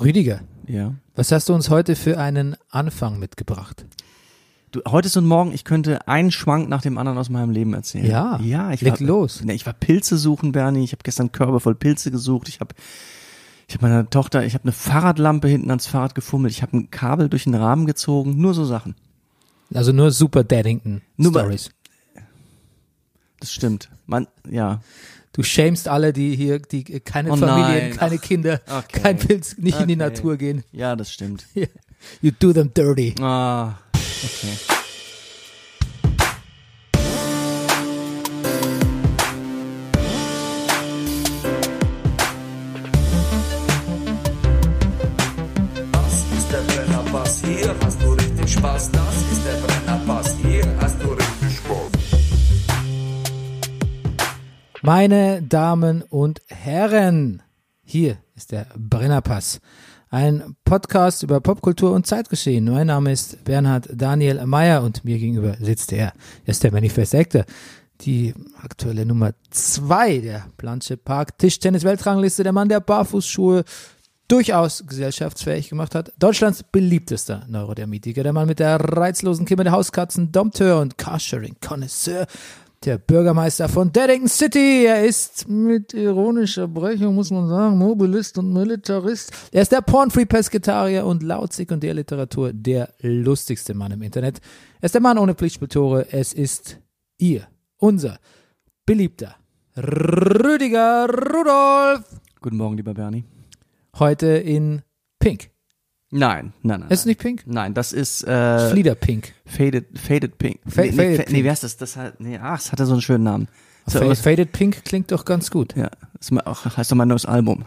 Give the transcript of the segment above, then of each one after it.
Rüdiger, Ja. was hast du uns heute für einen Anfang mitgebracht? Du, heute ist und morgen, ich könnte einen Schwank nach dem anderen aus meinem Leben erzählen. Ja, ja, ich leg war, los. Ne, ich war Pilze suchen, Bernie. Ich habe gestern Körbe voll Pilze gesucht. Ich habe ich hab meiner Tochter, ich habe eine Fahrradlampe hinten ans Fahrrad gefummelt. Ich habe ein Kabel durch den Rahmen gezogen. Nur so Sachen. Also nur Super Daddington Stories. Das stimmt. Man, ja. Du schämst alle, die hier, die keine Oh Familien, nein. keine Kinder, okay. kein Pilz, nicht in die Okay. Natur gehen. Ja, das stimmt. You do them dirty. Ah, okay. Meine Damen und Herren, hier ist der Brennerpass. Ein Podcast über Popkultur und Zeitgeschehen. Mein Name ist Bernhard Daniel Meyer und mir gegenüber sitzt er. Er ist der Manifest Actor. Die aktuelle Nummer zwei der Planche Park Tischtennis Weltrangliste. Der Mann, der Barfußschuhe durchaus gesellschaftsfähig gemacht hat. Deutschlands beliebtester Neurodermitiker. Der Mann mit der reizlosen Kimme der Hauskatzen, Dompteur und Carsharing-Connoisseur. Der Bürgermeister von Deddington City. Er ist mit ironischer Brechung, muss man sagen, Mobilist und Militarist. Er ist der Pornfree-Pesketarier und laut Sekundärliteratur der lustigste Mann im Internet. Er ist der Mann ohne Pflichtspieltore. Es ist ihr, unser beliebter Rüdiger Rudolf. Guten Morgen, lieber Bernie. Heute in Pink. Nein, nein, nein. Ist es nicht Pink? Nein, das ist äh, Fliederpink. Faded, Faded Pink. Fa- nee, Faded nee, Pink. nee, wie heißt das? Das hat, nee, ach, es hatte so einen schönen Namen. So, Fa- was- Faded Pink klingt doch ganz gut. ja, das ist mal- auch, heißt doch mein neues Album.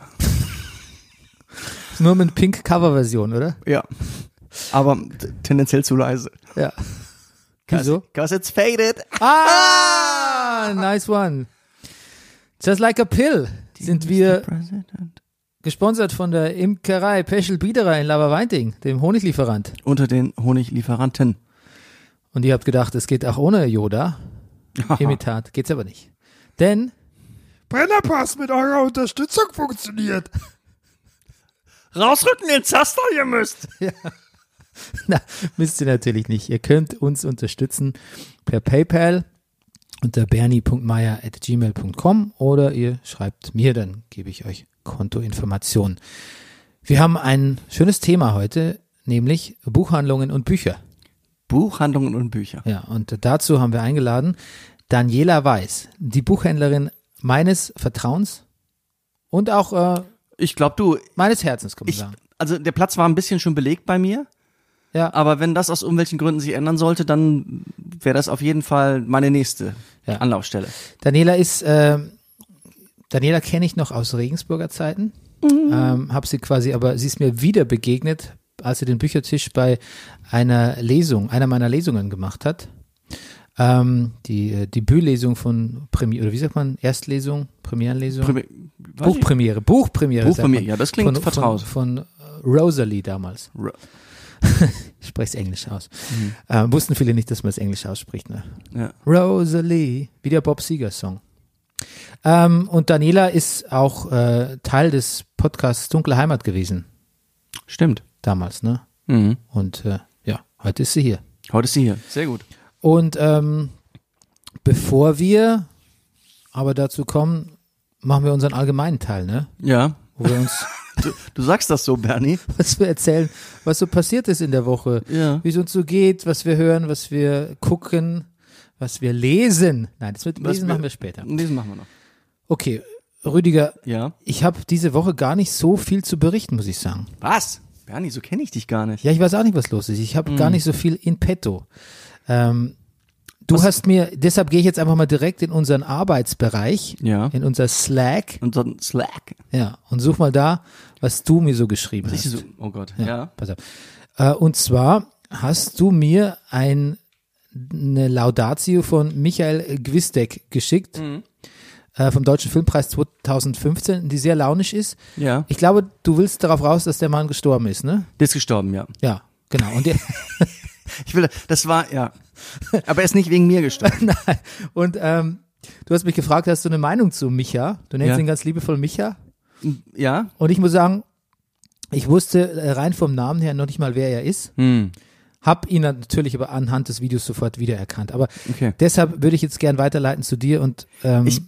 Nur mit Pink Coverversion, oder? Ja. Aber tendenziell zu leise. Ja. Wieso? Cause it's faded. Ah, nice one. Just like a pill sind wir. Gesponsert von der Imkerei Peschel Biederer in Laberweinting, dem Honiglieferant. Unter den Honiglieferanten. Und ihr habt gedacht, es geht auch ohne Yoda. Imitat. Geht's aber nicht. Denn Brennerpass mit eurer Unterstützung funktioniert. Rausrücken den Zaster, ihr müsst. Na, müsst ihr natürlich nicht. Ihr könnt uns unterstützen per PayPal unter bernie.meier.gmail.com oder ihr schreibt mir, dann gebe ich euch Kontoinformationen. Wir haben ein schönes Thema heute, nämlich Buchhandlungen und Bücher. Buchhandlungen und Bücher. Ja, und dazu haben wir eingeladen Daniela Weiß, die Buchhändlerin meines Vertrauens und auch äh, Ich glaube, du, meines Herzens, kann man ich, sagen. also der Platz war ein bisschen schon belegt bei mir. Ja, Aber wenn das aus irgendwelchen Gründen sich ändern sollte, dann wäre das auf jeden Fall meine nächste Ja. Anlaufstelle. Daniela ist, äh, Daniela kenne ich noch aus Regensburger Zeiten. Ähm, hab sie quasi, aber sie ist mir wieder begegnet, als sie den Büchertisch bei einer Lesung, einer meiner Lesungen gemacht hat. Ähm, die äh, Debütlesung von Premiere, oder wie sagt man, Erstlesung, Premierenlesung? Primi- weiß ich- Buchpremiere, Buchpremiere. Buchpremiere, ja, das klingt von, vertraut. Von, von äh, Rosalie damals. Ro- Ich spreche es Englisch aus. Mhm. Äh, wussten viele nicht, dass man es Englisch ausspricht. Ne? Ja. Rosalie, wie der Bob Seger Song. Ähm, und Daniela ist auch äh, Teil des Podcasts Dunkle Heimat gewesen, Stimmt. damals, ne? Mhm. Und äh, ja, heute ist sie hier. Heute ist sie hier. Sehr gut. Und ähm, bevor wir aber dazu kommen, machen wir unseren allgemeinen Teil, ne? Ja. Wo wir uns Du, du sagst das so, Bernie. was wir erzählen, was so passiert ist in der Woche, Ja. wie es uns so geht, was wir hören, was wir gucken, was wir lesen. Nein, das wird Was lesen wir- machen wir später. Diesen machen wir noch. Okay, Rüdiger, Ja. ich habe diese Woche gar nicht so viel zu berichten, muss ich sagen. Was? Bernie, so kenne ich dich gar nicht. Ja, ich weiß auch nicht, was los ist. Ich habe gar nicht so viel in petto. Ähm, du hast mir, deshalb gehe ich jetzt einfach mal direkt in unseren Arbeitsbereich, Ja. in unser Slack, dann Slack. ja, und such mal da, was du mir so geschrieben Ich hast. so, oh Gott. Ja. Pass auf. Äh, und zwar hast du mir ein, eine Laudatio von Michael Gwistek geschickt, Mhm. Äh, vom Deutschen Filmpreis 2015, die sehr launisch ist. Ja. Ich glaube, du willst darauf raus, dass der Mann gestorben ist, ne? Der ist gestorben, ja. Ja, genau. Und, der, Ich will, das war, ja. Aber er ist nicht wegen mir gestorben. Nein. und ähm, du hast mich gefragt, hast du eine Meinung zu Micha? Du nennst Ja. ihn ganz liebevoll Micha. Ja. Und ich muss sagen, Ich wusste äh, rein vom Namen her noch nicht mal, wer er ist. Hm. Hab ihn natürlich aber anhand des Videos sofort wiedererkannt. Aber Okay. deshalb würde ich jetzt gern weiterleiten zu dir und ähm, Ich,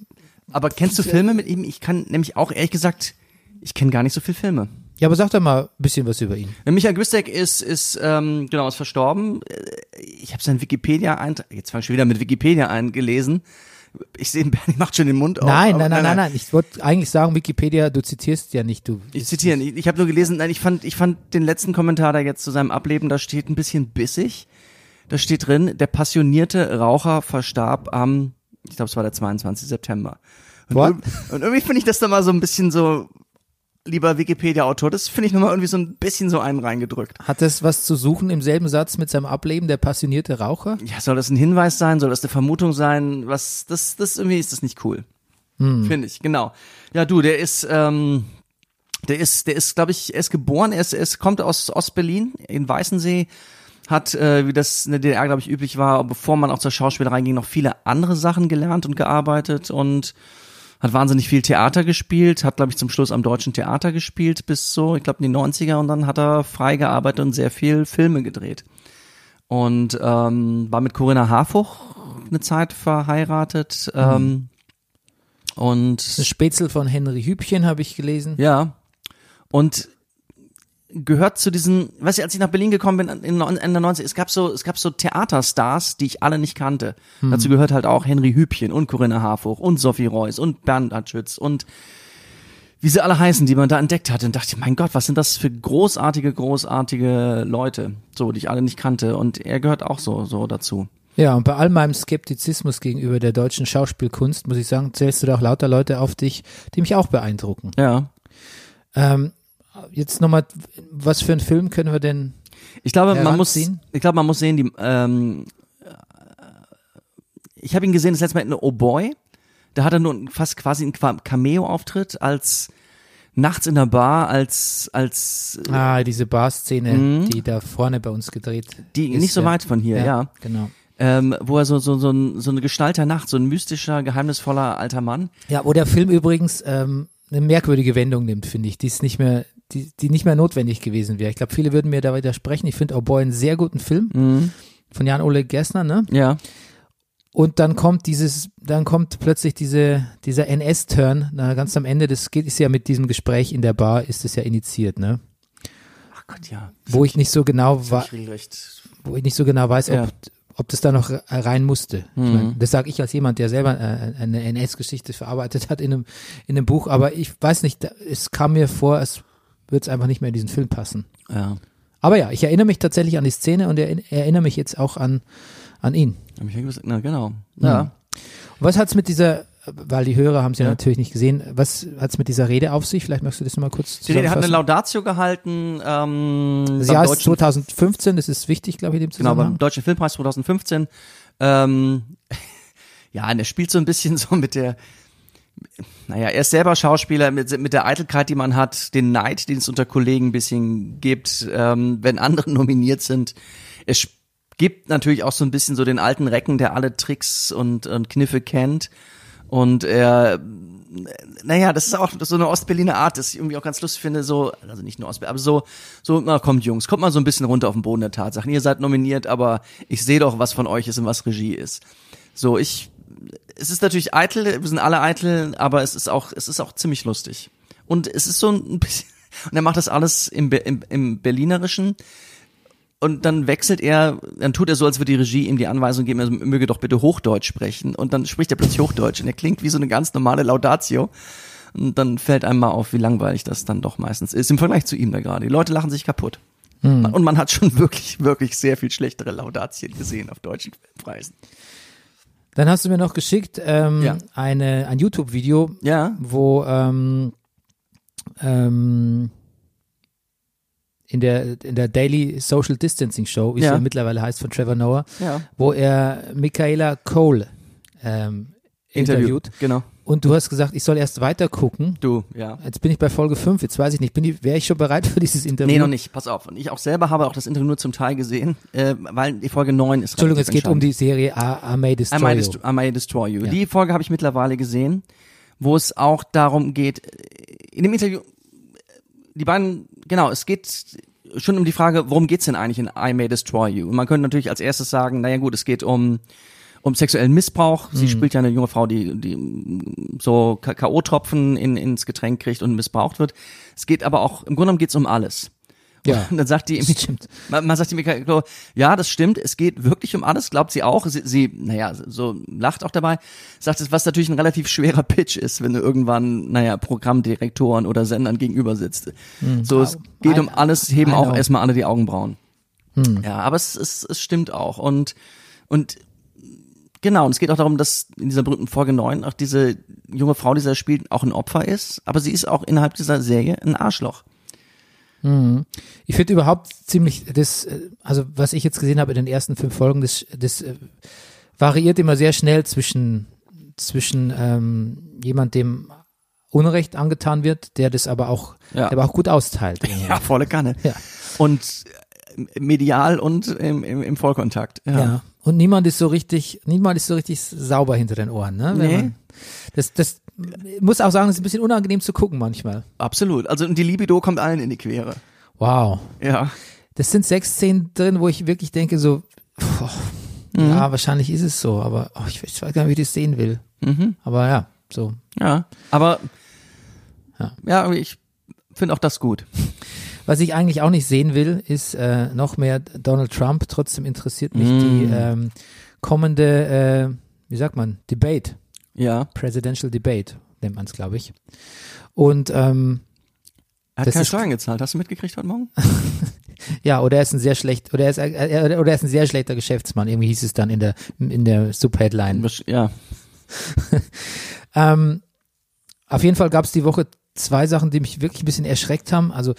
aber kennst du Filme mit ihm? Ich kann nämlich auch ehrlich gesagt, ich kenne gar nicht so viele Filme. ja, aber sag doch mal ein bisschen was über ihn. Michael Gwistek ist, ist ähm, genau, ist verstorben. Äh, Ich habe sein Wikipedia-Eintrag, jetzt fange ich schon wieder mit Wikipedia eingelesen. Ich sehe, Bernie macht schon den Mund auf. nein, nein, nein, nein, nein. Ich wollte eigentlich sagen, Wikipedia, du zitierst ja nicht, du. Ich zitiere, ich, ich habe nur gelesen, nein, ich fand, ich fand den letzten Kommentar da jetzt zu seinem Ableben, da steht ein bisschen bissig. Da steht drin, der passionierte Raucher verstarb am, ich glaube, es war der 22. September. Und, und irgendwie finde ich das da mal so ein bisschen so, lieber Wikipedia-Autor, das finde ich nochmal irgendwie so ein bisschen so einen reingedrückt. Hat das was zu suchen im selben Satz mit seinem Ableben, der passionierte Raucher? Ja, soll das ein Hinweis sein? Soll das eine Vermutung sein? Was, das, das irgendwie ist das nicht cool. Finde ich, genau. Ja, du, der ist, ähm, der ist, der ist, glaube ich, er ist geboren, er ist, er ist, kommt aus Ostberlin in Weißensee, hat, äh, wie das in der DDR, glaube ich, üblich war, bevor man auch zur Schauspielerei ging, noch viele andere Sachen gelernt und gearbeitet und hat wahnsinnig viel Theater gespielt, hat, glaube ich, zum Schluss am Deutschen Theater gespielt bis so, ich glaube, in die 90er und dann hat er frei gearbeitet und sehr viel Filme gedreht. Und ähm, war mit Corinna Harfuch eine Zeit verheiratet. Ähm, Ein und Spätzle von Henry Hübchen habe ich gelesen. ja. Und gehört zu diesen, weißt du, als ich nach Berlin gekommen bin in Ende der 90 es gab so, es gab so Theaterstars, die ich alle nicht kannte. Dazu gehört halt auch Henry Hübchen und Corinna Harfuch und Sophie Reuss und Bernhard Schütz und wie sie alle heißen, die man da entdeckt hatte und dachte, mein Gott, was sind das für großartige, großartige Leute, so, die ich alle nicht kannte und er gehört auch so, so dazu. Ja, und bei all meinem Skeptizismus gegenüber der deutschen Schauspielkunst, muss ich sagen, zählst du da auch lauter Leute auf dich, die mich auch beeindrucken. Ja. Ähm, jetzt nochmal, was für einen Film können wir denn Ich glaube, man muss, ich glaube, man muss sehen, die, ähm, ich habe ihn gesehen das letzte Mal in Oh Boy. Da hat er nur fast quasi einen Cameo-Auftritt als nachts in der Bar, als, als, äh, Ah, diese Bar-Szene, Mhm. die da vorne bei uns gedreht die ist, nicht so ja. weit von hier, ja. Genau. Ähm, wo er so, so, so, ein, so eine Gestalt der Nacht, so ein mystischer, geheimnisvoller alter Mann. Ja, wo der Film übrigens ähm, eine merkwürdige Wendung nimmt, finde ich, die ist nicht mehr, die, die nicht mehr notwendig gewesen wäre. Ich glaube, viele würden mir da widersprechen. Ich finde Oh Boy einen sehr guten Film Mhm. von Jan-Ole Gessner, ne? Ja. Und dann kommt dieses, dann kommt plötzlich diese, dieser NS-Turn, na, ganz am Ende, das geht, ist ja mit diesem Gespräch in der Bar, ist es ja initiiert, ne? Ach Gott, ja. Wo ich nicht so genau war, Ich wo ich nicht so genau weiß, ob, Ja. ob das da noch rein musste. Ich Mhm. mein, das sage ich als jemand, der selber äh, eine NS-Geschichte verarbeitet hat in einem, in einem Buch, aber ich weiß nicht, es kam mir vor, es wird es einfach nicht mehr in diesen Film passen. Ja. Aber ja, ich erinnere mich tatsächlich an die Szene und er, erinnere mich jetzt auch an, an ihn. Ja na, genau. Ja. Und was hat's mit dieser, weil die Hörer haben es ja, Ja. natürlich nicht gesehen, was hat's mit dieser Rede auf sich? Vielleicht möchtest du das nochmal kurz Die Rede hat eine. Laudatio gehalten, ähm, Das Jahr ist Deutschen 2015, das ist wichtig, glaube ich, in dem Genau, Zusammenhang. beim Deutschen Filmpreis 2015. Ähm, ja, und er spielt so ein bisschen so mit der, naja, er ist selber Schauspieler mit, mit der Eitelkeit, die man hat, den Neid, den es unter Kollegen ein bisschen gibt, ähm, wenn andere nominiert sind. Es gibt natürlich auch so ein bisschen so den alten Recken, der alle Tricks und, und Kniffe kennt. Und er, naja, das ist auch so eine Ostberliner Art, das ich irgendwie auch ganz lustig finde, so, also nicht nur Ostberlin, aber so, so, na kommt Jungs, kommt mal so ein bisschen runter auf den Boden der Tatsachen. Ihr seid nominiert, aber ich sehe doch, was von euch ist und was Regie ist. So, ich, es ist natürlich eitel, wir sind alle eitel, aber es ist auch, es ist auch ziemlich lustig. Und es ist so ein bisschen, und er macht das alles im, im, im Berlinerischen. Und dann wechselt er, dann tut er so, als würde die Regie ihm die Anweisung geben, er möge doch bitte Hochdeutsch sprechen. Und dann spricht er plötzlich Hochdeutsch und er klingt wie so eine ganz normale Laudatio. Und dann fällt einem mal auf, wie langweilig das dann doch meistens ist, im Vergleich zu ihm da gerade. Die Leute lachen sich kaputt. Und man hat schon wirklich, wirklich sehr viel schlechtere Laudatien gesehen auf deutschen Filmpreisen. Dann hast du mir noch geschickt ähm, Ja. eine, ein YouTube-Video, Ja, wo ähm, ähm, in der in der Daily Social Distancing Show, wie es Ja. ja mittlerweile heißt, von Trevor Noah, ja. wo er Michaela Cole ähm, interviewt. Genau. Und du hast gesagt, ich soll erst weiter gucken. Du, ja. Jetzt bin ich bei Folge 5, jetzt weiß ich nicht, bin ich, wäre ich schon bereit für dieses Interview? Nee, noch nicht. Pass auf. Und ich auch selber habe auch das Interview nur zum Teil gesehen, äh, weil die Folge 9 ist Entschuldigung, es geht um die Serie I, I May Destroy I May, You. Dest I May Destroy You. Ja. Die Folge habe ich mittlerweile gesehen, wo es auch darum geht, in dem Interview die beiden, genau, es geht schon um die Frage, worum geht's denn eigentlich in I May Destroy You? Und man könnte natürlich als erstes sagen, naja gut, es geht um um sexuellen Missbrauch. Sie spielt ja eine junge Frau, die, die so K.O.-Tropfen in, ins Getränk kriegt und missbraucht wird. Es geht aber auch, im Grunde genommen geht's um alles. Ja. Und dann sagt die, Stimmt. man, man sagt die Michael ja, das stimmt, es geht wirklich um alles, glaubt sie auch. Sie, sie naja, so lacht auch dabei, sagt es, was natürlich ein relativ schwerer Pitch ist, wenn du irgendwann, naja, Programmdirektoren oder Sendern gegenüber sitzt. So, es geht um alles, heben auch erstmal alle die Augenbrauen. Ja, aber es, es, es stimmt auch. Und, und genau, und es geht auch darum, dass in dieser berühmten Folge 9 auch diese junge Frau, die da spielt, auch ein Opfer ist, aber sie ist auch innerhalb dieser Serie ein Arschloch. Ich finde überhaupt ziemlich, das, äh, also was ich jetzt gesehen habe in den ersten fünf Folgen, das, das äh, variiert immer sehr schnell zwischen, zwischen ähm, jemand, dem Unrecht angetan wird, der das aber auch, Ja. der aber auch gut austeilt. irgendwie. Ja, volle Kanne. Ja. Und medial und im, im, im Vollkontakt. Ja. Ja. Und niemand ist so richtig, niemand ist so richtig sauber hinter den Ohren, ne? Wenn Nee. Man, das, das muss auch sagen, es ist ein bisschen unangenehm zu gucken manchmal. Absolut. Also und die Libido kommt allen in die Quere. Wow. Ja. Das sind sechs Szenen drin, wo ich wirklich denke so, boah, Mhm. ja, wahrscheinlich ist es so, aber oh, ich, ich weiß gar nicht, wie ich das sehen will. Mhm. Aber ja, so. Ja. Aber Ja. ja, ich finde auch das gut. Was ich eigentlich auch nicht sehen will, ist äh, noch mehr Donald Trump. Trotzdem interessiert mich die Mm. ähm, kommende, äh, wie sagt man, Debate, Ja. Presidential Debate, nennt man es, glaube ich. Und ähm, Er hat Das keine Steuern gezahlt. Hast du mitgekriegt heute Morgen? ja, oder er ist ein sehr schlecht, oder er ist, äh, oder er ist ein sehr schlechter Geschäftsmann. Irgendwie hieß es dann in der in der Subheadline. Ja. Ähm, auf jeden Fall gab es die Woche zwei Sachen, die mich wirklich ein bisschen erschreckt haben. Also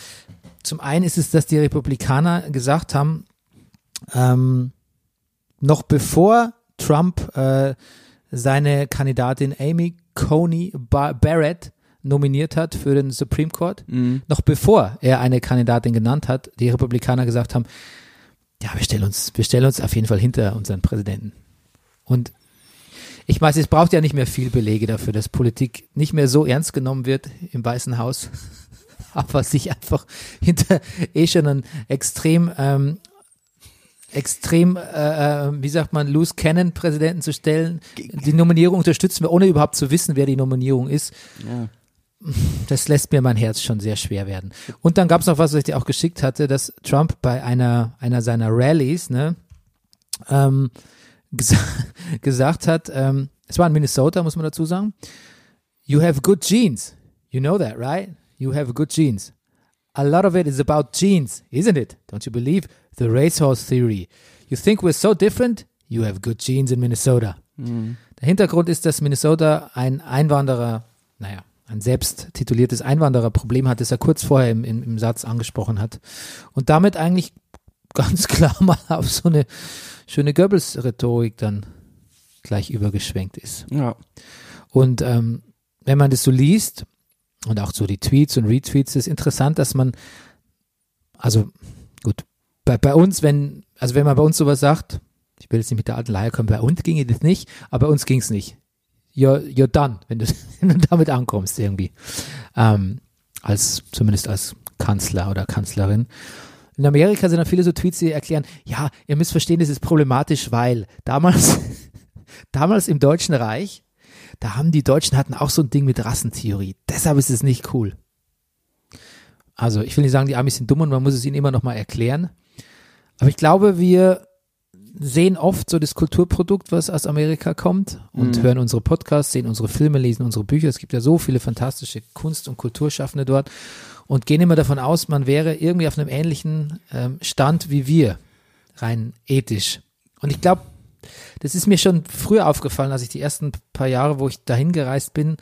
zum einen ist es, dass die Republikaner gesagt haben, ähm, noch bevor Trump äh, seine Kandidatin Amy Coney Ba- Barrett nominiert hat für den Supreme Court, Mhm. noch bevor er eine Kandidatin genannt hat, die Republikaner gesagt haben, ja, wir stellen uns, wir stellen uns auf jeden Fall hinter unseren Präsidenten. Und ich weiß, es braucht ja nicht mehr viel Belege dafür, dass Politik nicht mehr so ernst genommen wird im Weißen Haus, aber sich einfach hinter eh schon einen extrem, ähm, extrem, äh, äh, wie sagt man, loose Cannon Präsidenten zu stellen. Die Nominierung unterstützen wir, ohne überhaupt zu wissen, wer die Nominierung ist ja. das lässt mir mein Herz schon sehr schwer werden. Und dann gab es noch was, was ich dir auch geschickt hatte, dass Trump bei einer, einer seiner Rallies, ne, ähm, gesa gesagt hat, ähm, es war in Minnesota, muss man dazu sagen, you have good genes. You know that, right? You have good genes. A lot of it is about genes, isn't it? Don't you believe? The racehorse theory. You think we're so different? You have good genes in Minnesota. Der Hintergrund ist, dass Minnesota ein Einwanderer, naja, ein selbst tituliertes Einwandererproblem hat, das er kurz vorher im, im, im Satz angesprochen hat. Und damit eigentlich ganz klar mal auf so eine schöne Goebbels-Rhetorik dann gleich übergeschwenkt ist. Ja. Und ähm, wenn man das so liest und auch so die Tweets und Retweets, ist interessant, dass man, also gut, bei, bei uns, wenn, also wenn man bei uns sowas sagt, ich will jetzt nicht mit der alten Leier kommen, bei uns ginge das nicht, aber bei uns ging es nicht. You're, you're done, wenn du, wenn du damit ankommst irgendwie. Ähm, als, zumindest als Kanzler oder Kanzlerin. In Amerika sind dann viele so Tweets, die erklären, ja, ihr müsst verstehen, das ist problematisch, weil damals, damals im Deutschen Reich, da haben die Deutschen hatten auch so ein Ding mit Rassentheorie. Deshalb ist es nicht cool. Also, ich will nicht sagen, die Amis sind dumm und man muss es ihnen immer noch mal erklären. Aber ich glaube, wir sehen oft so das Kulturprodukt, was aus Amerika kommt und hören unsere Podcasts, sehen unsere Filme, lesen unsere Bücher. Es gibt ja so viele fantastische Kunst- und Kulturschaffende dort und gehen immer davon aus, man wäre irgendwie auf einem ähnlichen ähm, Stand wie wir, rein ethisch. Und ich glaube, das ist mir schon früher aufgefallen, als ich die ersten paar Jahre, wo ich dahin gereist bin.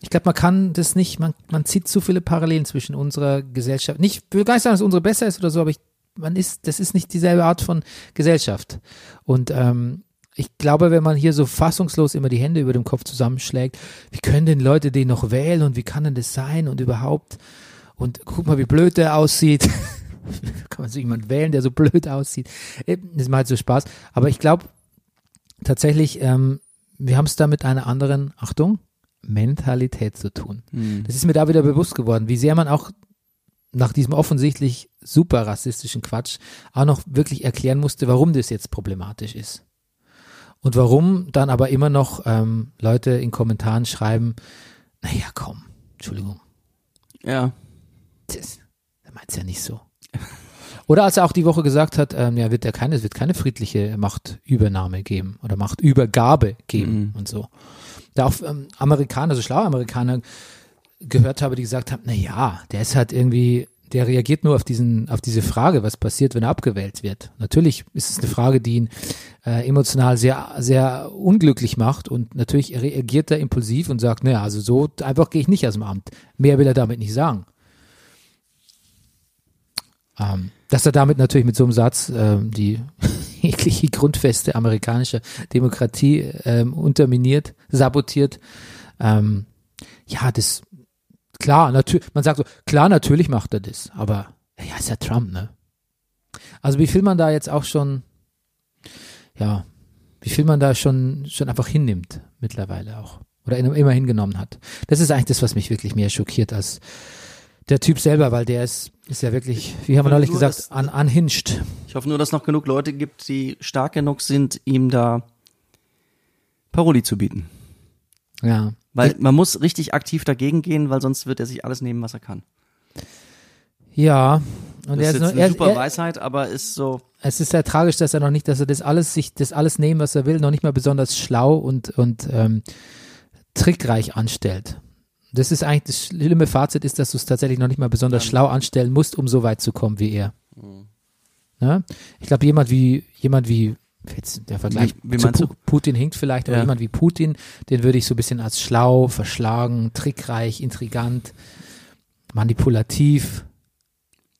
Ich glaube, man kann das nicht, man, man zieht zu viele Parallelen zwischen unserer Gesellschaft. Nicht, ich will gar nicht sagen, dass unsere besser ist oder so, aber ich, man ist, das ist nicht dieselbe Art von Gesellschaft. Und ähm, ich glaube, wenn man hier so fassungslos immer die Hände über dem Kopf zusammenschlägt, wie können denn Leute den noch wählen und wie kann denn das sein und überhaupt? Und guck mal, wie blöd der aussieht. kann man so jemand wählen, der so blöd aussieht? Das macht so Spaß. Aber ich glaube tatsächlich, ähm, wir haben es da mit einer anderen, Achtung, Mentalität zu tun. Das ist mir da wieder bewusst geworden, wie sehr man auch nach diesem offensichtlich super rassistischen Quatsch auch noch wirklich erklären musste, warum das jetzt problematisch ist. Und warum dann aber immer noch ähm, Leute in Kommentaren schreiben, naja, komm, Entschuldigung, Ja. das, er meint's ja nicht so. Oder als er auch die Woche gesagt hat, ähm, ja, wird er keine, es wird keine friedliche Machtübernahme geben oder Machtübergabe geben und so. Da auch ähm, Amerikaner, so schlaue Amerikaner gehört habe, die gesagt haben, na ja, der ist halt irgendwie, der reagiert nur auf diesen, auf diese Frage, was passiert, wenn er abgewählt wird. Natürlich ist es eine Frage, die ihn äh, emotional sehr, sehr unglücklich macht und natürlich reagiert er impulsiv und sagt, naja, also so einfach gehe ich nicht aus dem Amt. Mehr will er damit nicht sagen. Ähm, dass er damit natürlich mit so einem Satz ähm, die jegliche Grundfeste amerikanischer Demokratie ähm, unterminiert, sabotiert. Ähm, ja, das klar, natürlich, man sagt so, klar, natürlich macht er das, aber ja, ist ja Trump, ne? Also wie viel man da jetzt auch schon, ja, wie viel man da schon, schon einfach hinnimmt mittlerweile auch. Oder immer hingenommen hat. Das ist eigentlich das, was mich wirklich mehr schockiert als der Typ selber, weil der ist, ist ja wirklich, wie haben wir neulich Nur gesagt, un, unhinged. Ich hoffe nur, dass es noch genug Leute gibt, die stark genug sind, ihm da Paroli zu bieten. Ja. Weil man muss richtig aktiv dagegen gehen, weil sonst wird er sich alles nehmen, was er kann. Ja. Und Das er ist ist nur, eine er, super er, Weisheit, aber ist so, es ist sehr tragisch, dass er noch nicht, dass er das alles sich, das alles nehmen, was er will, noch nicht mal besonders schlau und, und ähm, trickreich anstellt. Das ist eigentlich das schlimme Fazit ist, dass du es tatsächlich noch nicht mal besonders schlau anstellen musst, um so weit zu kommen wie er. Mhm. Ne? Ich glaube, jemand wie, jemand wie, jetzt der Vergleich Wie- wie Pu? Putin hinkt vielleicht, aber Ja. jemand wie Putin, den würde ich so ein bisschen als schlau, verschlagen, trickreich, intrigant, manipulativ,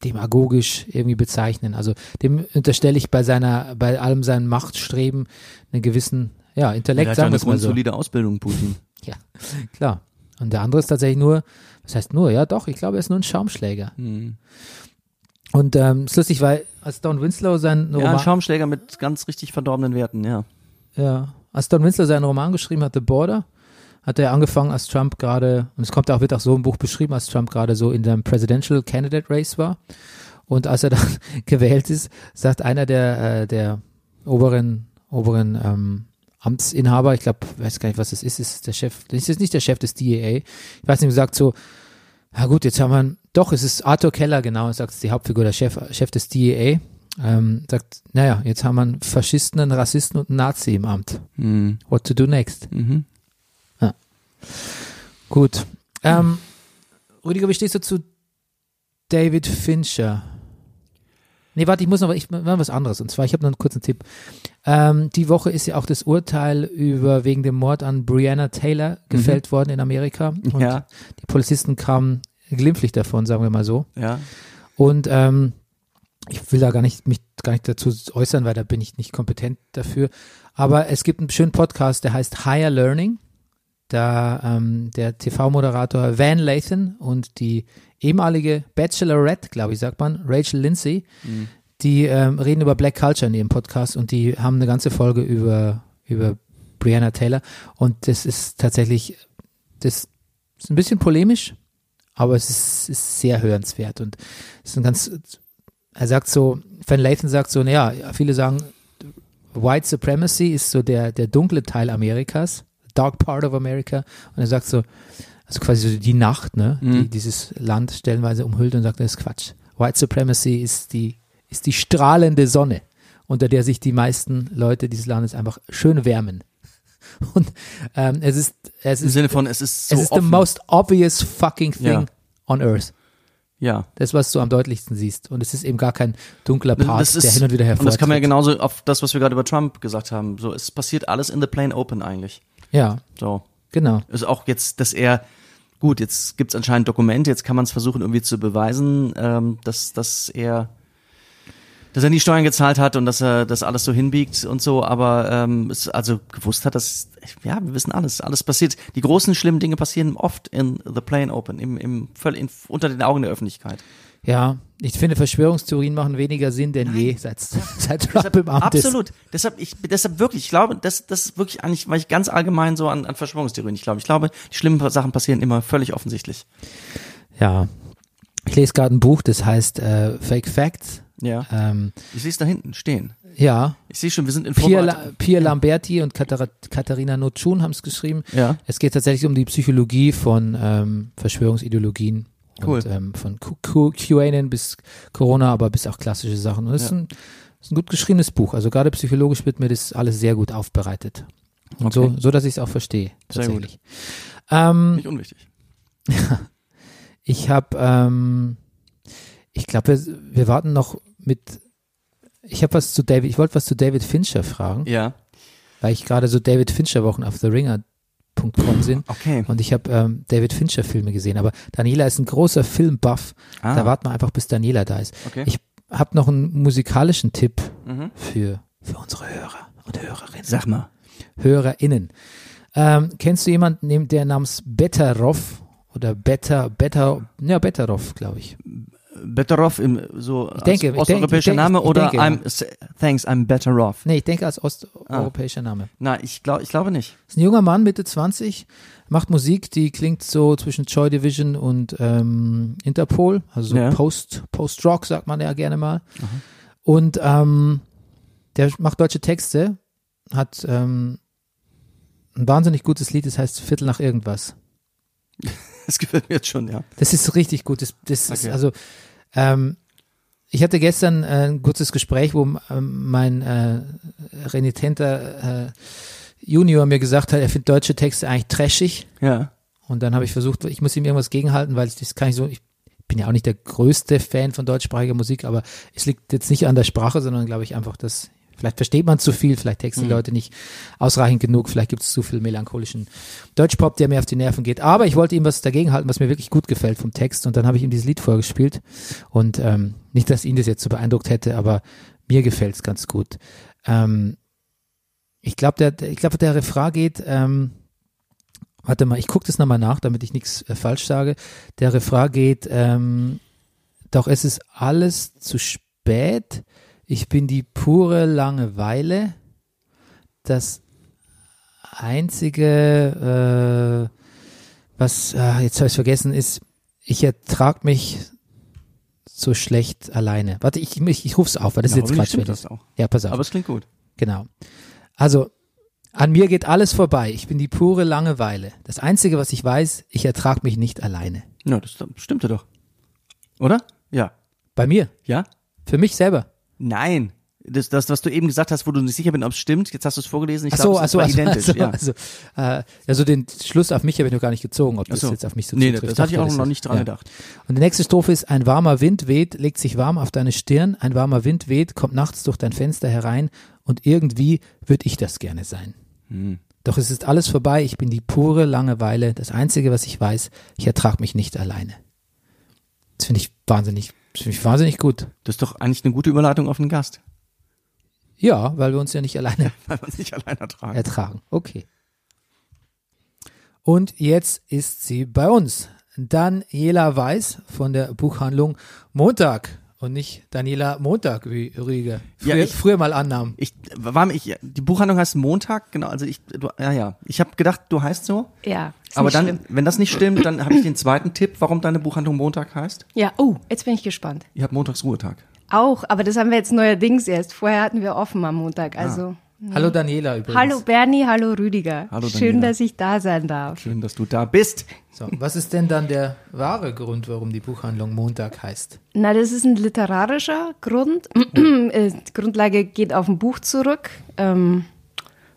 demagogisch irgendwie bezeichnen. Also dem unterstelle ich bei seiner, bei allem seinem Machtstreben einen gewissen, ja, er Intellekt, hat ja eine mal so. grundsolide Ausbildung, Putin. Ja, klar. Und der andere ist tatsächlich nur, was heißt nur? Ja, doch, ich glaube, er ist nur ein Schaumschläger. Hm. Und ähm, ist lustig, weil als Don Winslow seinen Ja, ein Roman, Schaumschläger mit ganz richtig verdorbenen Werten, ja. ja, als Don Winslow seinen Roman geschrieben hat, The Border, hat er angefangen, als Trump gerade, und es kommt auch, wird auch so im Buch beschrieben, als Trump gerade so in seinem Presidential Candidate Race war. Und als er dann gewählt ist, sagt einer der, äh, der oberen, oberen ähm, Amtsinhaber, ich glaube, weiß gar nicht, was das ist, ist der Chef, ist nicht der Chef des DEA. Ich weiß nicht, gesagt so, na gut, jetzt haben wir, doch, es ist Arthur Keller, genau, sagt es die Hauptfigur, der Chef, Chef des DEA, ähm, sagt, naja, jetzt haben wir einen Faschisten, einen Rassisten und einen Nazi im Amt. Hm. What to do next? Mhm. Gut. Ähm, Rüdiger, wie stehst du zu David Fincher? Nee, warte, ich muss noch ich, mal was anderes. Und zwar, ich habe noch einen kurzen Tipp. Ähm, die Woche ist ja auch das Urteil über wegen dem Mord an Breonna Taylor gefällt worden in Amerika. Und Ja. die Polizisten kamen glimpflich davon, sagen wir mal so. Ja. Und ähm, ich will da gar nicht mich gar nicht dazu äußern, weil da bin ich nicht kompetent dafür. Aber es gibt einen schönen Podcast, der heißt Higher Learning. Da ähm, der TV-Moderator Van Lathan und die ehemalige Bachelorette, glaube ich, sagt man, Rachel Lindsay, die ähm, reden über Black Culture in ihrem Podcast und die haben eine ganze Folge über über Brianna Taylor. Und das ist tatsächlich das ist ein bisschen polemisch, aber es ist, ist sehr hörenswert und es ist ein ganz er sagt so, Van Lathan sagt so, naja, viele sagen, White Supremacy ist so der, der dunkle Teil Amerikas, dark part of America. Und er sagt so, also quasi so die Nacht, ne, die dieses Land stellenweise umhüllt und sagt, das ist Quatsch. White Supremacy ist die, ist die strahlende Sonne, unter der sich die meisten Leute dieses Landes einfach schön wärmen. Und ähm, es ist, es Im ist, Sinne von, es ist so es ist offen. the most obvious fucking thing Ja. on earth. ja. Das, was du am deutlichsten siehst. Und es ist eben gar kein dunkler Part, ist, der hin und wieder und hervortritt. das kann man ja genauso auf das, was wir gerade über Trump gesagt haben. So, es passiert alles in the plain open eigentlich. Ja, So. genau. Ist auch jetzt, dass er, gut, jetzt gibt's anscheinend Dokumente, jetzt kann man es versuchen irgendwie zu beweisen, ähm, dass, dass er, dass er nie Steuern gezahlt hat und dass er das alles so hinbiegt und so, aber ähm, es also gewusst hat, dass, ja, wir wissen alles, alles passiert. Die großen, schlimmen Dinge passieren oft in the plain open, im, im, völlig unter den Augen der Öffentlichkeit. Ja, ich finde, Verschwörungstheorien machen weniger Sinn denn je, seit, seit Trump im Amt ist. Absolut. Deshalb, ich, deshalb wirklich, ich glaube, das, das ist wirklich eigentlich, weil ich ganz allgemein so an, an Verschwörungstheorien, ich glaube, ich glaube, die schlimmen Sachen passieren immer völlig offensichtlich. Ja. Ich lese gerade ein Buch, das heißt äh, Fake Facts. Ja. Ähm, Ich sehe es da hinten stehen. ja, Ich sehe schon, wir sind in Pierre, Vorbereitung. La Pierre Lamberti und Katara Katharina Notschun haben es geschrieben. Ja. Es geht tatsächlich um die Psychologie von ähm, Verschwörungsideologien. Cool. Und, ähm, von QAnon bis Corona, aber bis auch klassische Sachen. Und es ist, ein, ist ein gut geschriebenes Buch. Also gerade psychologisch wird mir das alles sehr gut aufbereitet. Und Okay. so, so, dass ich es auch verstehe. Sehr gut. Tatsächlich. Ähm, Nicht unwichtig. ich habe, ähm, ich glaube, wir, wir warten noch mit. Ich habe was zu David. Ich wollte was zu David Fincher fragen, Ja. weil ich gerade so David Fincher Wochen auf TheRinger.com sind. Okay. Und ich habe ähm, David Fincher Filme gesehen, aber Daniela ist ein großer Filmbuff. Ah. Da warten wir einfach, bis Daniela da ist. Okay. Ich habe noch einen musikalischen Tipp Mhm. für, für unsere Hörer und Hörerinnen. Sag mal. HörerInnen. Ähm, kennst du jemanden, neben- der namens Betterov oder Better, Better, ja, Betterov, glaube ich. Better off im so Ich denke, als osteuropäischer ich denke, Name oder denke, I'm thanks, I'm better off. Nee, ich denke als osteuropäischer Name. Na, ich glaube, ich glaube nicht. Ist ein junger Mann, Mitte 20, macht Musik, die klingt so zwischen Joy Division und ähm, Interpol, also so Ja. Post, Post-Rock sagt man ja gerne mal. Und ähm, der macht deutsche Texte, hat ähm, ein wahnsinnig gutes Lied, das heißt Viertel nach irgendwas. Das gefällt mir jetzt schon, ja. Das ist richtig gut. Das, das ist Okay. also ähm, ich hatte gestern äh, ein kurzes Gespräch, wo ähm, mein äh, renitenter äh, Junior mir gesagt hat, er findet deutsche Texte eigentlich trashig. Ja. Und dann habe ich versucht, ich muss ihm irgendwas gegenhalten, weil ich das kann ich so, ich bin ja auch nicht der größte Fan von deutschsprachiger Musik, aber es liegt jetzt nicht an der Sprache, sondern glaube ich einfach, dass vielleicht versteht man zu viel, vielleicht texten die Leute nicht ausreichend genug, vielleicht gibt es zu viel melancholischen Deutschpop, der mir auf die Nerven geht. Aber ich wollte ihm was dagegenhalten, was mir wirklich gut gefällt vom Text und dann habe ich ihm dieses Lied vorgespielt und ähm, nicht, dass ihn das jetzt so beeindruckt hätte, aber mir gefällt es ganz gut. Ähm, ich glaube, der, ich glaube, der Refrain geht, ähm, warte mal, ich gucke das nochmal nach, damit ich nichts äh, falsch sage. Der Refrain geht, ähm, doch es ist alles zu spät. Ich bin die pure Langeweile. Das einzige, äh, was, äh, jetzt habe ich vergessen, ist, ich ertrag mich so schlecht alleine. Warte, ich, ich, ich ruf's auf, weil das Na, ist jetzt Quatsch. das auch. Ja, pass auf. Aber es klingt gut. Genau. Also, an mir geht alles vorbei. Ich bin die pure Langeweile. Das Einzige, was ich weiß, ich ertrag mich nicht alleine. Ja, das stimmte doch. Oder? Ja. Bei mir. Ja? Für mich selber. Nein. Das, das, was du eben gesagt hast, wo du nicht sicher bist, ob es stimmt, jetzt hast du es vorgelesen, ich Ach so, glaube, ach es so, war ach so, identisch. ach so, ja. also, äh, also den Schluss auf mich habe ich noch gar nicht gezogen, ob das so. jetzt auf mich so nee, das, zutrifft. das hatte ich auch noch ist- nicht dran ja. gedacht. Und die nächste Strophe ist, ein warmer Wind weht, legt sich warm auf deine Stirn, ein warmer Wind weht, kommt nachts durch dein Fenster herein und irgendwie würde ich das gerne sein. Hm. Doch es ist alles vorbei, ich bin die pure Langeweile, das Einzige, was ich weiß, ich ertrag mich nicht alleine. Das finde ich wahnsinnig, das finde ich wahnsinnig gut. Das ist doch eigentlich eine gute Überleitung auf den Gast, Ja, weil wir uns ja nicht alleine weil man sich allein ertragen. ertragen. Okay. Und jetzt ist sie bei uns. Daniela Weiß von der Buchhandlung Montag und nicht Daniela Montag, wie Rüdiger früher, Ja, ich- früher mal annahm. Ich war mir, ich, die Buchhandlung heißt Montag, genau, also ich, du, ja, ja. Ich habe gedacht, du heißt so. Ja, ist aber nicht dann, schlimm. wenn das nicht stimmt, dann habe ich den zweiten Tipp, warum deine Buchhandlung Montag heißt. Ja, oh, jetzt bin ich gespannt. Ihr habt Montagsruhetag. Auch, aber das haben wir jetzt neuerdings erst. Vorher hatten wir offen am Montag. Also, Hallo Daniela übrigens. hallo Bernie, hallo Rüdiger. Hallo Schön, Daniela. dass ich da sein darf. Schön, dass du da bist. So, was ist denn dann der wahre Grund, warum die Buchhandlung Montag heißt? Na, das ist ein literarischer Grund. Äh, Die Grundlage geht auf ein Buch zurück. Ähm,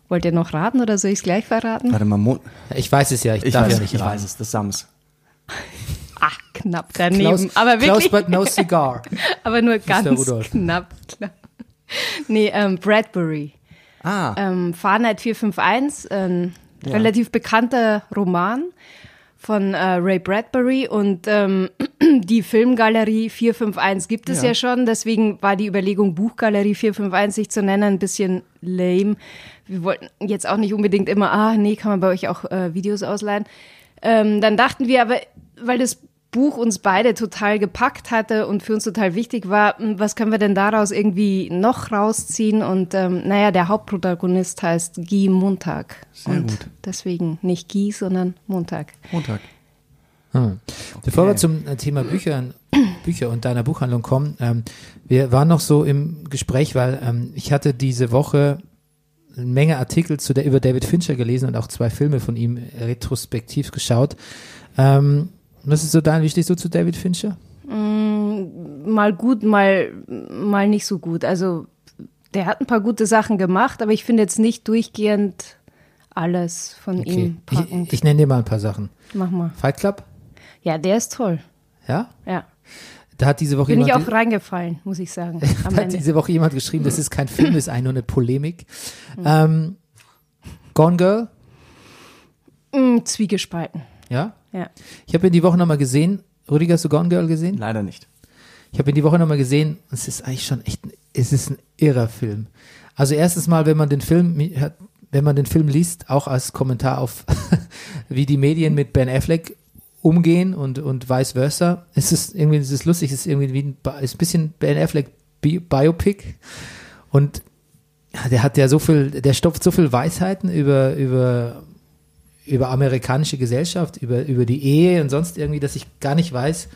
wollt ihr noch raten oder soll ich es gleich verraten? Warte mal, Mon Ich weiß es ja, ich, ich, darf weiß, ja nicht ich raten. weiß es, das Sams. Ach, knapp daneben. Klaus, aber Klaus wirklich, but no cigar. aber nur ganz knapp. knapp. Nee, ähm, Bradbury. Ah, ähm, Fahrenheit 451, ein relativ bekannter Roman von äh, Ray Bradbury und ähm, die Filmgalerie 451 gibt es Ja. ja. schon, deswegen war die Überlegung, Buchgalerie 451 sich zu nennen, ein bisschen lame. Wir wollten jetzt auch nicht unbedingt immer, ah, nee, kann man bei euch auch äh, Videos ausleihen. Ähm, dann dachten wir aber, weil das Buch uns beide total gepackt hatte und für uns total wichtig war, hm, was können wir denn daraus irgendwie noch rausziehen? Und ähm, naja, der Hauptprotagonist heißt Guy Montag. Sehr und gut. deswegen nicht Guy, sondern Montag. Montag. Hm. Bevor wir zum äh, Thema Büchern Bücher und deiner Buchhandlung kommen. Ähm, wir waren noch so im Gespräch, weil ähm, ich hatte diese Woche eine Menge Artikel zu der, über David Fincher gelesen und auch zwei Filme von ihm retrospektiv geschaut. Ähm, was ist so dein, wie stehst du zu David Fincher? mal gut, mal, mal nicht so gut. Also der hat ein paar gute Sachen gemacht, aber ich finde jetzt nicht durchgehend alles von Okay. ihm Ich, packend. ich nenne dir mal ein paar Sachen. Mach mal. Fight Club? Ja, der ist toll. Ja? Ja. Da hat diese Woche Bin ich jemand, auch reingefallen, muss ich sagen. Da hat diese Woche jemand geschrieben, das ist kein Film, das ist eigentlich nur eine Polemik. Mhm. Ähm, Gone Girl? Mm, Zwiegespalten. Ja? Ja. Ich habe ihn die Woche nochmal gesehen. Rüdiger, hast du Gone Girl gesehen? Leider nicht. Ich habe ihn die Woche nochmal gesehen. und Es ist eigentlich schon echt, ein, es ist ein irrer Film. Also erstens mal, wenn man den Film, wenn man den Film liest, auch als Kommentar auf, wie die Medien mit Ben Affleck umgehen und, und vice versa. Es ist irgendwie, es ist lustig, es ist irgendwie wie ein, ist ein bisschen Ben Affleck Bi Biopic. Und der hat ja so viel, der stopft so viel Weisheiten über, über, über amerikanische Gesellschaft, über, über die Ehe und sonst irgendwie, dass ich gar nicht weiß,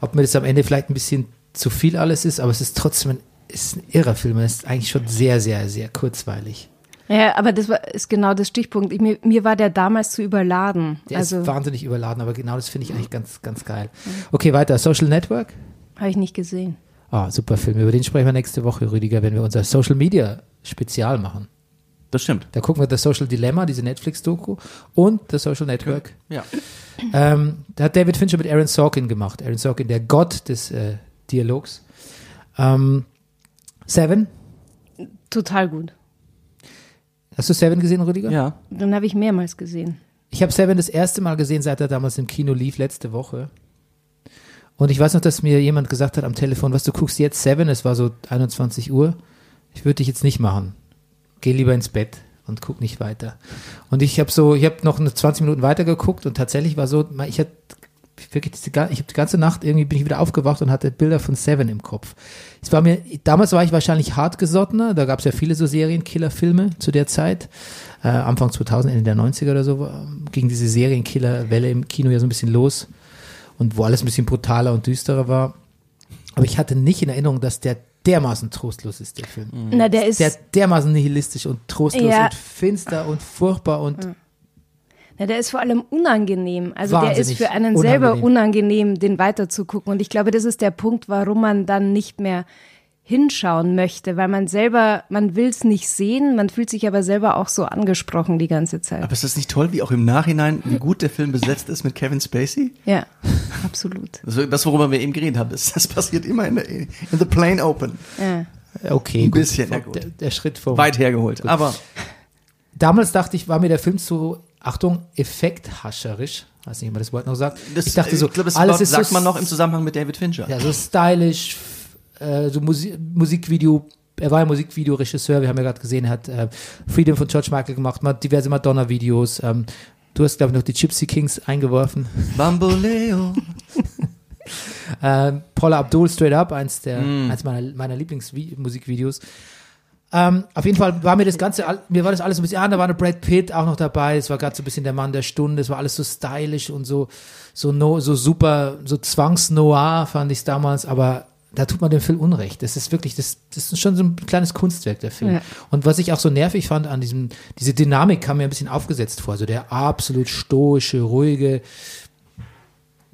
ob mir das am Ende vielleicht ein bisschen zu viel alles ist, aber es ist trotzdem ein, ist ein irrer Film. Es ist eigentlich schon sehr, sehr, sehr kurzweilig. Ja, aber das war, ist genau das Stichpunkt. Ich, mir, mir war der damals zu überladen. Der also ist wahnsinnig überladen, aber genau das finde ich eigentlich ganz, ganz geil. Okay, weiter. Social Network. habe ich nicht gesehen. Ah, super Film. Über den sprechen wir nächste Woche, Rüdiger, wenn wir unser Social Media Spezial machen. Das stimmt. Da gucken wir das Social Dilemma, diese Netflix-Doku und das Social Network. Ja. Ähm, da hat David Fincher mit Aaron Sorkin gemacht. Aaron Sorkin, der Gott des äh, Dialogs. Ähm, Seven. Total gut. Hast du Seven gesehen, Rüdiger? Ja. Den habe ich mehrmals gesehen. Ich habe Seven das erste Mal gesehen, seit er damals im Kino lief, letzte Woche. Und ich weiß noch, dass mir jemand gesagt hat am Telefon, was du guckst jetzt Seven, es war so 21 Uhr. Ich würde dich jetzt nicht machen. Geh lieber ins Bett und guck nicht weiter. Und ich habe so, ich habe noch eine 20 Minuten weiter geguckt und tatsächlich war so, ich hatte wirklich diese, ich habe die ganze Nacht irgendwie bin ich wieder aufgewacht und hatte Bilder von Seven im Kopf. Es war mir, damals war ich wahrscheinlich hartgesottener, da gab es ja viele so Serienkiller-Filme zu der Zeit. Äh, Anfang 2000, Ende der 90er oder so, war- ging diese Serienkiller-Welle im Kino ja so ein bisschen los und wo alles ein bisschen brutaler und düsterer war. Aber ich hatte nicht in Erinnerung, dass der dermaßen trostlos ist, der Film. Na, der ist, Der dermaßen nihilistisch und trostlos Ja. und finster und furchtbar und na, der ist vor allem unangenehm. Also der ist für einen selber unangenehm. unangenehm, den weiterzugucken. Und ich glaube, das ist der Punkt, warum man dann nicht mehr hinschauen möchte, weil man selber, man will es nicht sehen, man fühlt sich aber selber auch so angesprochen die ganze Zeit. Aber ist das nicht toll, wie auch im Nachhinein, wie gut der Film besetzt ist mit Kevin Spacey? ja, absolut. Das, das worüber wir eben geredet haben, das, das passiert immer in, der, in the plain open. Ja. okay, Ein gut. bisschen, na gut. Der, der Schritt vor. Weit hergeholt. Aber Damals dachte ich, war mir der Film zu, Achtung, effekthascherisch. Weiß nicht, ob man das Wort noch sagt. das, ich dachte so, ich glaube, das alles Wort ist sagt so, man noch im Zusammenhang mit David Fincher. ja, so stylisch, äh, so Musi Musikvideo. Er war ja Musikvideoregisseur, wir haben ja gerade gesehen, er hat äh, Freedom von George Michael gemacht, mal diverse Madonna-Videos. Ähm, du hast, glaube ich, noch die Gypsy Kings eingeworfen. Bamboleo. Ähm, Paula Abdul Straight Up, eins der, Mm. eins meiner, meiner Lieblingsmusikvideos. Ähm, auf jeden Fall war mir das Ganze, mir war das alles ein bisschen, ah, da war eine Brad Pitt auch noch dabei, es war gerade so ein bisschen der Mann der Stunde, es war alles so stylisch und so, so, no, so super, so zwangs-noir fand ich es damals, aber da tut man dem Film Unrecht. Das ist wirklich, das, das ist schon so ein kleines Kunstwerk, der Film. Ja. Und was ich auch so nervig fand an diesem, diese Dynamik kam mir ein bisschen aufgesetzt vor, so der absolut stoische, ruhige,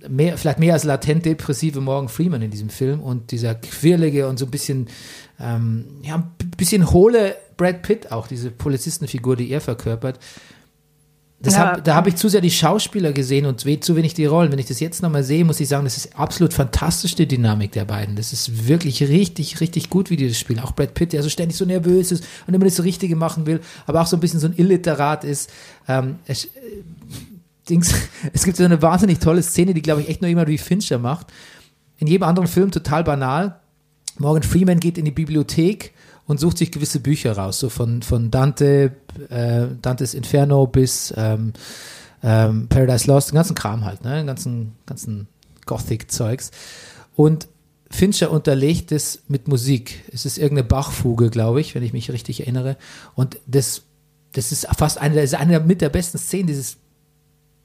mehr, vielleicht mehr als latent depressive Morgan Freeman in diesem Film und dieser quirlige und so ein bisschen, ähm, ja, ein bisschen hohle Brad Pitt auch, diese Polizistenfigur, die er verkörpert. Das Ja. hab, da habe ich zu sehr die Schauspieler gesehen und zu wenig die Rollen. Wenn ich das jetzt nochmal sehe, muss ich sagen, das ist absolut fantastisch, die Dynamik der beiden. Das ist wirklich richtig, richtig gut, wie die das spielen. Auch Brad Pitt, der so ständig so nervös ist und immer das Richtige machen will, aber auch so ein bisschen so ein Illiterat ist. Ähm, es, Dings, es gibt so eine wahnsinnig tolle Szene, die, glaube ich, echt nur jemand wie Fincher macht. In jedem anderen Film total banal. Morgan Freeman geht in die Bibliothek und sucht sich gewisse Bücher raus, so von, von Dante, äh, Dantes Inferno bis ähm, ähm, Paradise Lost, den ganzen Kram halt, ne? den ganzen, ganzen Gothic-Zeugs. Und Fincher unterlegt es mit Musik. Es ist irgendeine Bachfuge, glaube ich, wenn ich mich richtig erinnere. Und das, das ist fast eine, das ist eine mit der besten Szenen dieses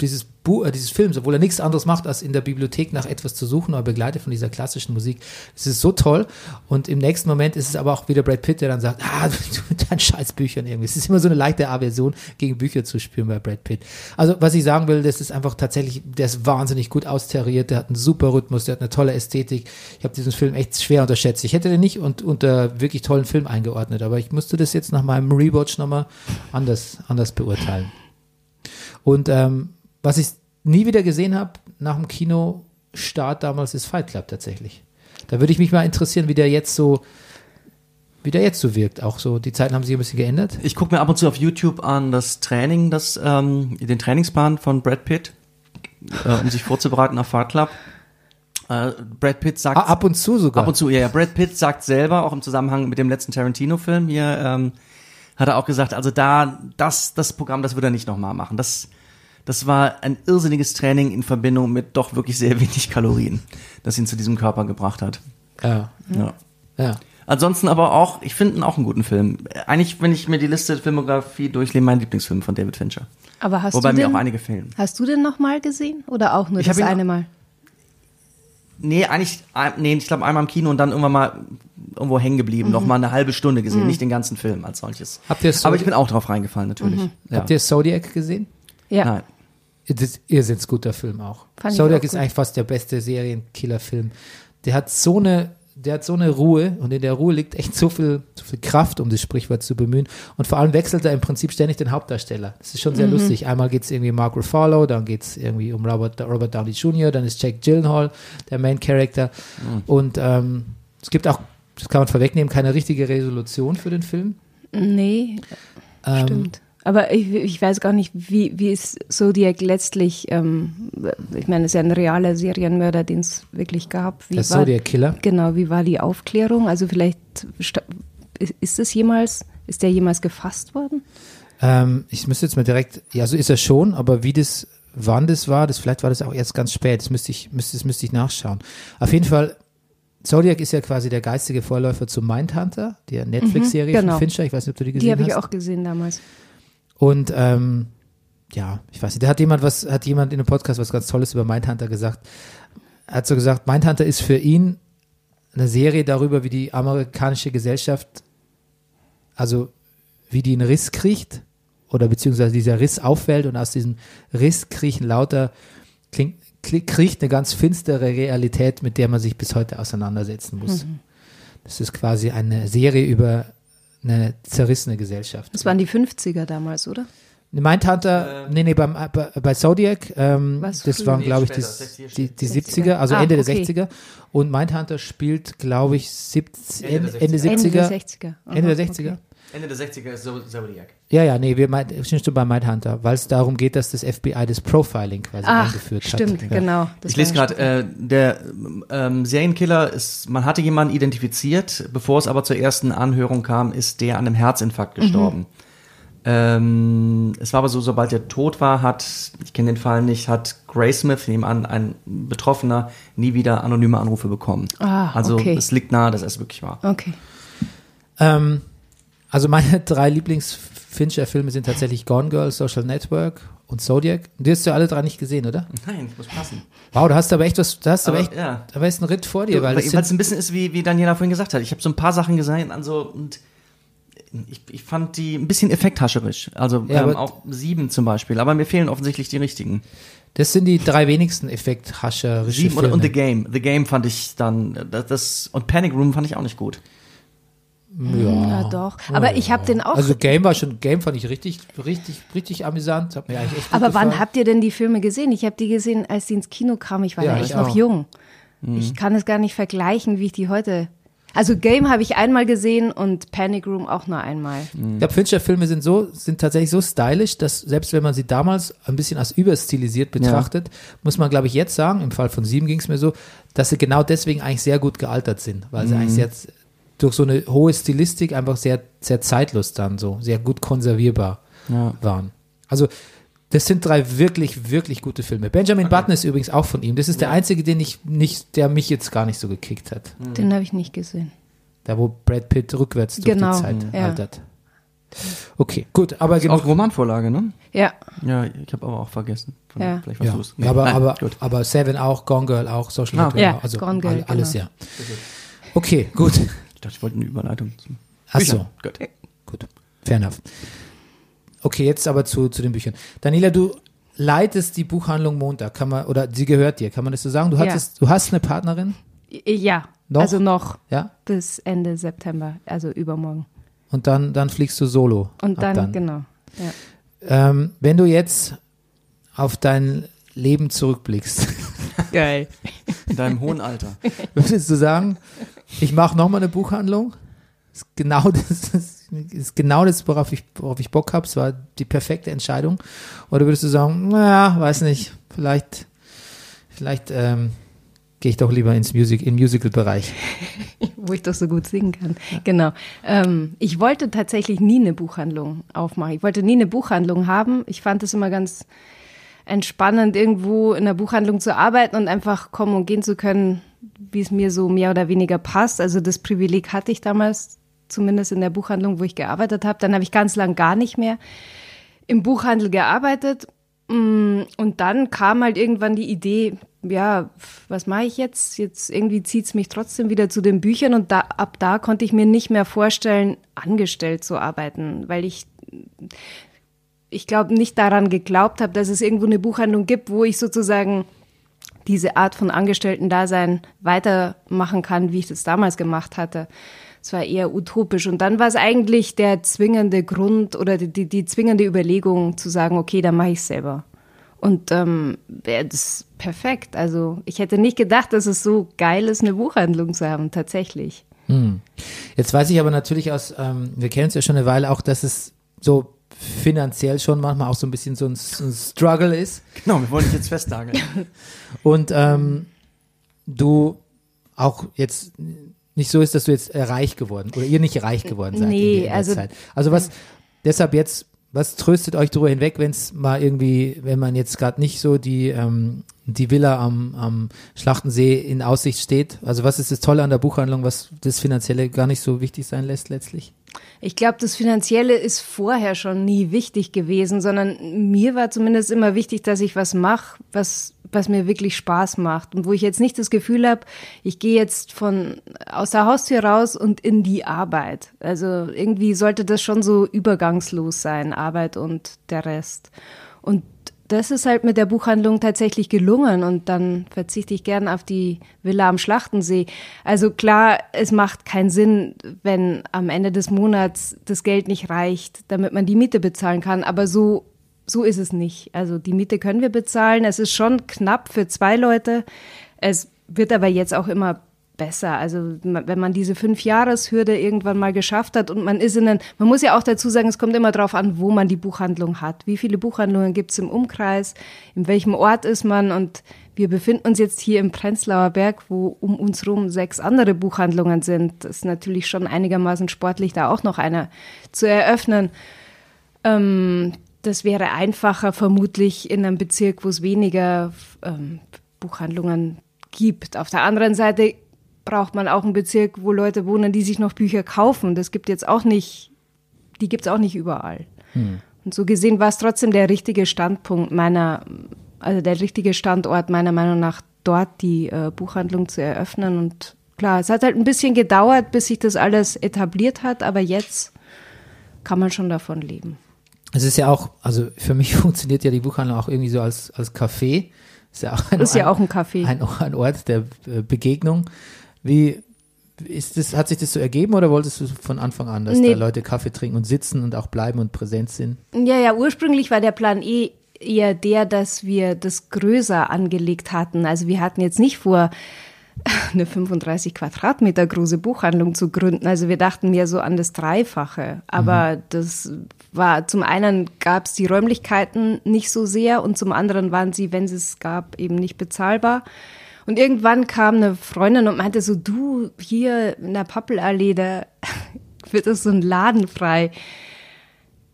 dieses Buch, äh, dieses Films, obwohl er nichts anderes macht, als in der Bibliothek nach etwas zu suchen, aber begleitet von dieser klassischen Musik. Es ist so toll. Und im nächsten Moment ist es aber auch wieder Brad Pitt, der dann sagt, ah, du mit deinen Scheißbüchern irgendwie. Es ist immer so eine leichte Aversion gegen Bücher zu spüren bei Brad Pitt. Also, was ich sagen will, das ist einfach tatsächlich, der ist wahnsinnig gut austariert, der hat einen super Rhythmus, der hat eine tolle Ästhetik. Ich habe diesen Film echt schwer unterschätzt. Ich hätte den nicht und, unter wirklich tollen Film eingeordnet, aber ich musste das jetzt nach meinem Rewatch nochmal anders, anders beurteilen. Und ähm, was ich nie wieder gesehen habe nach dem Kinostart damals ist Fight Club tatsächlich. Da würde ich mich mal interessieren, wie der jetzt so, wie der jetzt so wirkt. Auch so, die Zeiten haben sich ein bisschen geändert. Ich gucke mir ab und zu auf YouTube an das Training, das, ähm, den Trainingsplan von Brad Pitt, äh, um sich vorzubereiten auf Fight Club. Äh, Brad Pitt sagt Ah, ab und zu sogar. Ab und zu, ja, ja. Brad Pitt sagt selber, auch im Zusammenhang mit dem letzten Tarantino-Film hier, ähm, hat er auch gesagt, also da, das, das Programm, das würde er nicht nochmal machen. Das, das war ein irrsinniges Training in Verbindung mit doch wirklich sehr wenig Kalorien, das ihn zu diesem Körper gebracht hat. Ja, Ja. ja. Ansonsten aber auch, ich finde ihn auch einen guten Film. Eigentlich, wenn ich mir die Liste der Filmografie durchlese, mein Lieblingsfilm von David Fincher. Aber hast Wobei du mir den, auch einige fehlen. hast du den noch mal gesehen oder auch nur Ich das eine Mal? Nee, eigentlich, nee, ich glaube einmal im Kino und dann irgendwann mal irgendwo hängen geblieben, noch mal eine halbe Stunde gesehen, nicht den ganzen Film als solches. Habt ihr es Aber ich bin auch drauf reingefallen, natürlich. Ja. Habt ihr Zodiac gesehen? Ja. Nein. Das ist irrsinnig guter Film auch. Fand Zodiac auch ist gut. eigentlich fast der beste Serienkiller-Film. Der hat so eine, der hat so eine Ruhe und in der Ruhe liegt echt so viel, so viel Kraft, um das Sprichwort zu bemühen. Und vor allem wechselt er im Prinzip ständig den Hauptdarsteller. Das ist schon Mhm. sehr lustig. Einmal geht es irgendwie um Mark Ruffalo, dann geht es irgendwie um Robert, Robert Downey Jr., dann ist Jack Gyllenhaal der Main Character. Und ähm, es gibt auch, das kann man vorwegnehmen, keine richtige Resolution für den Film. Nee, Ähm, stimmt. Aber ich, ich weiß gar nicht, wie, wie ist Zodiac letztlich, ähm, ich meine, es ist ja ein realer Serienmörder, den es wirklich gab. Wie Der Zodiac Killer. Genau, wie war die Aufklärung? Also vielleicht, ist es jemals, ist der jemals gefasst worden? Ähm, ich müsste jetzt mal direkt, ja, so ist er schon, aber wie das, wann das war, das vielleicht war das auch erst ganz spät. Das müsste ich, müsste, das müsste ich nachschauen. Auf jeden Fall, Zodiac ist ja quasi der geistige Vorläufer zu Mindhunter, der Netflix-Serie genau. von Fincher. Ich weiß nicht, ob du die gesehen Die habe hast. ich auch gesehen damals. Und ähm, ja, ich weiß nicht, da hat jemand was, hat jemand in einem Podcast was ganz Tolles über Mindhunter gesagt. Er hat so gesagt, Mindhunter ist für ihn eine Serie darüber, wie die amerikanische Gesellschaft, also wie die einen Riss kriegt oder beziehungsweise dieser Riss auffällt und aus diesem Riss kriechen lauter, kling, kli- kriecht eine ganz finstere Realität, mit der man sich bis heute auseinandersetzen muss. Das ist quasi eine Serie über eine zerrissene Gesellschaft. Das waren die 50er damals, oder? Mindhunter, nee, nee, beim, bei, bei Zodiac, ähm, Was das früher? waren, glaube ich, später, die, 60er, die, die 60er. 70er, also Ah, Ende okay. der 60er. Und Mindhunter spielt, glaube ich, 70, Ende der Ende, 60er. Ende 70er. Ende der 60er. Aha, Ende der 60er? okay. Ende der 60er ist so- Zodiac. Ja, ja, nee, wir meint, sind schon bei Mindhunter, weil es darum geht, dass das FBI das Profiling quasi Ach, eingeführt stimmt, hat. Ja. genau. Das ich lese gerade, äh, der ähm, Serienkiller ist, man hatte jemanden identifiziert, bevor es aber zur ersten Anhörung kam, ist der an einem Herzinfarkt gestorben. Ähm, es war aber so, sobald er tot war, hat, ich kenne den Fall nicht, hat Graysmith, nebenan ein Betroffener, nie wieder anonyme Anrufe bekommen. Ah, also okay. es liegt nahe, dass es wirklich war. Okay. Ähm, also meine drei Lieblings-Fincher-Filme sind tatsächlich Gone Girl, Social Network und Zodiac. Die hast du alle drei nicht gesehen, oder? Nein, muss passen. Wow, du hast aber echt was, du hast aber, Aber, echt, ja. da ist ein Ritt vor dir, weil es ein bisschen ist, wie, wie Daniela vorhin gesagt hat. Ich habe so ein paar Sachen gesehen, also und ich, ich fand die ein bisschen effekthascherisch. Also Ja, ähm, auch sieben zum Beispiel, aber mir fehlen offensichtlich die richtigen. das sind die drei wenigsten effekthascherischen Sieben Filme. oder, und The Game. The Game fand ich dann, äh, das und Panic Room fand ich auch nicht gut. Ja, doch. Aber ich habe den auch. Also Game war schon, Game fand ich richtig, richtig, richtig amüsant. Hat mir eigentlich echt gut aber wann gefallen. habt ihr denn die Filme gesehen? Ich habe die gesehen, als die ins Kino kamen. Ich war Ja, ja, ich echt noch jung. Ich kann es gar nicht vergleichen, wie ich die heute. Also Game habe ich einmal gesehen und Panic Room auch nur einmal. Ich glaube, Fincher-Filme sind so, sind tatsächlich so stylisch, dass selbst wenn man sie damals ein bisschen als überstilisiert betrachtet, muss man, glaube ich, jetzt sagen, im Fall von Sieben ging es mir so, dass sie genau deswegen eigentlich sehr gut gealtert sind, weil sie eigentlich sehr, durch so eine hohe Stilistik einfach sehr, sehr zeitlos dann so, sehr gut konservierbar Ja. waren. Also, das sind drei wirklich, wirklich gute Filme. Benjamin Button ist übrigens auch von ihm. Das ist der einzige, den ich nicht, der mich jetzt gar nicht so gekickt hat. Den habe ich nicht gesehen. Da, wo Brad Pitt rückwärts durch Genau, die Zeit ja. altert. Okay, gut, aber Auch genug. Romanvorlage, ne? Ja, Ja, ich habe aber auch vergessen. Von- Ja. Vielleicht warst Ja, du's. ja, aber, Nein, aber, gut. aber Seven auch, Gone Girl auch, Social Ah, Network Ja, auch, also Gone Girl, all- alles genau. ja. Okay, gut. Ich dachte, ich wollte eine Überleitung zum Ach so. Gut. Gut, fair enough. Okay, jetzt aber zu, zu den Büchern. Daniela, du leitest die Buchhandlung Montag, kann man, oder sie gehört dir, kann man das so sagen? Du, Ja. hattest, du hast eine Partnerin, ja. Noch? Also noch ja? bis Ende September, also übermorgen. Und dann, dann fliegst du solo. Und ab dann, genau. Ja. Ähm, wenn du jetzt auf dein Leben zurückblickst, Geil. In deinem hohen Alter. würdest du sagen, ich mache nochmal eine Buchhandlung? Ist genau das, ist genau das, worauf ich, worauf ich Bock habe. Es war die perfekte Entscheidung. Oder würdest du sagen, naja, weiß nicht, vielleicht, vielleicht ähm, gehe ich doch lieber ins Music, im Musical-Bereich. Wo ich doch so gut singen kann. Genau. Ähm, ich wollte tatsächlich nie eine Buchhandlung aufmachen. Ich wollte nie eine Buchhandlung haben. Ich fand es immer ganz entspannend, irgendwo in der Buchhandlung zu arbeiten und einfach kommen und gehen zu können, wie es mir so mehr oder weniger passt. Also das Privileg hatte ich damals, zumindest in der Buchhandlung, wo ich gearbeitet habe. Dann habe ich ganz lang gar nicht mehr im Buchhandel gearbeitet. Mm, Und dann kam halt irgendwann die Idee, ja, was mache ich jetzt? Jetzt irgendwie zieht es mich trotzdem wieder zu den Büchern und da, ab da konnte ich mir nicht mehr vorstellen, angestellt zu arbeiten, weil ich, ich glaube, nicht daran geglaubt habe, dass es irgendwo eine Buchhandlung gibt, wo ich sozusagen diese Art von Angestellten-Dasein weitermachen kann, wie ich das damals gemacht hatte. Es war eher utopisch. Und dann war es eigentlich der zwingende Grund oder die, die, die zwingende Überlegung zu sagen, okay, dann mache ich es selber. Und ähm, ja, das ist perfekt. Also ich hätte nicht gedacht, dass es so geil ist, eine Buchhandlung zu haben, tatsächlich. Jetzt weiß ich aber natürlich aus, ähm, wir kennen uns ja schon eine Weile auch, dass es so finanziell schon manchmal auch so ein bisschen so ein, ein Struggle ist. Genau, wir wollen dich jetzt festnageln. Und ähm, du auch jetzt nicht so ist, dass du jetzt äh, reich geworden oder ihr nicht reich geworden seid Nee, in, der, in der also- Zeit. Also was deshalb jetzt, was tröstet euch darüber hinweg, wenn es mal irgendwie, wenn man jetzt gerade nicht so die ähm, die Villa am, am Schlachtensee in Aussicht steht? Also was ist das Tolle an der Buchhandlung, was das Finanzielle gar nicht so wichtig sein lässt letztlich? Ich glaube, das Finanzielle ist vorher schon nie wichtig gewesen, sondern mir war zumindest immer wichtig, dass ich was mache, was, was mir wirklich Spaß macht und wo ich jetzt nicht das Gefühl habe, ich gehe jetzt von aus der Haustür raus und in die Arbeit. Also irgendwie sollte das schon so übergangslos sein, Arbeit und der Rest. Und das ist halt mit der Buchhandlung tatsächlich gelungen und dann verzichte ich gern auf die Villa am Schlachtensee. Also klar, es macht keinen Sinn, wenn am Ende des Monats das Geld nicht reicht, damit man die Miete bezahlen kann, aber so so ist es nicht. Also die Miete können wir bezahlen. Es ist schon knapp für zwei Leute. Es wird aber jetzt auch immer besser. Also wenn man diese Fünf-Jahres-Hürde irgendwann mal geschafft hat und man ist in einem, man muss ja auch dazu sagen, es kommt immer darauf an, wo man die Buchhandlung hat. Wie viele Buchhandlungen gibt es im Umkreis? In welchem Ort ist man? Und wir befinden uns jetzt hier im Prenzlauer Berg, wo um uns rum sechs andere Buchhandlungen sind. Das ist natürlich schon einigermaßen sportlich, da auch noch eine zu eröffnen. Ähm, das wäre einfacher vermutlich in einem Bezirk, wo es weniger ähm, Buchhandlungen gibt. Auf der anderen Seite braucht man auch einen Bezirk, wo Leute wohnen, die sich noch Bücher kaufen. Das gibt jetzt auch nicht, die gibt es auch nicht überall. Und so gesehen war es trotzdem der richtige Standpunkt meiner, also der richtige Standort meiner Meinung nach, dort die äh, Buchhandlung zu eröffnen. Und klar, es hat halt ein bisschen gedauert, bis sich das alles etabliert hat, aber jetzt kann man schon davon leben. Es ist ja auch, also für mich funktioniert ja die Buchhandlung auch irgendwie so als, als Café. Ist ja auch ein, Ist ja auch ein Café. Ein, ein Ort der äh, Begegnung. Wie ist das, hat sich das so ergeben oder wolltest du von Anfang an, dass Nee. da Leute Kaffee trinken und sitzen und auch bleiben und präsent sind? Ja, ja, ursprünglich war der Plan eh eher der, dass wir das größer angelegt hatten. Also wir hatten jetzt nicht vor, eine 35 Quadratmeter große Buchhandlung zu gründen. Also wir dachten mehr so an das Dreifache. Aber das war, zum einen gab es die Räumlichkeiten nicht so sehr und zum anderen waren sie, wenn es es gab, eben nicht bezahlbar. Und irgendwann kam eine Freundin und meinte so, du, hier in der Pappelallee, da wird es so ein Laden frei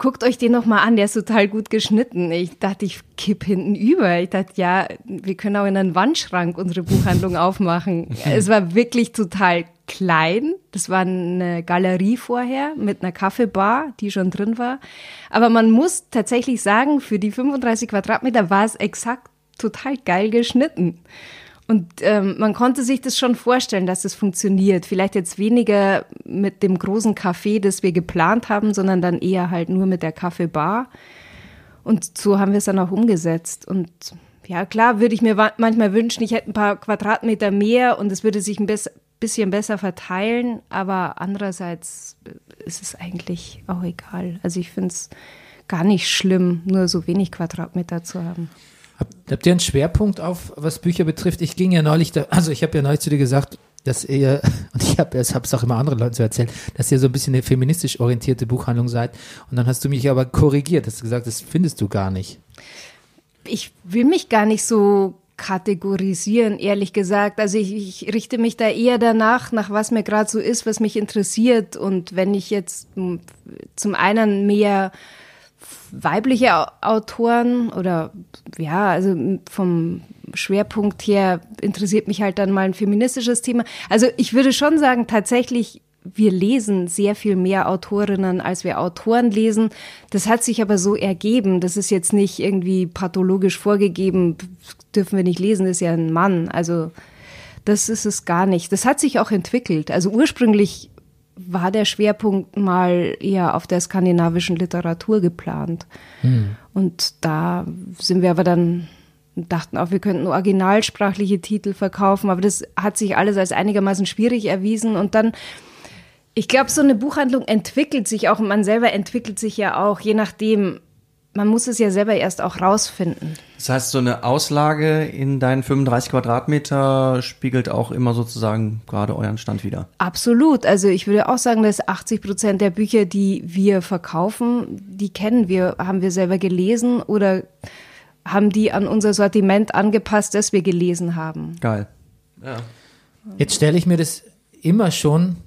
guckt euch den noch mal an, der ist total gut geschnitten. Ich dachte, ich kipp hinten über. Ich dachte, ja, wir können auch in einen Wandschrank unsere Buchhandlung aufmachen. Es war wirklich total klein. Das war eine Galerie vorher mit einer Kaffeebar, die schon drin war. Aber man muss tatsächlich sagen, für die 35 Quadratmeter war es exakt total geil geschnitten. Und ähm, man konnte sich das schon vorstellen, dass das funktioniert. Vielleicht jetzt weniger mit dem großen Café, das wir geplant haben, sondern dann eher halt nur mit der Kaffeebar. Und so haben wir es dann auch umgesetzt. Und ja, klar, würde ich mir manchmal wünschen, ich hätte ein paar Quadratmeter mehr und es würde sich ein bisschen besser verteilen. Aber andererseits ist es eigentlich auch egal. Also ich finde es gar nicht schlimm, nur so wenig Quadratmeter zu haben. Habt, ihr einen Schwerpunkt auf, was Bücher betrifft? Ich ging ja neulich, da, also ich habe ja neulich zu dir gesagt, dass ihr, und ich habe es auch immer anderen Leuten so erzählt, dass ihr so ein bisschen eine feministisch orientierte Buchhandlung seid. Und dann hast du mich aber korrigiert, hast gesagt, das findest du gar nicht. ich will mich gar nicht so kategorisieren, ehrlich gesagt. Also ich, ich richte mich da eher danach, nach was mir gerade so ist, was mich interessiert. Und wenn ich jetzt zum einen mehr weibliche Au- Autoren oder ja, also vom Schwerpunkt her interessiert mich halt dann mal ein feministisches Thema. Also ich würde schon sagen, tatsächlich wir lesen sehr viel mehr Autorinnen, als wir Autoren lesen. Das hat sich aber so ergeben. Das ist jetzt nicht irgendwie pathologisch vorgegeben, dürfen wir nicht lesen, ist ja ein Mann. Also das ist es gar nicht. Das hat sich auch entwickelt. Also ursprünglich war der Schwerpunkt mal eher auf der skandinavischen Literatur geplant. Und da sind wir aber dann dachten auch, wir könnten originalsprachliche Titel verkaufen, aber das hat sich alles als einigermaßen schwierig erwiesen und dann ich glaube, so eine Buchhandlung entwickelt sich auch und man selber entwickelt sich ja auch, je nachdem, man muss es ja selber erst auch rausfinden. Das heißt, so eine Auslage in deinen 35 Quadratmeter spiegelt auch immer sozusagen gerade euren Stand wieder. Absolut. Also ich würde auch sagen, dass 80 Prozent der Bücher, die wir verkaufen, die kennen wir, haben wir selber gelesen oder haben die an unser Sortiment angepasst, das wir gelesen haben. Geil. Jetzt stelle ich mir das immer schon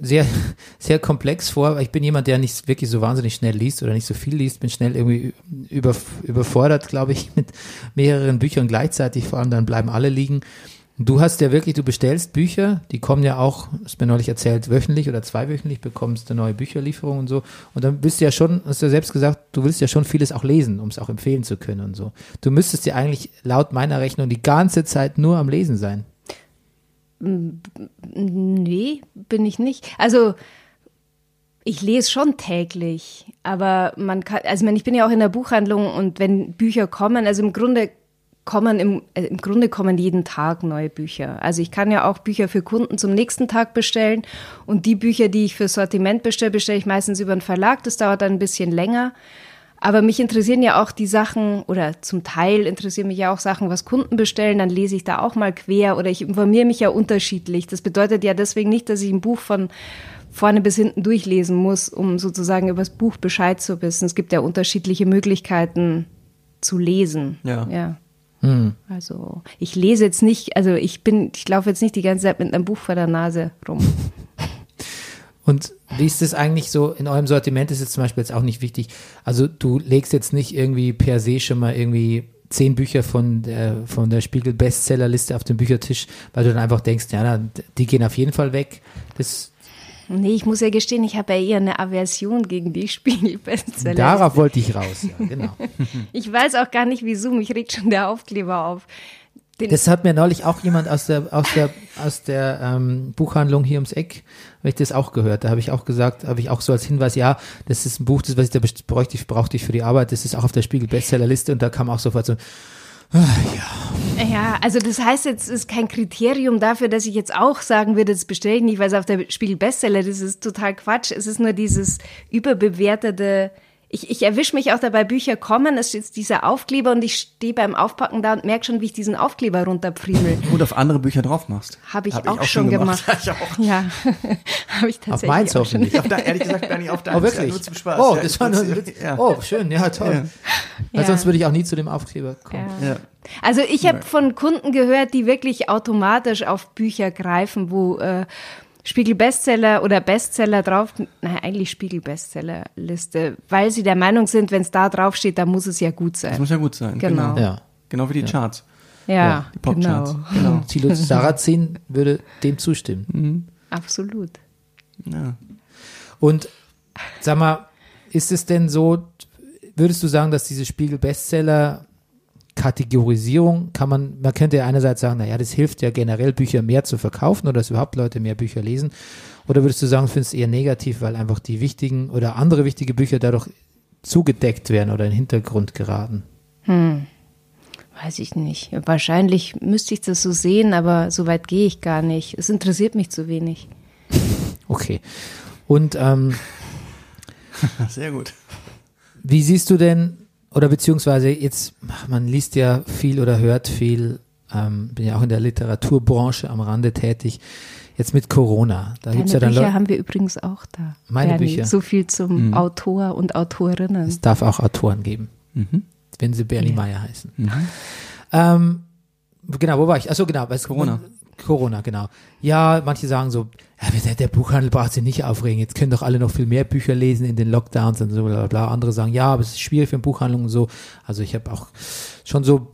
sehr, sehr komplex vor, ich bin jemand, der nicht wirklich so wahnsinnig schnell liest oder nicht so viel liest, bin schnell irgendwie über, überfordert, glaube ich, mit mehreren Büchern gleichzeitig, vor allem dann bleiben alle liegen. Du hast ja wirklich, du bestellst Bücher, die kommen ja auch, hast mir neulich erzählt, wöchentlich oder zweiwöchentlich bekommst du neue Bücherlieferung und so. Und dann bist du ja schon, hast du ja selbst gesagt, du willst ja schon vieles auch lesen, um es auch empfehlen zu können und so. Du müsstest ja eigentlich laut meiner Rechnung die ganze Zeit nur am Lesen sein. Nee, bin ich nicht. Also ich lese schon täglich, aber man kann, also ich, bin ja auch in der Buchhandlung und wenn Bücher kommen, also im Grunde kommen im, äh, im Grunde kommen jeden Tag neue Bücher. Also ich kann ja auch Bücher für Kunden zum nächsten Tag bestellen und die Bücher, die ich für Sortiment bestelle, bestelle ich meistens über einen Verlag. Das dauert dann ein bisschen länger. Aber mich interessieren ja auch die Sachen, oder zum Teil interessieren mich ja auch Sachen, was Kunden bestellen, dann lese ich da auch mal quer oder ich informiere mich ja unterschiedlich. Das bedeutet ja deswegen nicht, dass ich ein Buch von vorne bis hinten durchlesen muss, um sozusagen über das Buch Bescheid zu wissen. Es gibt ja unterschiedliche Möglichkeiten zu lesen. Ja. ja. Also ich lese jetzt nicht, also ich bin, ich laufe jetzt nicht die ganze Zeit mit einem Buch vor der Nase rum. Und wie ist das eigentlich so in eurem Sortiment? Ist jetzt zum Beispiel jetzt auch nicht wichtig. Also du legst jetzt nicht irgendwie per se schon mal irgendwie zehn Bücher von der, von der Spiegel Bestsellerliste auf den Büchertisch, weil du dann einfach denkst, ja, na, die gehen auf jeden Fall weg. Das, Nee, ich muss ja gestehen, ich habe ja eher eine Aversion gegen die Spiegel-Bestseller. darauf wollte ich raus. Ja, genau. Ich weiß auch gar nicht, wieso. Mich regt schon der Aufkleber auf. Den, Das hat mir neulich auch jemand aus der, aus der, aus der ähm, Buchhandlung hier ums Eck, habe ich das auch gehört. Da habe ich auch gesagt, habe ich auch so als Hinweis, ja, das ist ein Buch, das was ich da bräuchte, ich brauchte ich für die Arbeit, das ist auch auf der Spiegel Bestsellerliste und da kam auch sofort so, ja, also das heißt jetzt, es ist kein Kriterium dafür, dass ich jetzt auch sagen würde, das bestelle ich nicht, weil es auf der Spiegel Bestseller. Das ist total Quatsch. Es ist nur dieses überbewertete. Ich, ich erwische mich auch dabei, Bücher kommen, es ist dieser Aufkleber und ich stehe beim Aufpacken da und merke schon, wie ich diesen Aufkleber runterfriemel. Und auf andere Bücher drauf machst. Habe ich, Hab auch, schon gemacht. ich auch. Ja, habe ich tatsächlich auf meins auch schon. hoffentlich. Auf da, ehrlich gesagt gar nicht auf deinen. Oh, wirklich? Nur zum Spaß. Oh, Ja, das war nur ja. Oh, schön, ja, toll. Ja. Weil Ja. sonst würde ich auch nie zu dem Aufkleber kommen. Ja. Ja. Also ich habe von Kunden gehört, die wirklich automatisch auf Bücher greifen, wo äh, Spiegel Bestseller oder Bestseller drauf, naja, eigentlich Spiegel Bestseller Liste, weil sie der Meinung sind, wenn es da drauf steht, dann muss es ja gut Das sein. muss ja gut sein. Genau. Ja. Genau wie die Charts. Ja, die Popcharts. genau. Genau. Thilo Sarrazin würde dem zustimmen. Absolut. Ja. Und sag mal, ist es denn so, würdest du sagen, dass diese Spiegel-Bestseller Kategorisierung kann man, man könnte ja einerseits sagen, naja, das hilft ja generell Bücher mehr zu verkaufen oder dass überhaupt Leute mehr Bücher lesen. Oder würdest du sagen, findest du eher negativ, weil einfach die wichtigen oder andere wichtige Bücher dadurch zugedeckt werden oder in den Hintergrund geraten? Weiß ich nicht. Wahrscheinlich müsste ich das so sehen, aber so weit gehe ich gar nicht. Es interessiert mich zu wenig. Okay. Und ähm, Sehr gut. Wie siehst du denn, oder beziehungsweise jetzt, man liest ja viel oder hört viel, ähm, bin ja auch in der Literaturbranche am Rande tätig, jetzt mit Corona. Da Deine gibt's ja dann Bücher Leute, haben wir übrigens auch da. Meine Bernie. Bücher. So viel zum Autor und Autorinnen. es darf auch Autoren geben, Mhm. wenn sie Bernie Ja. Meyer heißen. Ähm, genau, wo war ich? Achso, genau. Corona. Corona, genau. Ja, manche sagen so, ja, der, Buchhandel braucht sich nicht aufregen, jetzt können doch alle noch viel mehr Bücher lesen in den Lockdowns und so bla bla. Andere sagen, ja, aber es ist schwierig für Buchhandlungen und so. Also ich habe auch schon so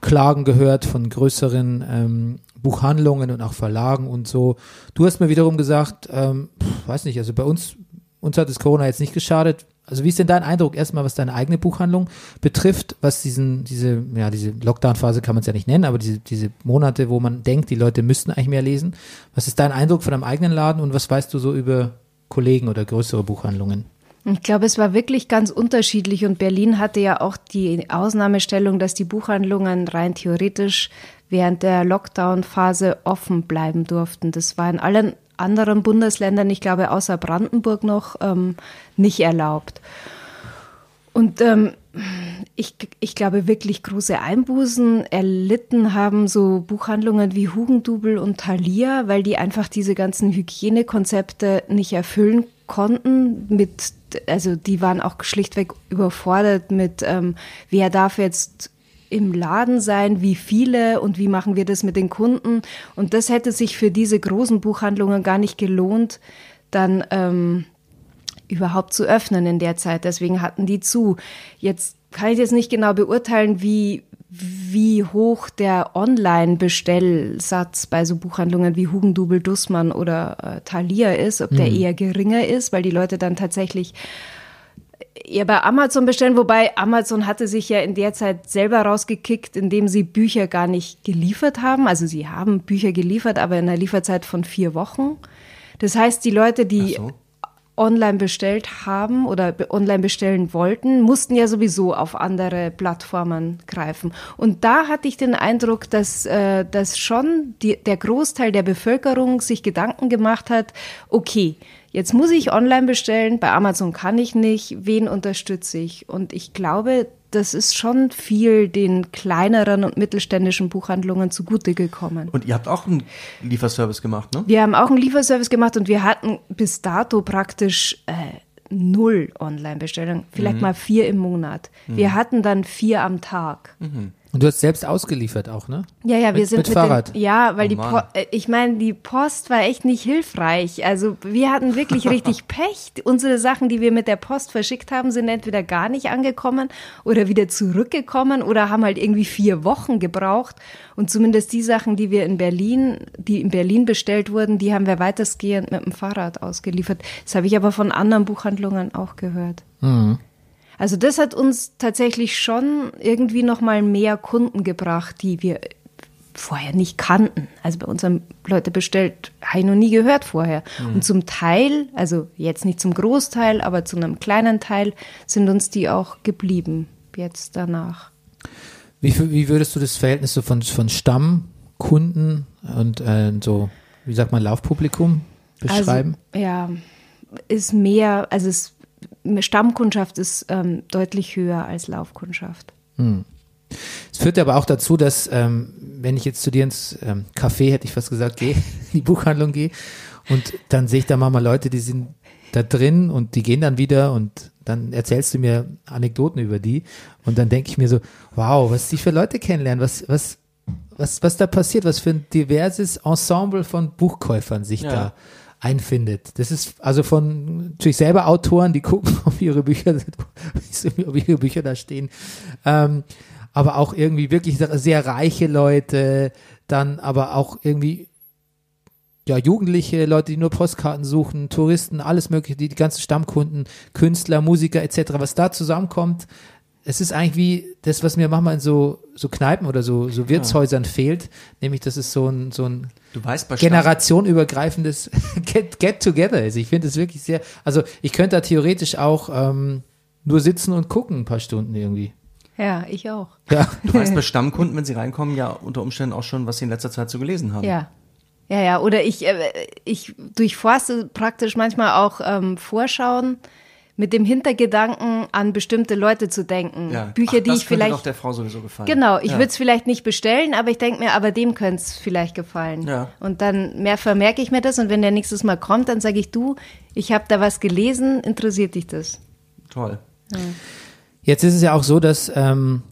Klagen gehört von größeren ähm, Buchhandlungen und auch Verlagen und so. Du hast mir wiederum gesagt, ähm, weiß nicht, also bei uns, uns hat das Corona jetzt nicht geschadet. Also wie ist denn dein Eindruck erstmal, was deine eigene Buchhandlung betrifft, was diesen, diese, ja, diese Lockdown-Phase kann man es ja nicht nennen, aber diese, diese Monate, wo man denkt, die Leute müssten eigentlich mehr lesen. Was ist dein Eindruck von deinem eigenen Laden und was weißt du so über Kollegen oder größere Buchhandlungen? Ich glaube, es war wirklich ganz unterschiedlich und Berlin hatte ja auch die Ausnahmestellung, dass die Buchhandlungen rein theoretisch während der Lockdown-Phase offen bleiben durften. Das war in allen anderen Bundesländern, ich glaube außer Brandenburg noch, ähm, nicht erlaubt. Und ähm, ich, ich glaube wirklich große Einbußen erlitten haben so Buchhandlungen wie Hugendubel und Thalia, weil die einfach diese ganzen Hygienekonzepte nicht erfüllen konnten. Mit, also die waren auch schlichtweg überfordert mit, ähm, wer darf jetzt im Laden sein, wie viele und wie machen wir das mit den Kunden. Und das hätte sich für diese großen Buchhandlungen gar nicht gelohnt, dann ähm, überhaupt zu öffnen in der Zeit. Deswegen hatten die zu. Jetzt kann ich jetzt nicht genau beurteilen, wie, wie hoch der Online-Bestellsatz bei so Buchhandlungen wie Hugendubel, Dussmann oder äh, Thalia ist, ob der eher geringer ist, weil die Leute dann tatsächlich eher bei Amazon bestellen, wobei Amazon hatte sich ja in der Zeit selber rausgekickt, indem sie Bücher gar nicht geliefert haben. Also sie haben Bücher geliefert, aber in einer Lieferzeit von vier Wochen. Das heißt, die Leute, die so. online bestellt haben oder online bestellen wollten, mussten ja sowieso auf andere Plattformen greifen. Und da hatte ich den Eindruck, dass, äh, dass schon die, der Großteil der Bevölkerung sich Gedanken gemacht hat, okay, jetzt muss ich online bestellen, bei Amazon kann ich nicht, wen unterstütze ich? Und ich glaube, das ist schon viel den kleineren und mittelständischen Buchhandlungen zugute gekommen. Und ihr habt auch einen Lieferservice gemacht, ne? Wir haben auch einen Lieferservice gemacht und wir hatten bis dato praktisch äh, null Online-Bestellungen, vielleicht mal vier im Monat. Wir hatten dann vier am Tag. Und du hast selbst ausgeliefert auch, ne? Ja, ja, wir Mit- sind mit mit, Fahrrad? Den, ja, weil Oh die, po äh, ich meine, die Post war echt nicht hilfreich. Also wir hatten wirklich richtig Pech. Unsere Sachen, die wir mit der Post verschickt haben, sind entweder gar nicht angekommen oder wieder zurückgekommen oder haben halt irgendwie vier Wochen gebraucht. Und zumindest die Sachen, die wir in Berlin, die in Berlin bestellt wurden, die haben wir weitestgehend mit dem Fahrrad ausgeliefert. Das habe ich aber von anderen Buchhandlungen auch gehört. Also das hat uns tatsächlich schon irgendwie noch mal mehr Kunden gebracht, die wir vorher nicht kannten. Also bei uns haben Leute bestellt, habe ich noch nie gehört vorher. Und zum Teil, also jetzt nicht zum Großteil, aber zu einem kleinen Teil sind uns die auch geblieben jetzt danach. Wie, wie würdest du das Verhältnis so von, von Stammkunden und äh, so, wie sagt man, Laufpublikum beschreiben? Also, ja, ist mehr, also es, Stammkundschaft ist ähm, deutlich höher als Laufkundschaft. Es führt aber auch dazu, dass, ähm, wenn ich jetzt zu dir ins ähm, Café, hätte ich fast gesagt, gehe, in die Buchhandlung gehe und dann sehe ich da mal Leute, die sind da drin und die gehen dann wieder und dann erzählst du mir Anekdoten über die und dann denke ich mir so, wow, was die für Leute kennenlernen, was, was, was, was da passiert, was für ein diverses Ensemble von Buchkäufern sich Ja. da einfindet. Das ist also von natürlich selber Autoren, die gucken, ob ihre Bücher, ob ihre Bücher da stehen. Ähm, aber auch irgendwie wirklich sehr reiche Leute, dann aber auch irgendwie ja, Jugendliche, Leute, die nur Postkarten suchen, Touristen, alles mögliche, die, die ganzen Stammkunden, Künstler, Musiker etc., was da zusammenkommt, es ist eigentlich wie das, was mir manchmal in so, so Kneipen oder so, so Wirtshäusern fehlt, nämlich, dass es so ein, so ein Du weißt generationenübergreifendes Get, Get Together ist. Ich finde es wirklich sehr, also ich könnte da theoretisch auch ähm, nur sitzen und gucken ein paar Stunden irgendwie. Ja, ich auch. Ja, Du weißt bei Stammkunden, wenn sie reinkommen, ja unter Umständen auch schon, was sie in letzter Zeit so gelesen haben. Ja. Ja, ja, oder ich, äh, ich durchforste praktisch manchmal auch ähm, Vorschauen mit dem Hintergedanken, an bestimmte Leute zu denken. Ja. Bücher, Ach, die das ich vielleicht. doch der Frau sowieso gefallen. Genau, ich ja. würde es vielleicht nicht bestellen, aber ich denke mir, aber dem könnte es vielleicht gefallen. Ja. Und dann mehr vermerke ich mir das und wenn der nächstes Mal kommt, dann sage ich, du, ich habe da was gelesen, interessiert dich das? Toll. Jetzt ist es ja auch so, dass ähm,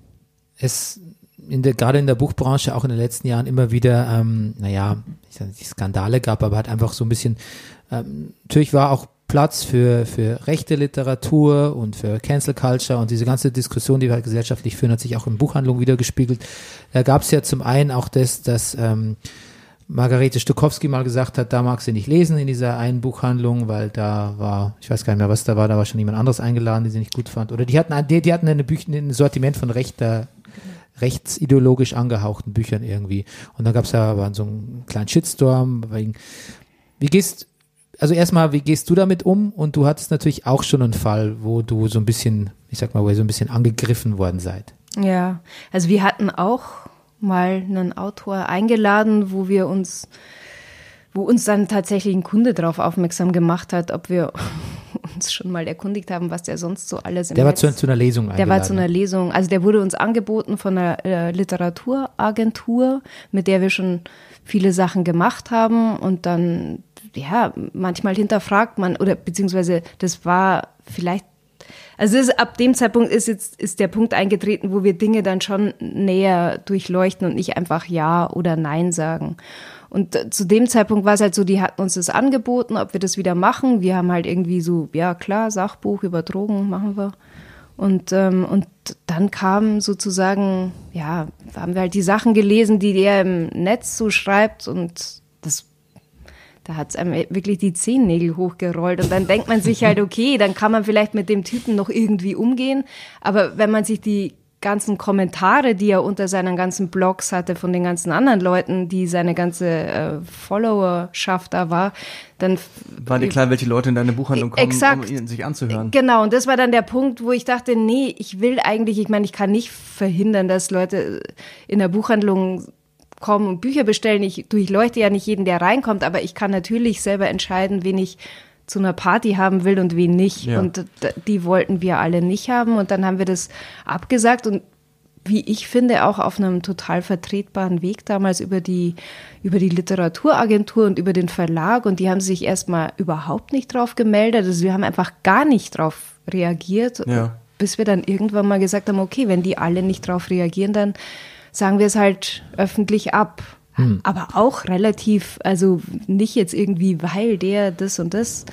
es in der, gerade in der Buchbranche auch in den letzten Jahren immer wieder, ähm, naja, ich sag nicht, die Skandale gab, aber halt einfach so ein bisschen, ähm, natürlich war auch Platz für, für rechte Literatur und für Cancel Culture und diese ganze Diskussion, die wir halt gesellschaftlich führen, hat sich auch in Buchhandlungen wieder gespiegelt. Da gab es ja zum einen auch das, dass ähm, Margarete Stukowski mal gesagt hat, da mag sie nicht lesen in dieser einen Buchhandlung, weil da war, ich weiß gar nicht mehr, was da war, da war schon jemand anderes eingeladen, die sie nicht gut fand. Oder die hatten die, die hatten eine Büch ein Sortiment von rechter, rechtsideologisch angehauchten Büchern irgendwie. Und dann gab es ja so einen kleinen Shitstorm. Wegen, wie gehst, also erstmal, wie gehst du damit um? Und du hattest natürlich auch schon einen Fall, wo du so ein bisschen, ich sag mal, wo ihr so ein bisschen angegriffen worden seid. Ja, also wir hatten auch mal einen Autor eingeladen, wo wir uns, wo uns dann tatsächlich ein Kunde darauf aufmerksam gemacht hat, ob wir uns schon mal erkundigt haben, was der sonst so alles im Der war Netz- zu, zu einer Lesung Der eingeladen. war zu einer Lesung, also der wurde uns angeboten von einer äh, Literaturagentur, mit der wir schon viele Sachen gemacht haben und dann, ja, manchmal hinterfragt man oder beziehungsweise das war vielleicht, also ist, ab dem Zeitpunkt ist jetzt ist der Punkt eingetreten, wo wir Dinge dann schon näher durchleuchten und nicht einfach Ja oder Nein sagen. Und äh, zu dem Zeitpunkt war es halt so, die hatten uns das angeboten, ob wir das wieder machen. Wir haben halt irgendwie so, ja klar, Sachbuch über Drogen machen wir. Und, ähm, und dann kam sozusagen, ja, haben wir halt die Sachen gelesen, die der im Netz so schreibt und das, da hat es einem wirklich die Zehennägel hochgerollt. Und dann denkt man sich halt, okay, dann kann man vielleicht mit dem Typen noch irgendwie umgehen. Aber wenn man sich die ganzen Kommentare, die er unter seinen ganzen Blogs hatte von den ganzen anderen Leuten, die seine ganze äh, Followerschaft da war, dann War dir klar, welche Leute in deine Buchhandlung kommen, Exakt. um ihn sich anzuhören? Genau, und das war dann der Punkt, wo ich dachte, nee, ich will eigentlich, ich meine, ich kann nicht verhindern, dass Leute in der Buchhandlung kommen und Bücher bestellen. Ich durchleuchte ja nicht jeden, der reinkommt, aber ich kann natürlich selber entscheiden, wen ich zu einer Party haben will und wen nicht. Ja. Und die wollten wir alle nicht haben. Und dann haben wir das abgesagt und wie ich finde, auch auf einem total vertretbaren Weg damals über die, über die Literaturagentur und über den Verlag. Und die haben sich erstmal überhaupt nicht drauf gemeldet. Also wir haben einfach gar nicht drauf reagiert. Ja. Bis wir dann irgendwann mal gesagt haben, okay, wenn die alle nicht drauf reagieren, dann sagen wir es halt öffentlich ab. Aber auch relativ, also nicht jetzt irgendwie, weil der das und das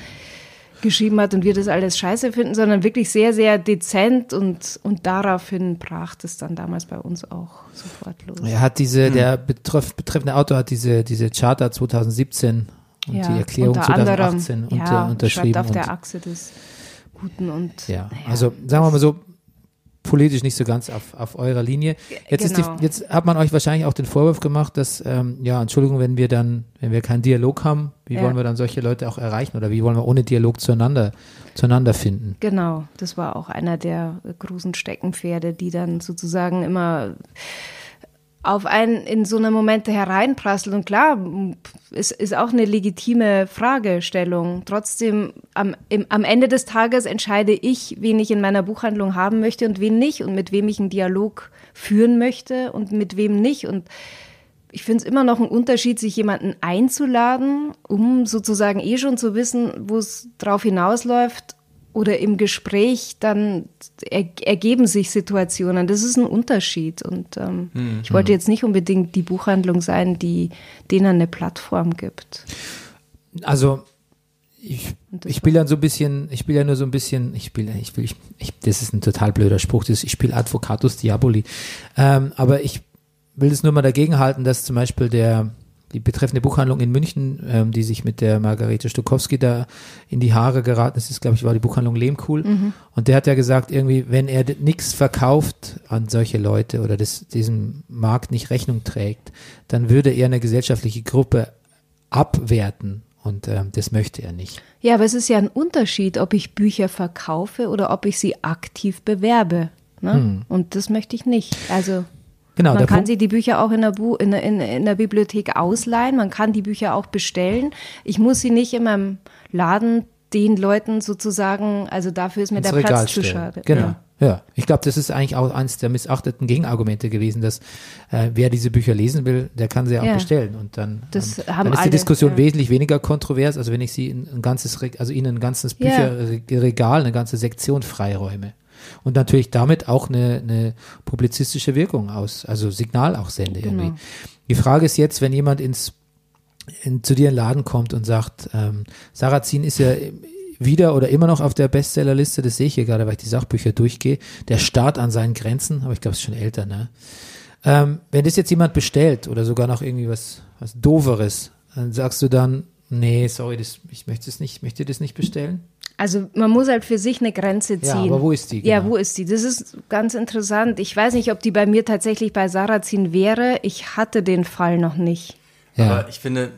geschrieben hat und wir das alles scheiße finden, sondern wirklich sehr, sehr dezent und, und daraufhin brach das dann damals bei uns auch sofort los. Er hat diese, der betreff, betreffende Autor hat diese, diese Charta 2017 und die Erklärung unter 2018 anderem, unter, ja, unterschrieben. auf und, der Achse des Guten und ja, naja, also sagen wir mal so, politisch nicht so ganz auf, auf eurer Linie. Jetzt, ist genau. die, jetzt hat man euch wahrscheinlich auch den Vorwurf gemacht, dass, ähm, ja, Entschuldigung, wenn wir dann, wenn wir keinen Dialog haben, wie Ja. wollen wir dann solche Leute auch erreichen oder wie wollen wir ohne Dialog zueinander, zueinander finden? Genau, das war auch einer der großen Steckenpferde, die dann sozusagen immer auf einen in so eine Momente hereinprasseln. Und klar, es ist auch eine legitime Fragestellung. Trotzdem, am, im, am Ende des Tages entscheide ich, wen ich in meiner Buchhandlung haben möchte und wen nicht und mit wem ich einen Dialog führen möchte und mit wem nicht. Und ich finde es immer noch ein Unterschied, sich jemanden einzuladen, um sozusagen eh schon zu wissen, wo es drauf hinausläuft. Oder im Gespräch dann er, ergeben sich Situationen. Das ist ein Unterschied. Und ähm, ich wollte jetzt nicht unbedingt die Buchhandlung sein, die denen eine Plattform gibt. Also ich Ich spiele dann so ein bisschen, ich spiele ja nur so ein bisschen, ich spiele, ich will, ich, ich, das ist ein total blöder Spruch, das, ich spiele Advocatus Diaboli. Ähm, aber ich will das nur mal dagegen halten, dass zum Beispiel der, die betreffende Buchhandlung in München, ähm, die sich mit der Margarete Stokowski da in die Haare geraten ist, ist, glaube ich, war die Buchhandlung Lehmkuhl. Und der hat ja gesagt, irgendwie, wenn er nichts verkauft an solche Leute oder das, diesem Markt nicht Rechnung trägt, dann würde er eine gesellschaftliche Gruppe abwerten. Und ähm, das möchte er nicht. Ja, aber es ist ja ein Unterschied, ob ich Bücher verkaufe oder ob ich sie aktiv bewerbe. Ne? Und das möchte ich nicht. Also Genau, man kann Punkt- sich die Bücher auch in der, Bu in, in, in der Bibliothek ausleihen, man kann die Bücher auch bestellen. Ich muss sie nicht in meinem Laden den Leuten sozusagen, also dafür ist mir der Regal Platz zu stellen. schade. Genau. Ja. Ja, ich glaube, das ist eigentlich auch eines der missachteten Gegenargumente gewesen, dass äh, wer diese Bücher lesen will, der kann sie auch Ja. bestellen und dann, Das ähm, dann ist die alle, Diskussion ja. wesentlich weniger kontrovers, als wenn ich sie in ein ganzes, also ihnen ein ganzes Ja. Bücherregal, eine ganze Sektion freiräume und natürlich damit auch eine, eine publizistische Wirkung aus, also Signal auch sende Genau. irgendwie. Die Frage ist jetzt, wenn jemand ins in, zu dir in den Laden kommt und sagt, ähm, Sarrazin ist ja wieder oder immer noch auf der Bestsellerliste, das sehe ich hier gerade, weil ich die Sachbücher durchgehe, der Start an seinen Grenzen, aber ich glaube, es ist schon älter, ne? Ähm, wenn das jetzt jemand bestellt oder sogar noch irgendwie was, was Doveres, dann sagst du dann, nee, sorry, das, ich möchte es nicht, ich möchte das nicht bestellen. Also man muss halt für sich eine Grenze Ja, ziehen. aber wo ist die? Ja, Genau. wo ist die? Das ist ganz interessant. Ich weiß nicht, ob die bei mir tatsächlich bei Sarrazin wäre. Ich hatte den Fall noch nicht. Ja. Aber ich finde,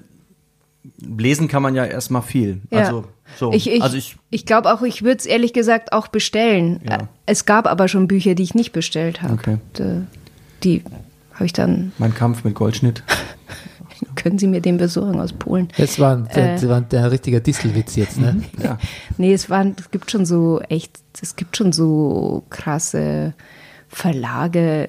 lesen kann man ja erstmal viel. Ja. Also, so. Ich, ich, also ich, ich glaube auch, ich würde es ehrlich gesagt auch bestellen. Ja. Äh, Es gab aber schon Bücher, die ich nicht bestellt habe. Okay. D- Die habe ich dann, mein Kampf mit Goldschnitt. können Sie mir den besorgen aus Polen? Das war, ein- Äh. das war ein richtiger Distelwitz jetzt, ne? Ja. Nee, es waren, es gibt schon so echt, es gibt schon so krasse Verlage,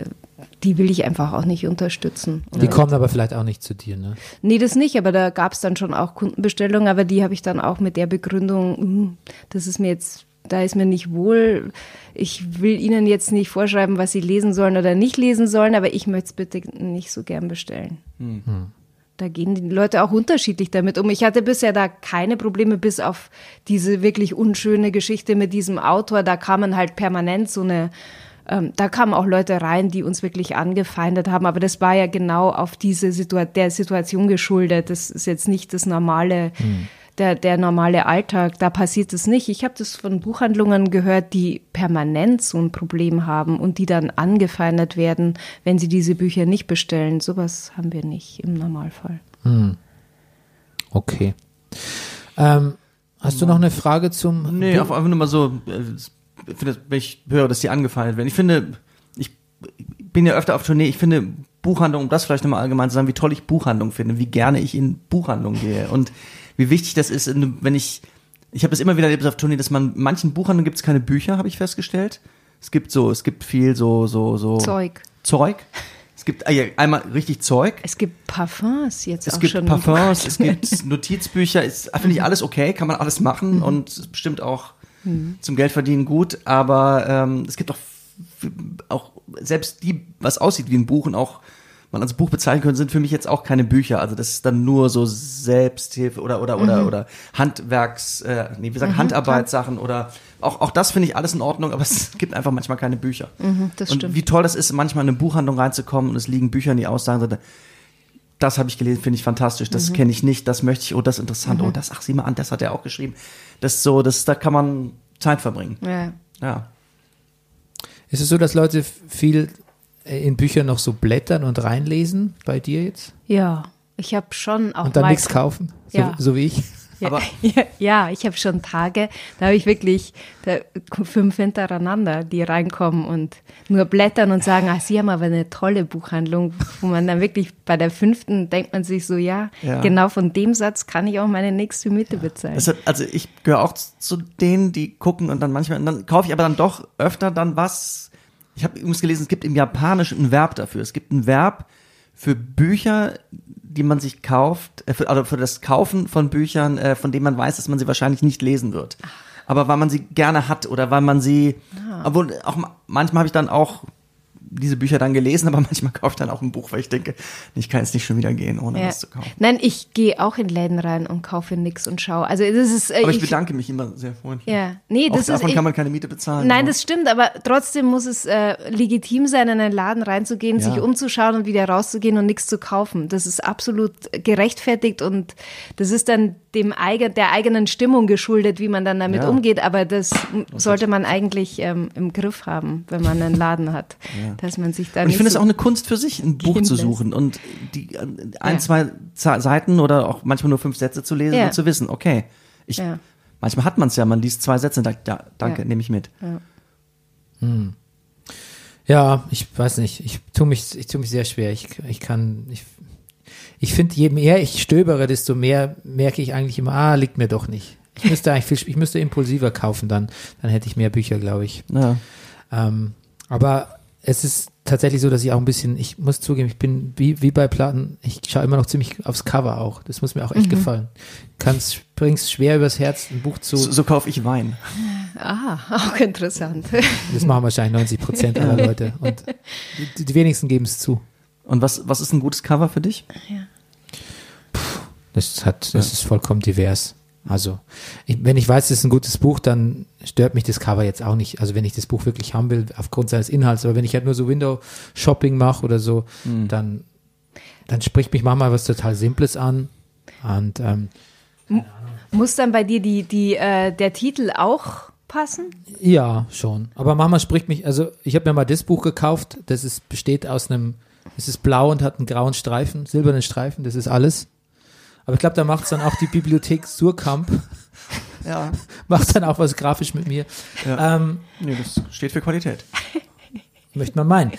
die will ich einfach auch nicht unterstützen. Die kommen aber vielleicht auch nicht zu dir, ne? Nee, das nicht, aber da gab es dann schon auch Kundenbestellungen, aber die habe ich dann auch mit der Begründung, "Hm, das ist mir jetzt, da ist mir nicht wohl. Ich will Ihnen jetzt nicht vorschreiben, was Sie lesen sollen oder nicht lesen sollen, aber ich möchte es bitte nicht so gern bestellen. Da gehen die Leute auch unterschiedlich damit um. Ich hatte bisher da keine Probleme, bis auf diese wirklich unschöne Geschichte mit diesem Autor. Da kamen halt permanent so eine, ähm, da kamen auch Leute rein, die uns wirklich angefeindet haben. Aber das war ja genau auf diese Situa der Situation geschuldet. Das ist jetzt nicht das normale, der, der normale Alltag. Da passiert es nicht. Ich habe das von Buchhandlungen gehört, die permanent so ein Problem haben und die dann angefeindet werden, wenn sie diese Bücher nicht bestellen. Sowas haben wir nicht im Normalfall. Okay. Ähm, hast du noch eine Frage zum Nee, auf- einfach nur mal so, äh, wenn ich höre, dass die angefeindet werden. Ich finde, ich bin ja öfter auf Tournee, ich finde Buchhandlung, um das vielleicht nochmal allgemein zu sagen, wie toll ich Buchhandlung finde, wie gerne ich in Buchhandlungen gehe und wie wichtig das ist, wenn ich, ich habe das immer wieder erlebt auf Tournee, dass man, manchen Buchhandlungen gibt es keine Bücher, habe ich festgestellt. Es gibt so, es gibt viel so, so, so. Zeug. Zeug. Es gibt ah ja, einmal richtig Zeug. Es gibt Parfums jetzt Es auch gibt schon. Parfums, es gibt Notizbücher, ist, finde ich alles okay, kann man alles machen und ist bestimmt auch zum Geldverdienen gut, aber ähm, es gibt auch, auch selbst die, was aussieht wie ein Buch und auch man als Buch bezeichnen können, sind für mich jetzt auch keine Bücher. Also das ist dann nur so Selbsthilfe oder oder oder oder Handwerks, äh, nee, wie gesagt, Handarbeitssachen oder auch auch das finde ich alles in Ordnung, aber es gibt einfach manchmal keine Bücher. das und stimmt. wie toll das ist, manchmal in eine Buchhandlung reinzukommen und es liegen Bücher in die Aussagen, so, das habe ich gelesen, finde ich fantastisch, das kenne ich nicht, das möchte ich, oh, das ist interessant, oh, das, ach, sieh mal an, das hat er auch geschrieben. Das ist so, das, da kann man Zeit verbringen. Ja. Ja. Ist es so, dass Leute viel in Büchern noch so blättern und reinlesen bei dir jetzt ja, ich habe schon auch und dann nichts kaufen, so, Ja. so wie ich? Ja, Aber- ja, ja, ich habe schon Tage, da habe ich wirklich da, fünf hintereinander, die reinkommen und nur blättern und sagen, ach, Sie haben aber eine tolle Buchhandlung, wo man dann wirklich bei der fünften denkt man sich so, ja, Ja. genau von dem Satz kann ich auch meine nächste Miete bezahlen. Hat, also ich gehöre auch zu denen, die gucken und dann manchmal, und dann kaufe ich aber dann doch öfter dann was. Ich habe übrigens gelesen, es gibt im Japanischen ein Verb dafür. Es gibt ein Verb für Bücher, die man sich kauft, äh, für, also für das Kaufen von Büchern, äh, von denen man weiß, dass man sie wahrscheinlich nicht lesen wird. Aber weil man sie gerne hat oder weil man sie, obwohl auch ma- manchmal habe ich dann auch diese Bücher dann gelesen, aber manchmal kaufe ich dann auch ein Buch, weil ich denke, ich kann jetzt nicht schon wieder gehen, ohne Ja. was zu kaufen. Nein, ich gehe auch in Läden rein und kaufe nix und schaue. Also das ist. Äh, Aber ich bedanke mich immer sehr freundlich. Ja, nee, Auch das ist. davon ich- kann man keine Miete bezahlen. Nein, aber- das stimmt, aber trotzdem muss es äh, legitim sein, in einen Laden reinzugehen, Ja. sich umzuschauen und wieder rauszugehen und nichts zu kaufen. Das ist absolut gerechtfertigt und das ist dann dem eigen, der eigenen Stimmung geschuldet, wie man dann damit Ja. umgeht. Aber das sollte man eigentlich ähm, im Griff haben, wenn man einen Laden hat, dass man sich da Und ich finde es so auch eine Kunst für sich, ein Buch zu lässt. suchen und die äh, ein, Ja. zwei Seiten oder auch manchmal nur fünf Sätze zu lesen Ja. und zu wissen, okay, ich, Ja. manchmal hat man es ja, man liest zwei Sätze und sagt, ja, danke, Ja. nehme ich mit. Ja, ich weiß nicht. Ich tue mich, ich tue mich sehr schwer. Ich, ich kann, ich, ich finde, je mehr ich stöbere, desto mehr merke ich eigentlich immer, ah, liegt mir doch nicht. Ich müsste eigentlich viel, ich müsste impulsiver kaufen, dann, dann hätte ich mehr Bücher, glaube ich. Ja. Ähm, aber es ist tatsächlich so, dass ich auch ein bisschen, ich muss zugeben, ich bin wie, wie bei Platten, ich schaue immer noch ziemlich aufs Cover auch. Das muss mir auch echt gefallen. Kannst, bringst schwer übers Herz, ein Buch zu. So, so kaufe ich Wein. Ah, auch interessant. Das machen wahrscheinlich 90 Prozent aller Leute. Und die, die wenigsten geben es zu. Und was, was ist ein gutes Cover für dich? Das hat, das ist vollkommen divers. Also, ich, wenn ich weiß, es ist ein gutes Buch, dann stört mich das Cover jetzt auch nicht. Also, wenn ich das Buch wirklich haben will, aufgrund seines Inhalts. Aber wenn ich halt nur so Window-Shopping mache oder so, dann, dann spricht mich manchmal was total Simples an. Und ähm, Muss dann bei dir die, die, äh, der Titel auch passen? ja, schon. Aber manchmal spricht mich, also ich habe mir mal das Buch gekauft, das ist, besteht aus einem, es ist blau und hat einen grauen Streifen, silbernen Streifen, das ist alles. Aber ich glaube, da macht es dann auch die Bibliothek Surkamp, Ja. macht dann auch was grafisch mit mir. Ja. Ähm, Nee, das steht für Qualität. möchte man meinen.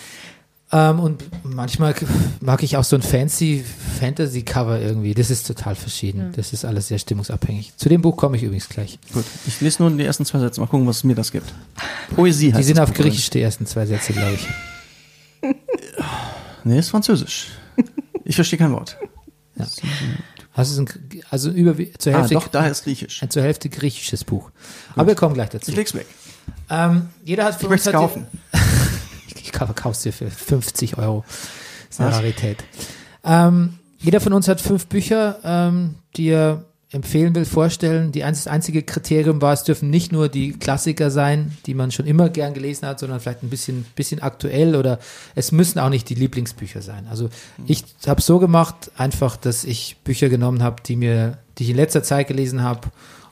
Ähm, und manchmal mag ich auch so ein fancy Fantasy-Cover irgendwie. Das ist total verschieden. Das ist alles sehr stimmungsabhängig. Zu dem Buch komme ich übrigens gleich. Gut. Ich lese nur die ersten zwei Sätze. Mal gucken, was mir das gibt. Poesie heißt Die sind auf Buch Griechisch, die ersten zwei Sätze, glaube ich. Nee, ist Französisch. Ich verstehe kein Wort. Also, es ist ein, also über, zur Ah, Hälfte, doch, daher ist Griechisch. ein zur Hälfte griechisches Buch. Aber wir kommen gleich dazu. Ich leg's weg. Ähm, jeder hat für Ich uns hat kaufen. Ich verkauf's dir für 50 Euro. ist eine Was? Rarität. Ähm, jeder von uns hat fünf Bücher, ähm, die er empfehlen will, vorstellen. Die das einzige Kriterium war, es dürfen nicht nur die Klassiker sein, die man schon immer gern gelesen hat, sondern vielleicht ein bisschen, bisschen aktuell oder es müssen auch nicht die Lieblingsbücher sein. Also ich habe so gemacht, einfach, dass ich Bücher genommen habe, die mir, die ich in letzter Zeit gelesen habe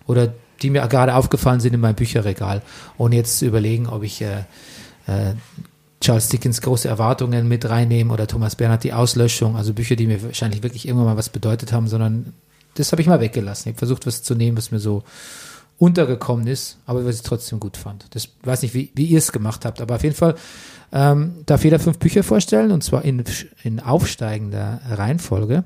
oder die mir gerade aufgefallen sind in meinem Bücherregal, ohne jetzt zu überlegen, ob ich äh, äh, Charles Dickens große Erwartungen mit reinnehmen oder Thomas Bernhard die Auslöschung, also Bücher, die mir wahrscheinlich wirklich irgendwann mal was bedeutet haben, sondern das habe ich mal weggelassen. Ich habe versucht, was zu nehmen, was mir so untergekommen ist, aber was ich trotzdem gut fand. Das weiß nicht, wie, wie ihr es gemacht habt, aber auf jeden Fall ähm, darf jeder fünf Bücher vorstellen und zwar in, in aufsteigender Reihenfolge.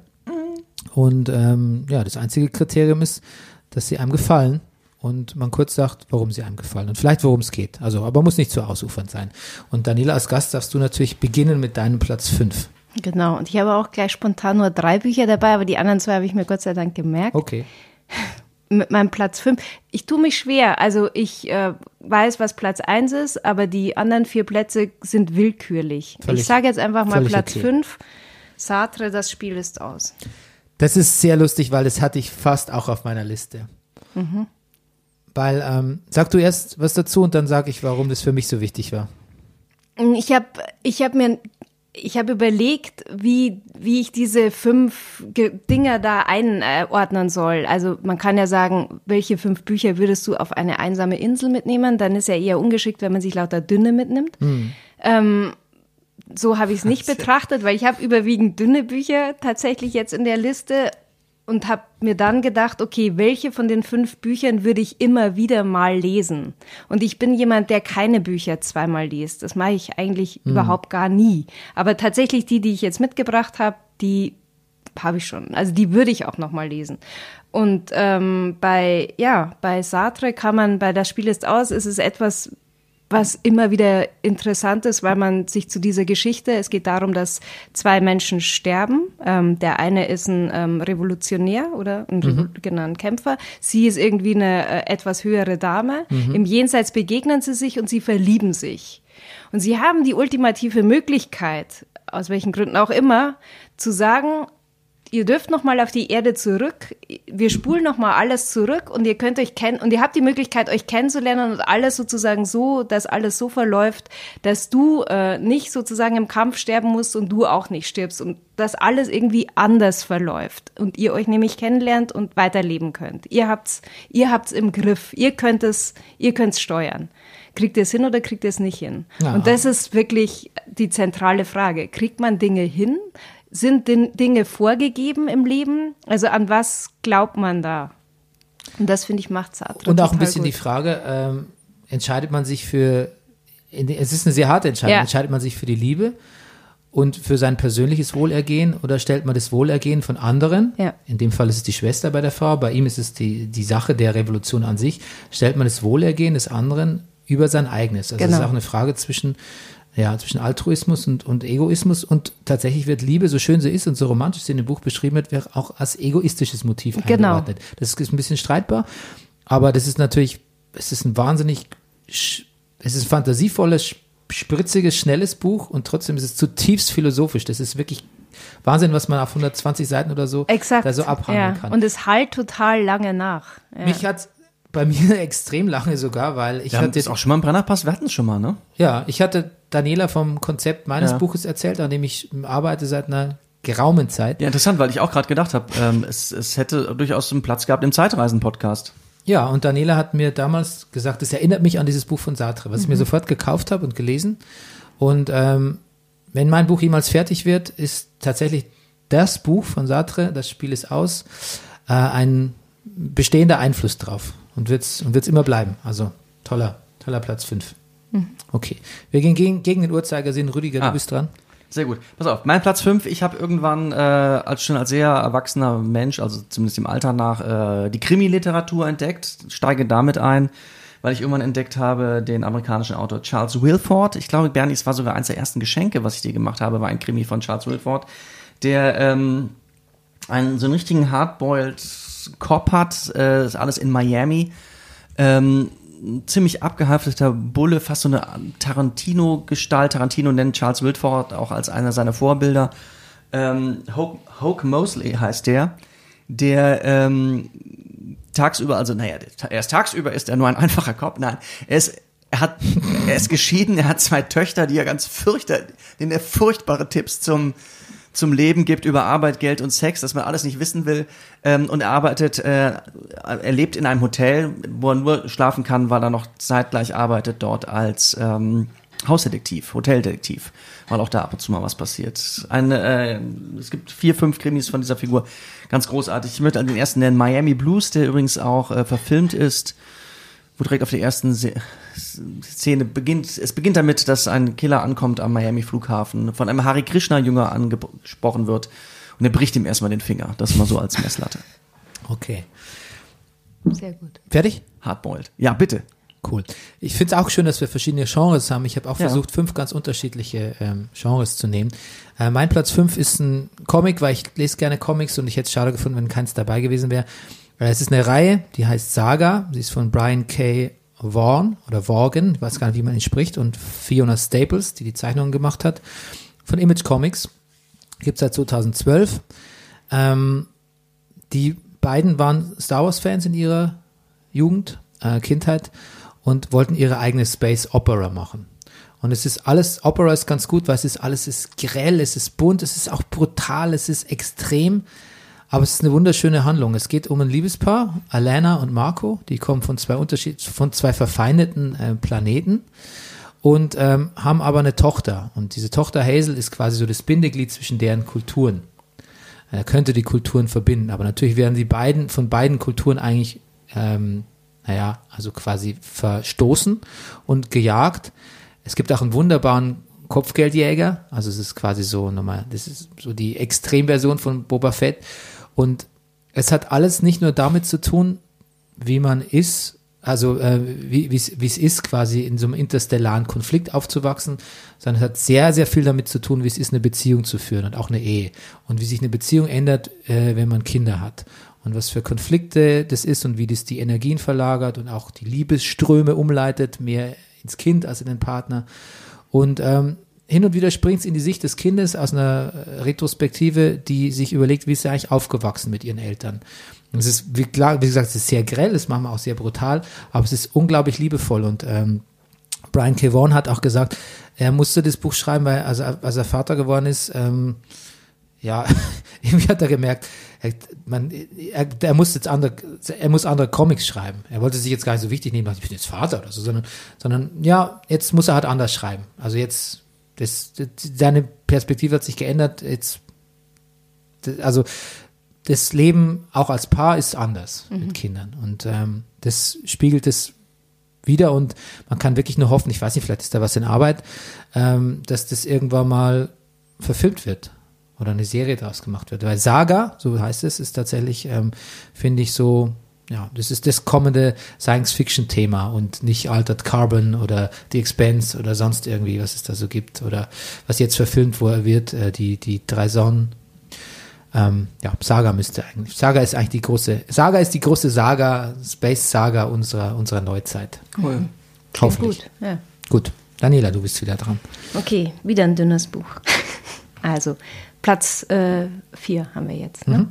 Und ähm, ja, das einzige Kriterium ist, dass sie einem gefallen und man kurz sagt, warum sie einem gefallen und vielleicht worum es geht. Also, aber muss nicht zu ausufernd sein. Und Daniela, als Gast darfst du natürlich beginnen mit deinem Platz fünf. Genau. Und ich habe auch gleich spontan nur drei Bücher dabei, aber die anderen zwei habe ich mir Gott sei Dank gemerkt. Okay. Mit meinem Platz fünf. Ich tue mich schwer. Also ich äh, weiß, was Platz eins ist, aber die anderen vier Plätze sind willkürlich. Völlig- ich sage jetzt einfach mal Platz okay. fünf. Sartre, das Spiel ist aus. Das ist sehr lustig, weil das hatte ich fast auch auf meiner Liste. Weil, ähm, sag du erst was dazu und dann sage ich, warum das für mich so wichtig war. Ich habe ich hab mir ich habe überlegt, wie, wie ich diese fünf Ge Dinger da einordnen soll. Also man kann ja sagen, welche fünf Bücher würdest du auf eine einsame Insel mitnehmen? Dann ist ja eher ungeschickt, wenn man sich lauter dünne mitnimmt. Ähm, so habe ich es nicht betrachtet, weil ich habe überwiegend dünne Bücher tatsächlich jetzt in der Liste und habe mir dann gedacht, okay, welche von den fünf Büchern würde ich immer wieder mal lesen? Und ich bin jemand, der keine Bücher zweimal liest. Das mache ich eigentlich überhaupt gar nie. Aber tatsächlich die, die ich jetzt mitgebracht habe, die habe ich schon. Also die würde ich auch noch mal lesen. Und ähm, bei ja bei Sartre kann man bei das Spiel ist aus ist es etwas was immer wieder interessant ist, weil man sich zu dieser Geschichte, es geht darum, dass zwei Menschen sterben. Ähm, der eine ist ein ähm, Revolutionär oder ein Revo genau, ein Kämpfer. Sie ist irgendwie eine äh, etwas höhere Dame. Im Jenseits begegnen sie sich und sie verlieben sich. Und sie haben die ultimative Möglichkeit, aus welchen Gründen auch immer, zu sagen, ihr dürft noch mal auf die Erde zurück. Wir spulen noch mal alles zurück und ihr könnt euch kennen und ihr habt die Möglichkeit euch kennenzulernen und alles sozusagen so, dass alles so verläuft, dass du äh, nicht sozusagen im Kampf sterben musst und du auch nicht stirbst und dass alles irgendwie anders verläuft und ihr euch nämlich kennenlernt und weiterleben könnt. Ihr habt's, ihr habt's im Griff. Ihr könnt es, ihr könnt's steuern. Kriegt ihr es hin oder kriegt ihr es nicht hin? Ja. Und das ist wirklich die zentrale Frage. Kriegt man Dinge hin? Sind denn Dinge vorgegeben im Leben? Also an was glaubt man da? Und das finde ich macht Sartre Und auch ein bisschen gut. die Frage, ähm, entscheidet man sich für, es ist eine sehr harte Entscheidung, Ja. entscheidet man sich für die Liebe und für sein persönliches Wohlergehen oder stellt man das Wohlergehen von anderen, Ja. in dem Fall ist es die Schwester bei der Frau, bei ihm ist es die, die Sache der Revolution an sich, stellt man das Wohlergehen des anderen über sein eigenes. Also es Genau. ist auch eine Frage zwischen, ja, zwischen Altruismus und, und Egoismus und tatsächlich wird Liebe, so schön sie ist und so romantisch sie in dem Buch beschrieben wird, wird auch als egoistisches Motiv Genau. eingeordnet. Das ist ein bisschen streitbar, aber das ist natürlich, es ist ein wahnsinnig, es ist ein fantasievolles, spritziges, schnelles Buch und trotzdem ist es zutiefst philosophisch. Das ist wirklich Wahnsinn, was man auf 120 Seiten oder so Exakt. da so abhandeln ja. kann. Und es halt total lange nach. Ja. Mich hat bei mir extrem lange sogar, weil ich Wir haben hatte das auch schon mal im Brennerpass, wir hatten es schon mal, ne? Ja, ich hatte Daniela vom Konzept meines Ja. Buches erzählt, an dem ich arbeite seit einer geraumen Zeit. Ja, interessant, weil ich auch gerade gedacht habe, ähm, es, es hätte durchaus einen Platz gehabt im Zeitreisen-Podcast. Ja, und Daniela hat mir damals gesagt, es erinnert mich an dieses Buch von Sartre, was ich mir Mhm. sofort gekauft habe und gelesen. Und ähm, wenn mein Buch jemals fertig wird, ist tatsächlich das Buch von Sartre, das Spiel ist aus, äh, ein bestehender Einfluss drauf und wird's und wird's immer bleiben. Also toller, toller Platz fünf. Mhm. Okay, wir gehen gegen, gegen den Uhrzeigersinn. Rüdiger, Ah. du bist dran. Sehr gut. Pass auf, mein Platz 5, ich habe irgendwann äh, als schon als sehr erwachsener Mensch, also zumindest im Alter nach, äh, die Krimi-Literatur entdeckt, steige damit ein, weil ich irgendwann entdeckt habe, den amerikanischen Autor Charles Wilford. Ich glaube, Bernie, es war sogar eins der ersten Geschenke, was ich dir gemacht habe, war ein Krimi von Charles Wilford, der ähm, einen so einen richtigen Hardboiled Cop hat, äh, ist alles in Miami. Ähm, ein ziemlich abgehafteter Bulle, fast so eine Tarantino-Gestalt. Tarantino nennt Charles Wilford auch als einer seiner Vorbilder. Ähm, Hoke, Hoke Mosley heißt der, der ähm, tagsüber, also naja, erst tagsüber ist er nur ein einfacher Cop. Nein, er ist, er hat, er ist geschieden, er hat zwei Töchter, die er ganz fürchter, denen er furchtbare Tipps zum zum Leben gibt über Arbeit, Geld und Sex, dass man alles nicht wissen will. Ähm, und er arbeitet, äh, er lebt in einem Hotel, wo er nur schlafen kann, weil er noch zeitgleich arbeitet dort als ähm, Hausdetektiv, Hoteldetektiv, weil auch da ab und zu mal was passiert. Eine, äh, es gibt vier, fünf Krimis von dieser Figur, ganz großartig. Ich möchte den ersten nennen, Miami Blues, der übrigens auch äh, verfilmt ist wo direkt auf der ersten Se Szene beginnt, es beginnt damit, dass ein Killer ankommt am Miami Flughafen, von einem Hare Krishna Jünger angesprochen wird und er bricht ihm erstmal den Finger. Das mal so als Messlatte. Okay. Sehr gut. Fertig? Hardboiled. Ja, bitte. Cool. Ich finde es auch schön, dass wir verschiedene Genres haben. Ich habe auch Ja. versucht, fünf ganz unterschiedliche ähm, Genres zu nehmen. Äh, mein Platz fünf ist ein Comic, weil ich lese gerne Comics und ich hätte es schade gefunden, wenn keins dabei gewesen wäre. Äh, es ist eine Reihe, die heißt Saga. Sie ist von Brian K. Vaughan oder Vaughan, ich weiß gar nicht, wie man ihn spricht, und Fiona Staples, die die Zeichnungen gemacht hat, von Image Comics. Gibt seit 2012. Ähm, die beiden waren Star Wars-Fans in ihrer Jugend, äh, Kindheit und wollten ihre eigene Space Opera machen. Und es ist alles, Opera ist ganz gut, weil es ist alles ist grell, es ist bunt, es ist auch brutal, es ist extrem, aber es ist eine wunderschöne Handlung. Es geht um ein Liebespaar, Alana und Marco, die kommen von zwei Unterschied, von zwei verfeindeten äh, Planeten und ähm, haben aber eine Tochter. Und diese Tochter Hazel ist quasi so das Bindeglied zwischen deren Kulturen. Er könnte die Kulturen verbinden, aber natürlich werden die beiden von beiden Kulturen eigentlich, ähm, naja, also quasi verstoßen und gejagt. Es gibt auch einen wunderbaren Kopfgeldjäger, also es ist quasi so nochmal, das ist so die Extremversion von Boba Fett und es hat alles nicht nur damit zu tun, wie man ist, also äh, wie es ist, quasi in so einem interstellaren Konflikt aufzuwachsen, sondern es hat sehr, sehr viel damit zu tun, wie es ist, eine Beziehung zu führen und auch eine Ehe. Und wie sich eine Beziehung ändert, äh, wenn man Kinder hat. Und was für Konflikte das ist und wie das die Energien verlagert und auch die Liebesströme umleitet, mehr ins Kind als in den Partner. Und ähm, hin und wieder springt es in die Sicht des Kindes aus einer äh, Retrospektive, die sich überlegt, wie ist sie eigentlich aufgewachsen mit ihren Eltern. Und es ist, wie, klar, wie gesagt, es ist sehr grell, das machen wir auch sehr brutal, aber es ist unglaublich liebevoll und ähm, Brian K. Vaughan hat auch gesagt, er musste das Buch schreiben, weil also, als er Vater geworden ist, ähm, ja, irgendwie hat er gemerkt, er, man, er, er muss jetzt andere, er muss andere Comics schreiben. Er wollte sich jetzt gar nicht so wichtig nehmen, ich bin jetzt Vater oder so, sondern, sondern ja, jetzt muss er halt anders schreiben. Also jetzt, das, das, seine Perspektive hat sich geändert. Jetzt, das, also das Leben auch als Paar ist anders mit Kindern und ähm, das spiegelt es wieder und man kann wirklich nur hoffen, ich weiß nicht, vielleicht ist da was in Arbeit, ähm, dass das irgendwann mal verfilmt wird oder eine Serie daraus gemacht wird. Weil Saga, so heißt es, ist tatsächlich, ähm, finde ich so, ja, das ist das kommende Science-Fiction-Thema und nicht Altered Carbon oder The Expense oder sonst irgendwie, was es da so gibt oder was jetzt verfilmt wo er wird, äh, die, die drei Sonnen. Ähm, ja, Saga müsste eigentlich. Saga ist eigentlich die große, Saga ist die große Saga, Space Saga unserer, unserer Neuzeit. Cool. Hoffentlich. Gut, ja. Gut. Daniela, du bist wieder dran. Okay, wieder ein dünnes Buch. Also, Platz 4 haben wir jetzt. Ne?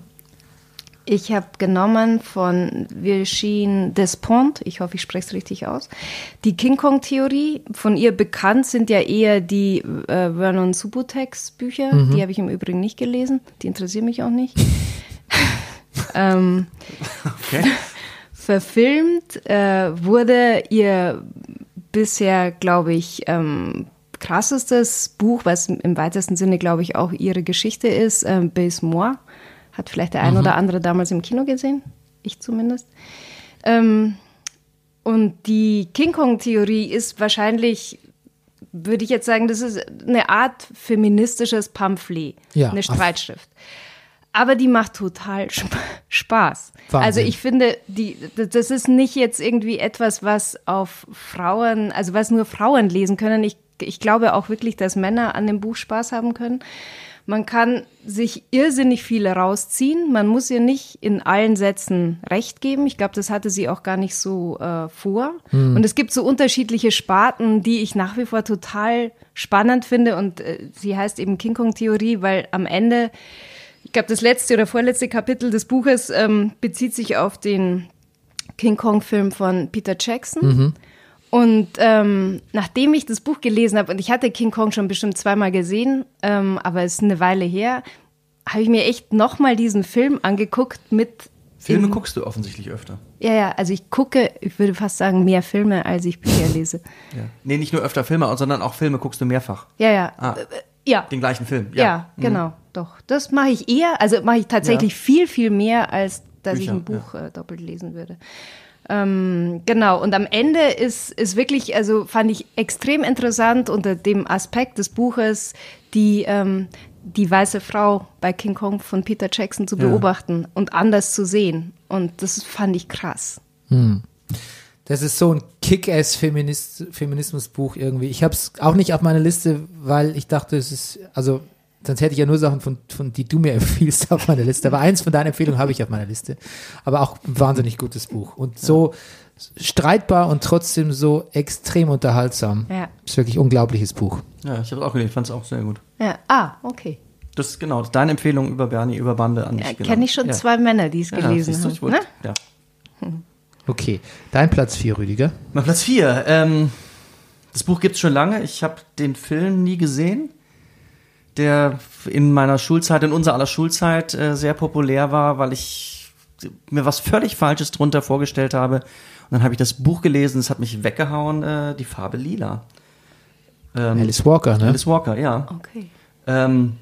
Ich habe genommen von Virginie Despont, ich hoffe, ich spreche es richtig aus, die King Kong-Theorie. Von ihr bekannt sind ja eher die äh, Vernon Subutex Bücher. Die habe ich im Übrigen nicht gelesen. Die interessieren mich auch nicht. ähm, Okay. verfilmt äh, wurde ihr bisher, glaube ich, ähm, krassestes Buch, was im weitesten Sinne, glaube ich, auch ihre Geschichte ist, äh, Base Moi. Hat vielleicht der ein oder andere damals im Kino gesehen. Ich zumindest. Ähm, und die King Kong-Theorie ist wahrscheinlich, würde ich jetzt sagen, das ist eine Art feministisches Pamphlet, Ja, eine Streitschrift. Aber die macht total Sp Spaß. Wahnsinn. Also ich finde, die, das ist nicht jetzt irgendwie etwas, was auf Frauen, also was nur Frauen lesen können. Ich, ich glaube auch wirklich, dass Männer an dem Buch Spaß haben können. Man kann sich irrsinnig viel rausziehen. Man muss ihr nicht in allen Sätzen recht geben. Ich glaube, das hatte sie auch gar nicht so äh, vor. Und es gibt so unterschiedliche Sparten, die ich nach wie vor total spannend finde. Und äh, sie heißt eben King Kong Theorie, weil am Ende ich glaube, das letzte oder vorletzte Kapitel des Buches ähm, bezieht sich auf den King Kong-Film von Peter Jackson. Und ähm, nachdem ich das Buch gelesen habe, und ich hatte King Kong schon bestimmt zweimal gesehen, ähm, aber es ist eine Weile her, habe ich mir echt nochmal diesen Film angeguckt mit. Filme guckst du offensichtlich öfter. Ja, ja, also ich gucke, ich würde fast sagen, mehr Filme, als ich Bücher lese. Ja. Nee, nicht nur öfter Filme, sondern auch Filme guckst du mehrfach. Ja, ja. Ah. Äh, ja. Den gleichen Film. Ja, Mhm. genau, doch. Das mache ich eher, also mache ich tatsächlich Ja. viel, viel mehr, als dass ich Bücher, ein Buch äh, doppelt lesen würde. Ähm, genau, und am Ende ist, ist wirklich, also fand ich extrem interessant unter dem Aspekt des Buches, die, ähm, die weiße Frau bei King Kong von Peter Jackson zu beobachten und anders zu sehen. Und das fand ich krass. Das ist so ein Kick-Ass-Feminismus-Buch irgendwie. Ich habe es auch nicht auf meiner Liste, weil ich dachte, es ist, also, sonst hätte ich ja nur Sachen, von, von die du mir empfiehlst, auf meiner Liste. Aber eins von deinen Empfehlungen habe ich auf meiner Liste. Aber auch ein wahnsinnig gutes Buch. Und so streitbar und trotzdem so extrem unterhaltsam. Ja. Ist wirklich ein unglaubliches Buch. Ja, ich habe es auch gelesen, fand es auch sehr gut. Ja, ah, okay. Das ist genau deine Empfehlung über Bernie, über Bande an mich. Ja, genau. Kenne ich schon ja. zwei Männer, die es ja, gelesen du, haben. ich wollte- Ne? ja. Okay. Dein Platz vier, Rüdiger. Mein Platz 4. Ähm, das Buch gibt es schon lange. Ich habe den Film nie gesehen, der in meiner Schulzeit, in unserer aller Schulzeit äh, sehr populär war, weil ich mir was völlig Falsches drunter vorgestellt habe. Und dann habe ich das Buch gelesen, es hat mich weggehauen, äh, die Farbe lila. Ähm, Alice Walker, ne? Alice Walker, ja. Okay. Ähm,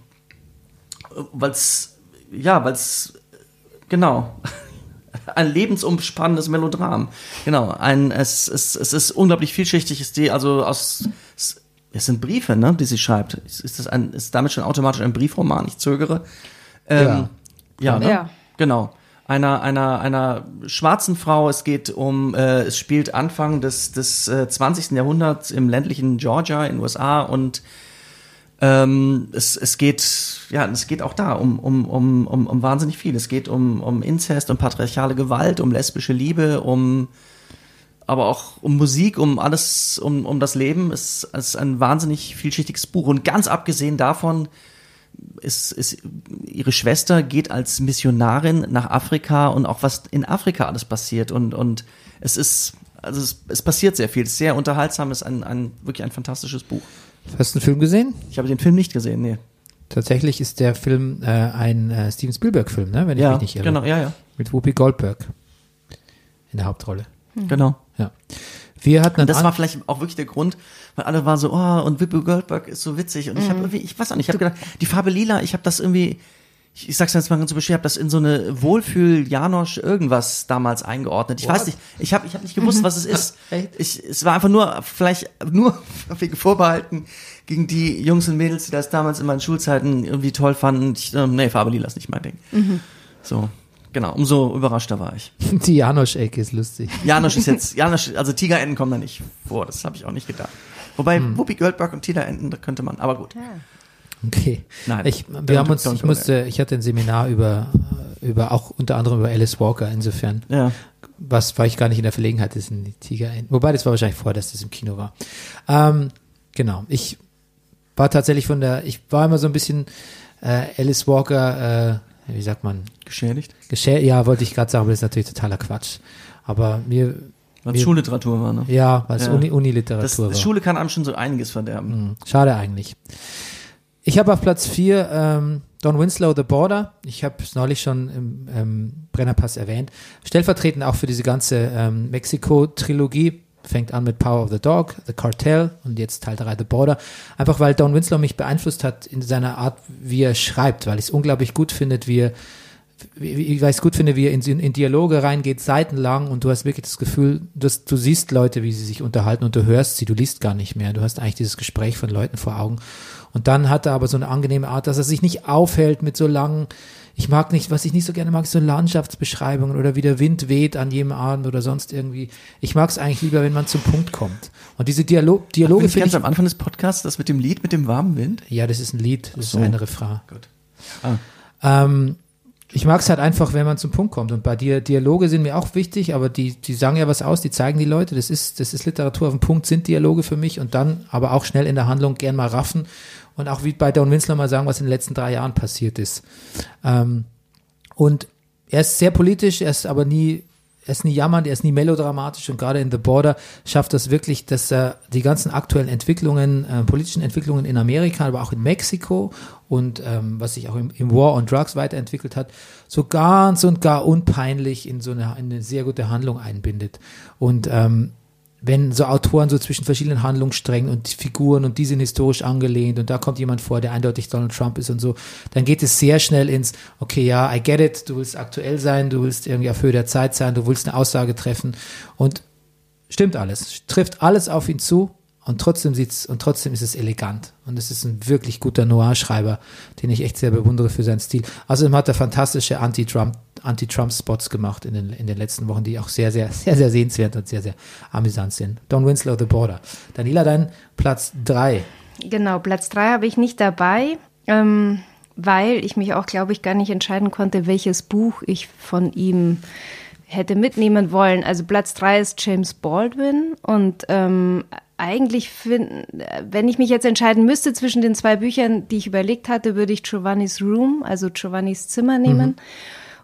weil's, ja, weil's, genau, ein lebensumspannendes Melodram. Genau, ein, es, es, es ist unglaublich vielschichtig, ist die, also aus, es, es sind Briefe, ne, die sie schreibt. Ist, ist das ein, ist damit schon automatisch ein Briefroman? Ich zögere. Ähm, Ja. ja, ne? Ja. Genau. Einer, einer, einer schwarzen Frau. Es geht um, äh, es spielt Anfang des, des äh, 20. Jahrhunderts im ländlichen Georgia in den USA und ähm, es, es geht, ja, es geht auch da um, um, um, um, um wahnsinnig viel. Es geht um, um Inzest, um patriarchale Gewalt, um lesbische Liebe, um aber auch um Musik, um alles, um, um das Leben. Es ist ein wahnsinnig vielschichtiges Buch. Und ganz abgesehen davon, ist, ist, ihre Schwester geht als Missionarin nach Afrika und auch was in Afrika alles passiert. Und, und es ist, also es, es passiert sehr viel. Es ist sehr unterhaltsam, es ist ein, ein, wirklich ein fantastisches Buch. Hast du einen Film gesehen? Ich habe den Film nicht gesehen, nee. Tatsächlich ist der Film äh, ein äh, Steven Spielberg-Film, ne? wenn ich Ja, mich nicht irre. genau, ja, ja. Mit Whoopi Goldberg in der Hauptrolle. Genau. Ja. Wir hatten Und das war vielleicht auch wirklich der Grund, weil alle waren so, oh, und Whoopi Goldberg ist so witzig. Und ich habe irgendwie, ich weiß auch nicht, ich habe gedacht, die Farbe lila, ich habe das irgendwie, ich, ich sag's jetzt mal ganz so bescheuert, ich habe das in so eine Wohlfühl-Janosch irgendwas damals eingeordnet. Ich weiß nicht, ich habe ich hab nicht gewusst, was es ist. Ich, es war einfach nur, vielleicht nur wegen Vorbehalten gegen die Jungs und Mädels, die das damals in meinen Schulzeiten irgendwie toll fanden. Ich, ähm, nee, Farbe lila ist nicht mein Ding. So, genau, umso überraschter war ich. die Janosch-Ecke ist lustig. Janosch ist jetzt, Janosch, also Tigerenten kommen da nicht vor, das habe ich auch nicht gedacht. Wobei Whoopi Goldberg und Tigerenten, da könnte man, aber gut. Okay. Nein, ich, wir haben uns, ich musste, ich hatte ein Seminar über, über auch unter anderem über Alice Walker, insofern. Ja. Was war ich gar nicht in der Verlegenheit, das sind die Tiger. Wobei, das war wahrscheinlich vorher, dass das im Kino war. Ähm, genau. Ich war tatsächlich von der, ich war immer so ein bisschen äh, Alice Walker, äh, wie sagt man, Geschädigt? geschä ja, wollte ich gerade sagen, aber das ist natürlich totaler Quatsch. Aber mir, Weil es Schulliteratur war, ne? ja, weil es Ja. Uni, Uniliteratur war. Schule kann einem schon so einiges verderben. Hm, Schade eigentlich. Ich habe auf Platz 4 ähm, Don Winslow, The Border. Ich habe es neulich schon im ähm, Brennerpass erwähnt. Stellvertretend auch für diese ganze ähm, Mexiko-Trilogie. Fängt an mit Power of the Dog, The Cartel und jetzt Teil 3 The Border. Einfach weil Don Winslow mich beeinflusst hat in seiner Art, wie er schreibt, weil ich es unglaublich gut finde, wie er wie, ich es gut finde, wie er in, in Dialoge reingeht, seitenlang und du hast wirklich das Gefühl, dass du siehst Leute, wie sie sich unterhalten und du hörst sie, du liest gar nicht mehr. Du hast eigentlich dieses Gespräch von Leuten vor Augen. Und dann hat er aber so eine angenehme Art, dass er sich nicht aufhält mit so langen, ich mag nicht, was ich nicht so gerne mag, ist so Landschaftsbeschreibungen oder wie der Wind weht an jedem Abend oder sonst irgendwie. Ich mag es eigentlich lieber, wenn man zum Punkt kommt. Und diese Dialo Dialoge Bin ich finde ganz am Anfang des Podcasts, das mit dem Lied, mit dem warmen Wind? ja, das ist ein Lied, das so. ist ein Refrain. Gut. Ähm, ich mag es halt einfach, wenn man zum Punkt kommt. Und bei dir, Dialoge sind mir auch wichtig, aber die, die sagen ja was aus, die zeigen die Leute. Das ist, das ist Literatur auf dem Punkt, sind Dialoge für mich und dann aber auch schnell in der Handlung gern mal raffen und auch wie bei Don Winslow mal sagen, was in den letzten drei Jahren passiert ist. Ähm, und er ist sehr politisch, er ist aber nie, er ist nie jammernd, er ist nie melodramatisch und gerade in The Border schafft das wirklich, dass er die ganzen aktuellen Entwicklungen, äh, politischen Entwicklungen in Amerika, aber auch in Mexiko und ähm, was sich auch im, im War on Drugs weiterentwickelt hat, so ganz und gar unpeinlich in so eine, in eine sehr gute Handlung einbindet. Und ähm, wenn so Autoren so zwischen verschiedenen Handlungssträngen und Figuren und die sind historisch angelehnt und da kommt jemand vor, der eindeutig Donald Trump ist und so, dann geht es sehr schnell ins, okay, ja, I get it, du willst aktuell sein, du willst irgendwie auf Höhe der Zeit sein, du willst eine Aussage treffen und stimmt alles, trifft alles auf ihn zu und trotzdem sieht's und trotzdem ist es elegant und es ist ein wirklich guter Noir-Schreiber, den ich echt sehr bewundere für seinen Stil. Außerdem hat er fantastische Anti-Trump Anti-Trump-Spots gemacht in den, in den letzten Wochen, die auch sehr, sehr, sehr, sehr sehenswert und sehr, sehr amüsant sind. Don Winslow, The Border. Daniela, dein Platz drei. Genau, Platz drei habe ich nicht dabei, ähm, weil ich mich auch, glaube ich, gar nicht entscheiden konnte, welches Buch ich von ihm hätte mitnehmen wollen. Also Platz drei ist James Baldwin und ähm, eigentlich, find, wenn ich mich jetzt entscheiden müsste zwischen den zwei Büchern, die ich überlegt hatte, würde ich Giovanni's Room, also Giovannis Zimmer nehmen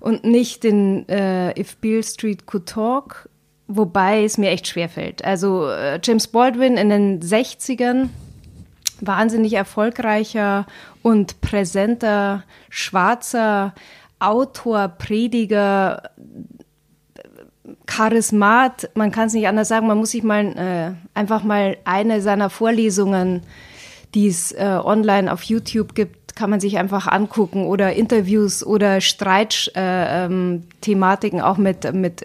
und nicht den äh, If Beale Street Could Talk, wobei es mir echt schwerfällt. Also äh, James Baldwin in den 60ern, wahnsinnig erfolgreicher und präsenter schwarzer Autor, Prediger, Charismat, man kann es nicht anders sagen, man muss sich mal äh, einfach mal eine seiner Vorlesungen, die es äh, online auf YouTube gibt, kann man sich einfach angucken oder Interviews oder Streitthematiken äh, Thematiken auch mit, mit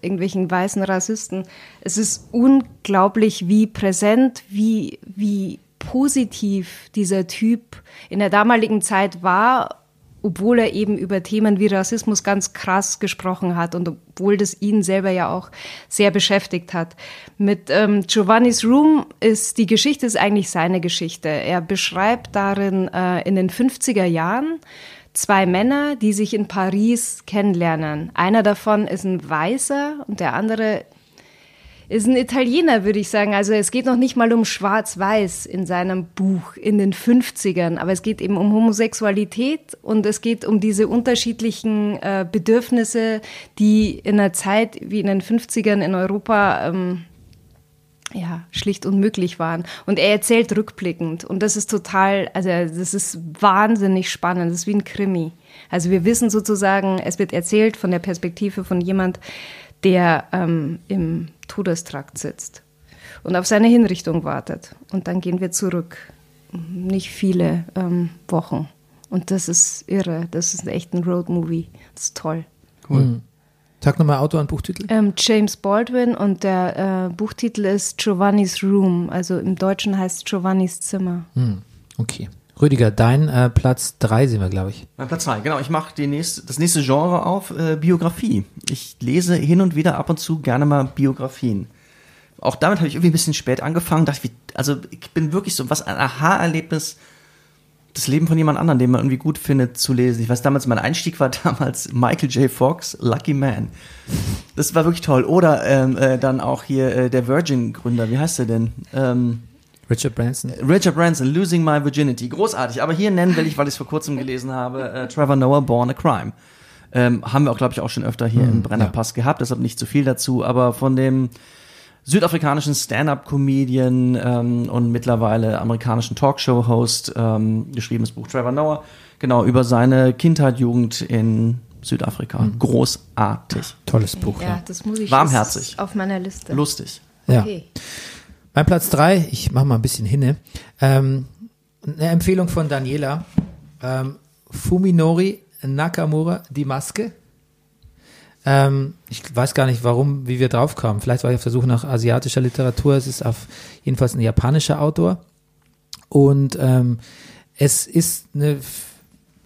irgendwelchen weißen Rassisten. Es ist unglaublich, wie präsent, wie, wie positiv dieser Typ in der damaligen Zeit war obwohl er eben über Themen wie Rassismus ganz krass gesprochen hat und obwohl das ihn selber ja auch sehr beschäftigt hat. Mit ähm, Giovanni's Room ist die Geschichte ist eigentlich seine Geschichte. Er beschreibt darin äh, in den 50er Jahren zwei Männer, die sich in Paris kennenlernen. Einer davon ist ein Weißer und der andere ist ein Italiener, würde ich sagen. Also es geht noch nicht mal um Schwarz-Weiß in seinem Buch in den 50ern, aber es geht eben um Homosexualität und es geht um diese unterschiedlichen äh, Bedürfnisse, die in einer Zeit wie in den 50ern in Europa ähm, ja, schlicht unmöglich waren. Und er erzählt rückblickend. Und das ist total, also das ist wahnsinnig spannend. Das ist wie ein Krimi. Also wir wissen sozusagen, es wird erzählt von der Perspektive von jemand, der ähm, im Todestrakt sitzt und auf seine Hinrichtung wartet. Und dann gehen wir zurück. Nicht viele ähm, Wochen. Und das ist irre. Das ist echt ein Roadmovie. Das ist toll. Cool. Sag nochmal Autor und Buchtitel. Ähm, James Baldwin und der äh, Buchtitel ist Giovanni's Room. Also im Deutschen heißt Giovanni's Zimmer. Hm, okay. Rüdiger, dein äh, Platz 3 sind wir, glaube ich. Mein Platz zwei, genau. Ich mache nächste, das nächste Genre auf, äh, Biografie. Ich lese hin und wieder ab und zu gerne mal Biografien. Auch damit habe ich irgendwie ein bisschen spät angefangen. Dachte, wie, also ich bin wirklich so, was ein Aha-Erlebnis, das Leben von jemand anderem, den man irgendwie gut findet, zu lesen. Ich weiß damals, mein Einstieg war damals Michael J. Fox, Lucky Man. Das war wirklich toll. Oder ähm, äh, dann auch hier äh, der Virgin-Gründer, wie heißt der denn? Ähm, Richard Branson. Richard Branson, Losing My Virginity. Großartig. Aber hier nennen will ich, weil ich es vor kurzem gelesen habe, äh, Trevor Noah, Born a Crime. Ähm, haben wir auch, glaube ich, auch schon öfter hier im Brennerpass gehabt, deshalb nicht zu viel dazu. Aber von dem südafrikanischen Stand-up-Comedian ähm, und mittlerweile amerikanischen Talkshow-Host ähm, geschriebenes Buch Trevor Noah, genau, über seine Kindheit, Jugend in Südafrika. Großartig. Tolles Buch, Ja, ja. das muss ich Warmherzig. ist auf meiner Liste. Lustig. ja. Mein Platz 3, ich mache mal ein bisschen hinne. Ähm, eine Empfehlung von Daniela. Ähm, Fuminori Nakamura, die Maske. Ähm, ich weiß gar nicht, warum, wie wir drauf kamen. Vielleicht war ich auf der Suche nach asiatischer Literatur. Es ist auf jedenfalls ein japanischer Autor. Und ähm, es ist eine,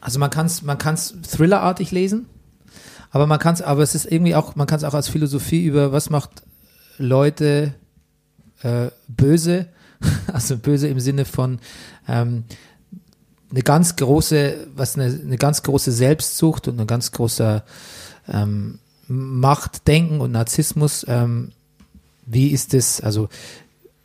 also man kann es man kann's thrillerartig lesen, aber man kann es, aber es ist irgendwie auch, man kann es auch als Philosophie über, was macht Leute äh, böse, also böse im Sinne von ähm, eine ganz große, was eine, eine ganz große Selbstsucht und ein ganz großer ähm, Machtdenken und Narzissmus. Ähm, wie ist es, also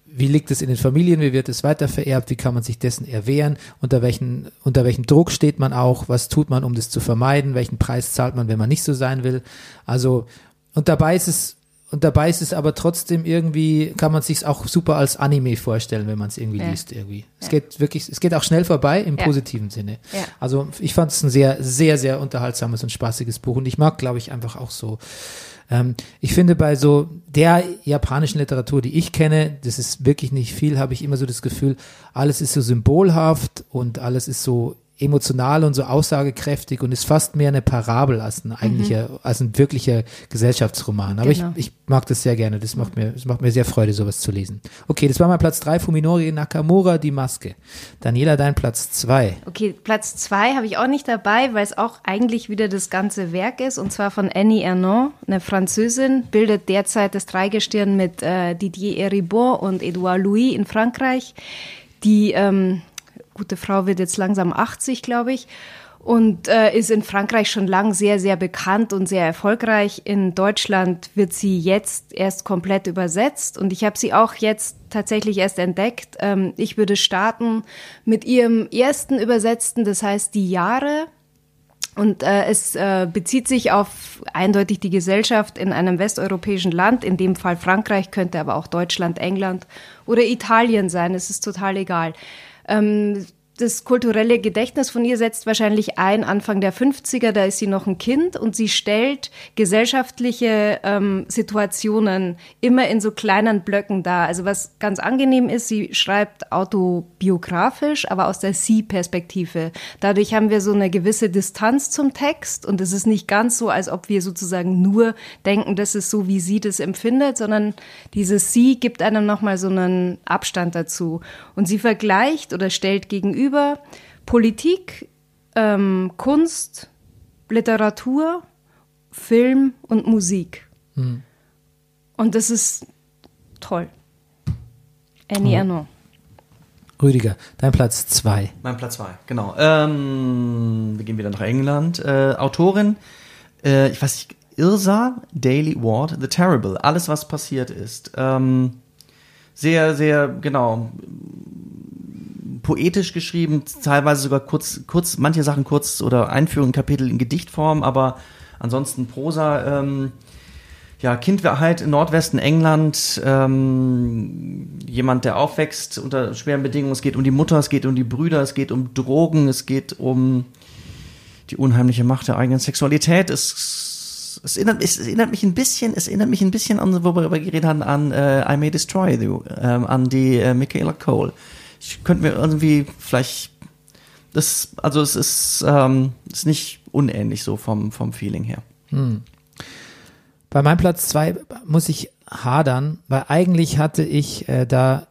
wie liegt es in den Familien, wie wird es weitervererbt, wie kann man sich dessen erwehren, unter welchen, unter welchem Druck steht man auch, was tut man, um das zu vermeiden, welchen Preis zahlt man, wenn man nicht so sein will. Also, und dabei ist es, und dabei ist es aber trotzdem irgendwie, kann man sich auch super als Anime vorstellen, wenn man es irgendwie Ja. liest irgendwie. Es Ja. geht wirklich, es geht auch schnell vorbei im Ja. positiven Sinne. Also ich fand es ein sehr, sehr, sehr unterhaltsames und spaßiges Buch und ich mag, glaube ich, einfach auch so. Ähm, ich finde bei so der japanischen Literatur, die ich kenne, das ist wirklich nicht viel, habe ich immer so das Gefühl, alles ist so symbolhaft und alles ist so emotional und so aussagekräftig und ist fast mehr eine Parabel als ein eigentlicher, als ein wirklicher Gesellschaftsroman. Aber Genau. ich, ich mag das sehr gerne. Das macht mir, das macht mir sehr Freude, sowas zu lesen. Okay, das war mein Platz drei. Fuminori Nakamura, die Maske. Daniela, dein Platz zwei. Okay, Platz zwei habe ich auch nicht dabei, weil es auch eigentlich wieder das ganze Werk ist, und zwar von Annie Ernaux, eine Französin, bildet derzeit das Dreigestirn mit äh, Didier Eribon und Edouard Louis in Frankreich. Die ähm, gute Frau wird jetzt langsam 80, glaube ich. Und äh, ist in Frankreich schon lang sehr, sehr bekannt und sehr erfolgreich. In Deutschland wird sie jetzt erst komplett übersetzt. Und ich habe sie auch jetzt tatsächlich erst entdeckt. Ähm, ich würde starten mit ihrem ersten Übersetzten, das heißt Die Jahre. Und äh, es äh, bezieht sich auf eindeutig die Gesellschaft in einem westeuropäischen Land, in dem Fall Frankreich, könnte aber auch Deutschland, England oder Italien sein, es ist total egal. Ähm, das kulturelle Gedächtnis von ihr setzt wahrscheinlich ein Anfang der 50er, da ist sie noch ein Kind und sie stellt gesellschaftliche ähm, Situationen immer in so kleinen Blöcken dar. Also was ganz angenehm ist, sie schreibt autobiografisch, aber aus der Sie-Perspektive. Dadurch haben wir so eine gewisse Distanz zum Text und es ist nicht ganz so, als ob wir sozusagen nur denken, das ist so, wie sie das empfindet, sondern dieses Sie gibt einem nochmal so einen Abstand dazu. Und sie vergleicht oder stellt gegenüber Politik, ähm, Kunst, Literatur, Film und Musik. Und das ist toll. Annie Ernaux. Rüdiger, dein Platz zwei. Mein Platz zwei, genau. Ähm, wir gehen wieder nach England. Äh, Autorin, äh, ich weiß nicht, Irsa Daily Ward, The Terrible, alles was passiert ist. Ähm, sehr, sehr, genau, poetisch geschrieben, teilweise sogar kurz, kurz, manche Sachen kurz oder Einführung, Kapitel in Gedichtform, aber ansonsten Prosa. Ähm, ja, Kind war halt im Nordwesten England, ähm, jemand, der aufwächst unter schweren Bedingungen. Es geht um die Mutter, es geht um die Brüder, es geht um Drogen, es geht um die unheimliche Macht der eigenen Sexualität. Es, es, erinnert, es erinnert mich ein bisschen, es erinnert mich ein bisschen an, wo wir geredet haben, an äh, I May Destroy You, ähm, an die äh, Michaela Cole. Ich könnte mir irgendwie vielleicht das, also es ist, ähm, ist nicht unähnlich so vom, vom Feeling her. Bei meinem Platz zwei muss ich hadern, weil eigentlich hatte ich äh, da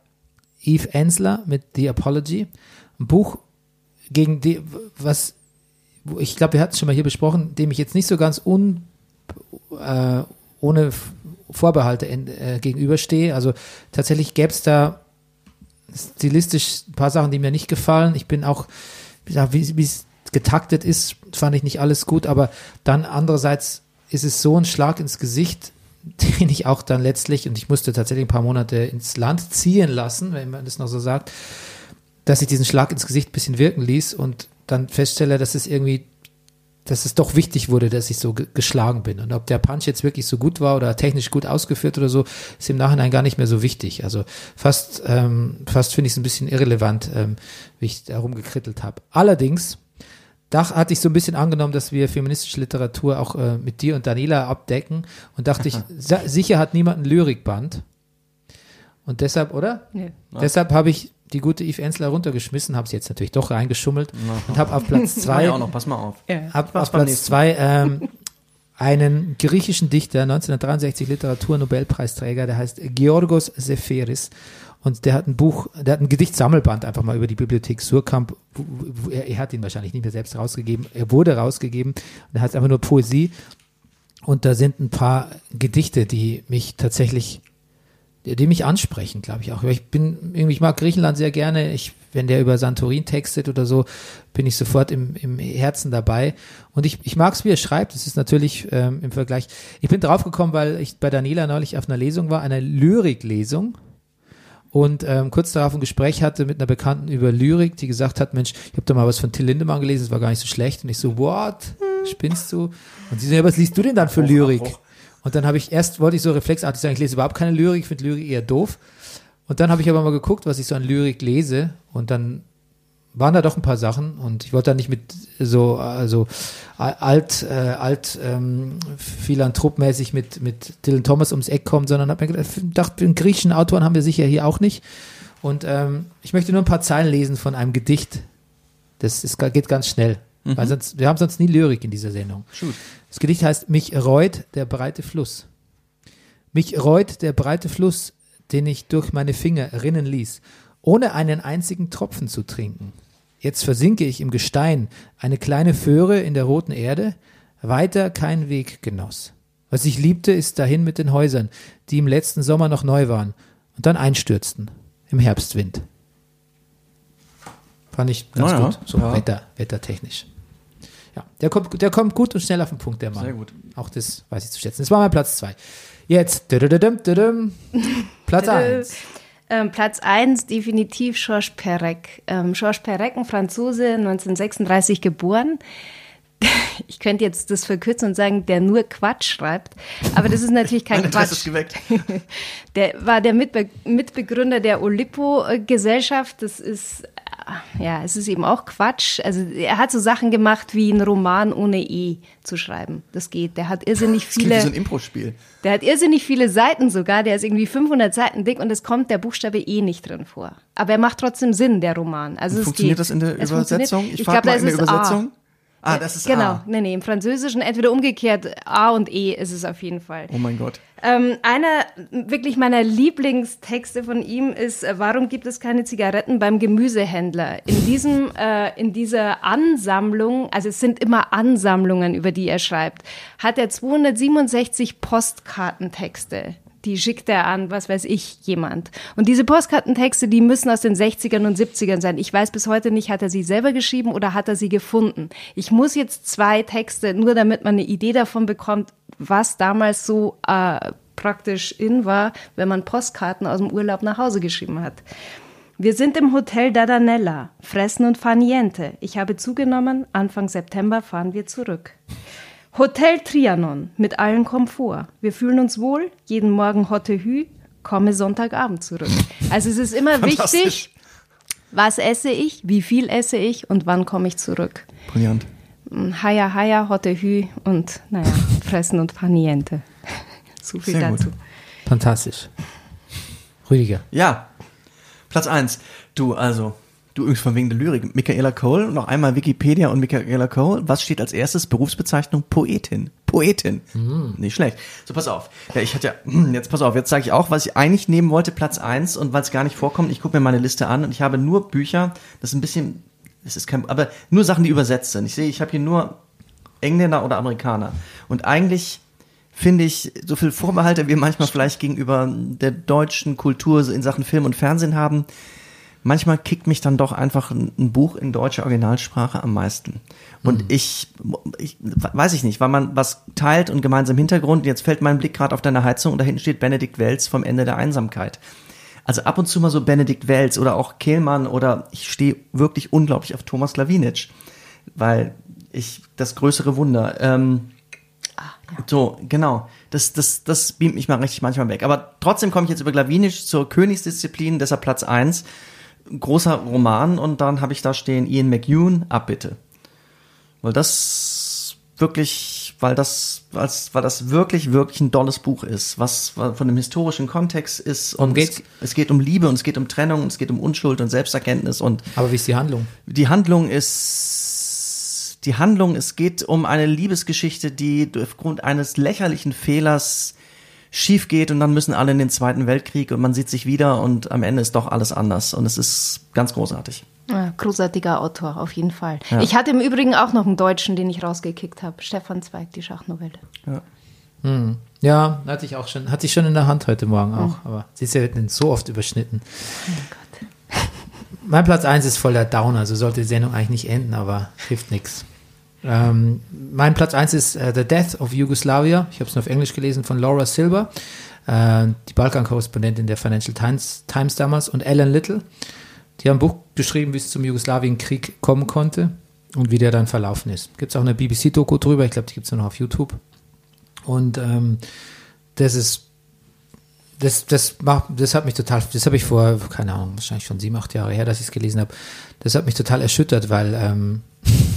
Eve Ensler mit The Apology, ein Buch gegen die, was, ich glaube, wir hatten es schon mal hier besprochen, dem ich jetzt nicht so ganz un, äh, ohne Vorbehalte in, äh, gegenüberstehe. Also tatsächlich gäbe es da stilistisch ein paar Sachen, die mir nicht gefallen. Ich bin auch, wie es getaktet ist, fand ich nicht alles gut, aber dann andererseits ist es so ein Schlag ins Gesicht, den ich auch dann letztlich, und ich musste tatsächlich ein paar Monate ins Land ziehen lassen, wenn man das noch so sagt, dass ich diesen Schlag ins Gesicht ein bisschen wirken ließ und dann feststelle, dass es irgendwie, dass es doch wichtig wurde, dass ich so ge geschlagen bin. Und ob der Punch jetzt wirklich so gut war oder technisch gut ausgeführt oder so, ist im Nachhinein gar nicht mehr so wichtig. Also fast, ähm, fast finde ich es ein bisschen irrelevant, ähm, wie ich da rumgekrittelt habe. Allerdings, da hatte ich so ein bisschen angenommen, dass wir feministische Literatur auch äh, mit dir und Daniela abdecken und dachte ich, sicher hat niemand ein Lyrikband. Und deshalb, oder? Nee. Deshalb habe ich die gute Eve Ensler runtergeschmissen, habe sie jetzt natürlich doch reingeschummelt und habe auf Platz Zwei auch noch, pass mal auf. hab Spaß auf Platz nächsten zwei ähm, einen griechischen Dichter, 1963 Literatur-Nobelpreisträger, der heißt Georgos Seferis. Und der hat ein Buch, der hat ein Gedichtsammelband einfach mal über die Bibliothek Surkamp. Er, er hat ihn wahrscheinlich nicht mehr selbst rausgegeben. Er wurde rausgegeben. Und er hat einfach nur Poesie. Und da sind ein paar Gedichte, die mich tatsächlich, die, mich ansprechen, glaube ich auch. Ich bin irgendwie, ich mag Griechenland sehr gerne. Ich, wenn der über Santorin textet oder so, bin ich sofort im, im Herzen dabei. Und ich, ich mag es, wie er schreibt. Es ist natürlich ähm, im Vergleich. Ich bin draufgekommen, weil ich bei Daniela neulich auf einer Lesung war, einer Lyriklesung und ähm, kurz darauf ein Gespräch hatte mit einer Bekannten über Lyrik, die gesagt hat, Mensch, ich habe da mal was von Till Lindemann gelesen, das war gar nicht so schlecht. Und ich so, what? Spinnst du? Und sie so, ja, was liest du denn dann für Lyrik? Und dann habe ich erst, wollte ich so reflexartig sagen, ich lese überhaupt keine Lyrik, ich finde Lyrik eher doof. Und dann habe ich aber mal geguckt, was ich so an Lyrik lese. Und dann waren da doch ein paar Sachen und ich wollte da nicht mit so also alt äh, alt ähm, philanthropmäßig mit mit Dylan Thomas ums Eck kommen, sondern habe mir gedacht, einen griechischen Autoren haben wir sicher hier auch nicht. Und ähm, ich möchte nur ein paar Zeilen lesen von einem Gedicht. Das ist, geht ganz schnell, weil sonst wir haben sonst nie Lyrik in dieser Sendung. Shoot. Das Gedicht heißt Mich reut der breite Fluss. Mich reut der breite Fluss, den ich durch meine Finger rinnen ließ, ohne einen einzigen Tropfen zu trinken. Jetzt versinke ich im Gestein, eine kleine Föhre in der roten Erde, weiter kein Weg genoss. Was ich liebte, ist dahin mit den Häusern, die im letzten Sommer noch neu waren und dann einstürzten im Herbstwind. Fand ich ganz Ja, ja. gut, so Ja. Wetter, wettertechnisch. Ja, der kommt, der kommt gut und schnell auf den Punkt, der Mann. Sehr gut. Auch das weiß ich zu schätzen. Das war mein Platz zwei. Jetzt, dudududum, dudum, Platz eins. Ähm, Platz 1 definitiv Georges Perec. Ähm, Georges Perec, ein Franzose, 1936 geboren. Ich könnte jetzt das verkürzen und sagen, der nur Quatsch schreibt. Aber das ist natürlich kein Interesse ist Quatsch. geweckt. Der war der Mitbe Mitbegründer der Olippo-Gesellschaft. Das ist, ja, es ist eben auch Quatsch. Also er hat so Sachen gemacht, wie einen Roman ohne E zu schreiben. Das geht. Der hat irrsinnig Das viele. wie so ein Impro-Spiel. Der hat irrsinnig viele Seiten sogar, der ist irgendwie 500 Seiten dick und es kommt der Buchstabe E nicht drin vor. Aber er macht trotzdem Sinn, der Roman. Also es Funktioniert geht. das in der Es Übersetzung? Ich, frag glaube, da ist in der es Übersetzung. A. Ah, das ist genau, A. nee, nee, im Französischen entweder umgekehrt, A und E ist es auf jeden Fall. Oh mein Gott. Ähm, einer wirklich meiner Lieblingstexte von ihm ist, äh, warum gibt es keine Zigaretten beim Gemüsehändler? In diesem, äh, in dieser Ansammlung, also es sind immer Ansammlungen, über die er schreibt, hat er 267 Postkartentexte, die schickt er an, was weiß ich, jemand. Und diese Postkartentexte, die müssen aus den 60ern und 70ern sein. Ich weiß bis heute nicht, hat er sie selber geschrieben oder hat er sie gefunden. Ich muss jetzt zwei Texte, nur damit man eine Idee davon bekommt, was damals so äh, praktisch in war, wenn man Postkarten aus dem Urlaub nach Hause geschrieben hat. Wir sind im Hotel Dardanella, fressen und fahren niente. Ich habe zugenommen, Anfang September fahren wir zurück. Hotel Trianon mit allen Komfort. Wir fühlen uns wohl, jeden Morgen Hotte Hü, komme Sonntagabend zurück. Also es ist immer wichtig, was esse ich, wie viel esse ich und wann komme ich zurück. Brillant. Haya Haya, Hotte Hü und naja, fressen und fahren niente. So viel Sehr gut. dazu. Fantastisch. Rüdiger. Ja, Platz eins. Du, also, du übrigens von wegen der Lyrik. Michaela Cole, noch einmal Wikipedia und Michaela Cole. Was steht als erstes? Berufsbezeichnung Poetin. Poetin. Nicht schlecht. So, pass auf. Ja, ich hatte ja, jetzt pass auf, jetzt sage ich auch, was ich eigentlich nehmen wollte, Platz eins und weil es gar nicht vorkommt, ich gucke mir meine Liste an und ich habe nur Bücher, das ist ein bisschen, das ist kein, aber nur Sachen, die übersetzt sind. Ich sehe, ich habe hier nur Engländer oder Amerikaner. Und eigentlich finde ich, so viel Vorbehalte wir manchmal vielleicht gegenüber der deutschen Kultur in Sachen Film und Fernsehen haben, manchmal kickt mich dann doch einfach ein, Buch in deutscher Originalsprache am meisten. Und ich, ich, weiß ich nicht, weil man was teilt und gemeinsam Hintergrund, jetzt fällt mein Blick gerade auf deine Heizung und da hinten steht Benedikt Welz vom Ende der Einsamkeit. Also ab und zu mal so Benedikt Welz oder auch Kehlmann oder ich stehe wirklich unglaublich auf Thomas Lawinitsch, weil ich das größere Wunder. Ähm, so, genau. Das, das, das beamt mich mal richtig manchmal weg. Aber trotzdem komme ich jetzt über Glavinisch zur Königsdisziplin, deshalb Platz eins Großer Roman und dann habe ich da stehen Ian McEwan, Abbitte. Weil das wirklich, weil das, als, weil das wirklich, wirklich ein dolles Buch ist, was von dem historischen Kontext ist. Und geht's? Es, es geht um Liebe und es geht um Trennung und es geht um Unschuld und Selbsterkenntnis und Aber wie ist die Handlung? die Handlung ist, die Handlung, es geht um eine Liebesgeschichte, die aufgrund eines lächerlichen Fehlers schief geht und dann müssen alle in den Zweiten Weltkrieg und man sieht sich wieder und am Ende ist doch alles anders und es ist ganz großartig. Ja, großartiger Autor, auf jeden Fall. Ich hatte im Übrigen auch noch einen Deutschen, den ich rausgekickt habe. Stefan Zweig, die Schachnovelle. Ja, hatte ich auch schon, hatte ich schon in der Hand heute Morgen auch, aber sie ist ja so oft überschnitten. Mein Platz 1 ist voller Downer, so sollte die Sendung eigentlich nicht enden, aber hilft nichts. Ähm, mein Platz 1 ist äh, The Death of Yugoslavia. Ich habe es nur auf Englisch gelesen von Laura Silver, äh, die Balkan-Korrespondentin der Financial Times, Times damals, und Alan Little. Die haben ein Buch geschrieben, wie es zum Jugoslawienkrieg kommen konnte und wie der dann verlaufen ist. Gibt es auch eine BBC-Doku drüber, ich glaube, die gibt es nur noch auf YouTube. Und ähm, das ist, das, das, macht, das hat mich total, das habe ich vor, keine Ahnung, wahrscheinlich schon sieben, acht Jahre her, dass ich es gelesen habe. Das hat mich total erschüttert, weil ähm,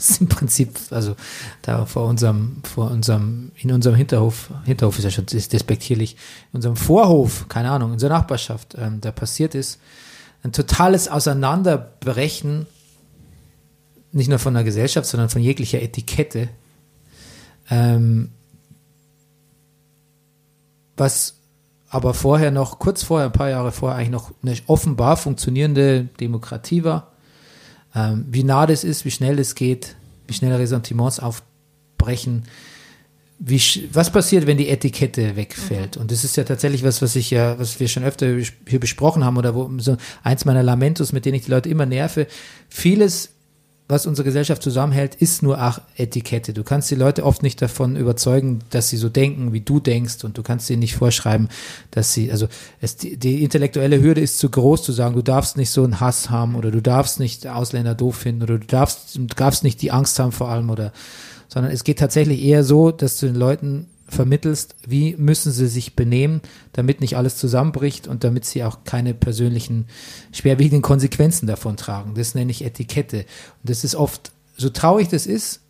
ist im Prinzip, also da vor unserem, vor unserem, in unserem Hinterhof, Hinterhof ist ja schon despektierlich, in unserem Vorhof, keine Ahnung, in unserer Nachbarschaft, ähm, da passiert ist, ein totales Auseinanderbrechen, nicht nur von der Gesellschaft, sondern von jeglicher Etikette. Ähm, was aber vorher noch, kurz vorher, ein paar Jahre vorher, eigentlich noch eine offenbar funktionierende Demokratie war. Ähm, wie nah das ist, wie schnell es geht, wie schnell Ressentiments aufbrechen, wie, was passiert, wenn die Etikette wegfällt? Und das ist ja tatsächlich was, was ich ja, was wir schon öfter hier besprochen haben oder wo so eins meiner Lamentus, mit denen ich die Leute immer nerve. Vieles, was unsere Gesellschaft zusammenhält, ist nur ach Etikette. Du kannst die Leute oft nicht davon überzeugen, dass sie so denken, wie du denkst, und du kannst ihnen nicht vorschreiben, dass sie, also es, die, die intellektuelle Hürde ist zu groß, zu sagen, du darfst nicht so einen Hass haben oder du darfst nicht Ausländer doof finden oder du darfst, du darfst nicht die Angst haben vor allem oder sondern es geht tatsächlich eher so, dass du den Leuten vermittelst, wie müssen sie sich benehmen, damit nicht alles zusammenbricht und damit sie auch keine persönlichen schwerwiegenden Konsequenzen davon tragen. Das nenne ich Etikette. Und das ist oft, so traurig das ist,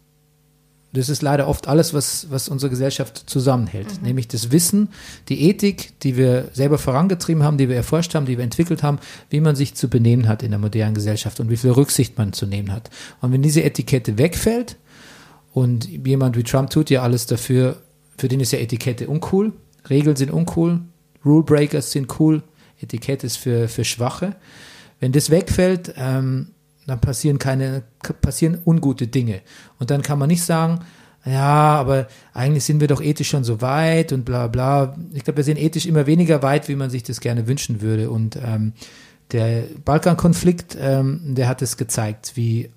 das ist leider oft alles, was, was unsere Gesellschaft zusammenhält. Nämlich das Wissen, die Ethik, die wir selber vorangetrieben haben, die wir erforscht haben, die wir entwickelt haben, wie man sich zu benehmen hat in der modernen Gesellschaft und wie viel Rücksicht man zu nehmen hat. Und wenn diese Etikette wegfällt, und jemand wie Trump tut ja alles dafür, für den ist ja Etikette uncool, Regeln sind uncool, Rule Breakers sind cool, Etikette ist für, für Schwache. Wenn das wegfällt, ähm, dann passieren keine, passieren ungute Dinge. Und dann kann man nicht sagen, ja, aber eigentlich sind wir doch ethisch schon so weit und bla bla. Ich glaube, wir sind ethisch immer weniger weit, wie man sich das gerne wünschen würde. Und ähm, der Balkankonflikt, ähm, der hat es gezeigt, wie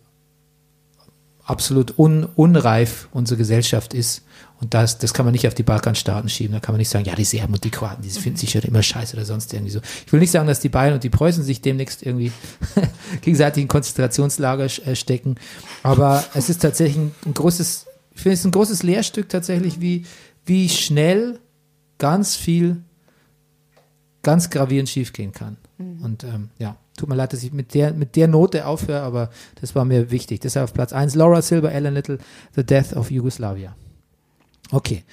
absolut un, unreif unsere Gesellschaft ist. Und das, das kann man nicht auf die Balkanstaaten schieben. Da kann man nicht sagen, ja, die Serben und die Kroaten, die finden sich schon immer scheiße oder sonst irgendwie so. Ich will nicht sagen, dass die Bayern und die Preußen sich demnächst irgendwie gegenseitig in Konzentrationslager äh, stecken. Aber es ist tatsächlich ein, großes, ich finde es ein großes Lehrstück tatsächlich, wie, wie schnell ganz viel ganz gravierend schiefgehen kann. Und ähm, ja, tut mir leid, dass ich mit der, mit der Note aufhöre, aber das war mir wichtig. Deshalb auf Platz 1 Laura Silver, Alan Little, The Death of Yugoslavia. Okay.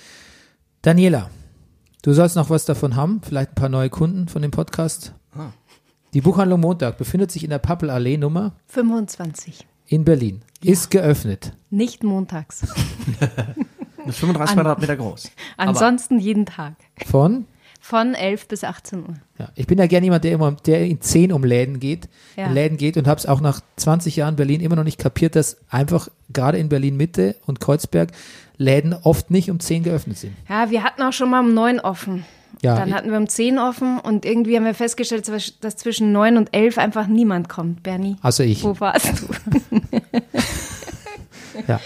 Daniela, du sollst noch was davon haben, vielleicht ein paar neue Kunden von dem Podcast. Die Buchhandlung Montag befindet sich in der Pappelallee Nummer 25. in Berlin. Ist geöffnet. Nicht montags. Ist 35 An- Quadratmeter groß. Ansonsten jeden Tag. Von Von 11 bis 18 Uhr. Ja, ich bin ja gerne jemand, der immer, der in 10 um Läden geht, Ja. in Läden geht und habe es auch nach 20 Jahren Berlin immer noch nicht kapiert, dass einfach gerade in Berlin Mitte und Kreuzberg Läden oft nicht um 10 geöffnet sind. Ja, wir hatten auch schon mal um 9 offen. Ja, Dann hatten wir um 10 offen und irgendwie haben wir festgestellt, dass zwischen 9 und 11 einfach niemand kommt. Bernie, Also ich. wo warst du? Ja.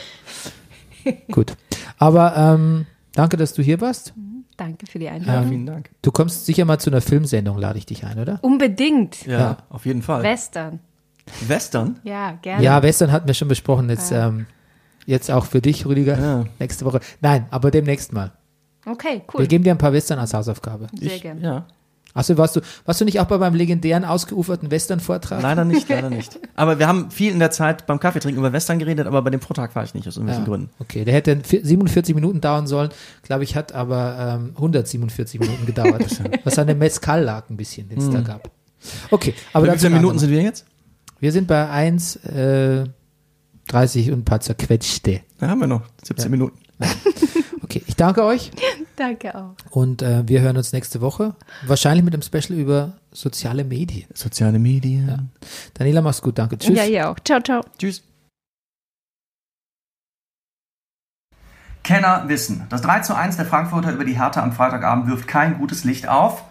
Gut. Aber ähm, danke, dass du hier warst. Danke für die Ja, Einladung. vielen Dank. Du kommst sicher mal zu einer Filmsendung, lade ich dich ein, oder? Unbedingt. Ja, Ja. auf jeden Fall. Western. Western? Ja, gerne. Ja, Western hatten wir schon besprochen. Jetzt, ähm, jetzt auch für dich, Rüdiger. Ja. Nächste Woche. Nein, aber demnächst mal. Okay, Wir cool. geben dir ein paar Western als Hausaufgabe. Sehr gerne. Ja. Achso, warst du, warst du nicht auch bei meinem legendären ausgeuferten Western-Vortrag? Leider nicht, leider nicht. Aber wir haben viel in der Zeit beim Kaffeetrinken über Western geredet, aber bei dem Vortrag war ich nicht, aus irgendwelchen Ja, Gründen. Okay, der hätte vier- 47 Minuten dauern sollen, glaube ich, hat aber ähm, 147 Minuten gedauert. was an dem Mezcal lag ein bisschen, den es da gab. Okay, aber wie viele Minuten sind wir jetzt? Wir sind bei 1, äh, 30 und ein paar zerquetschte. Da haben wir noch 17 Minuten. Okay, ich danke euch Danke auch. und äh, wir hören uns nächste Woche. Wahrscheinlich mit einem Special über soziale Medien. Soziale Medien. Daniela, mach's gut, danke. Tschüss. Ja, ihr auch. Ciao, ciao. Tschüss. Kenner wissen, das 3 zu 1 der Frankfurter über die Hertha am Freitagabend wirft kein gutes Licht auf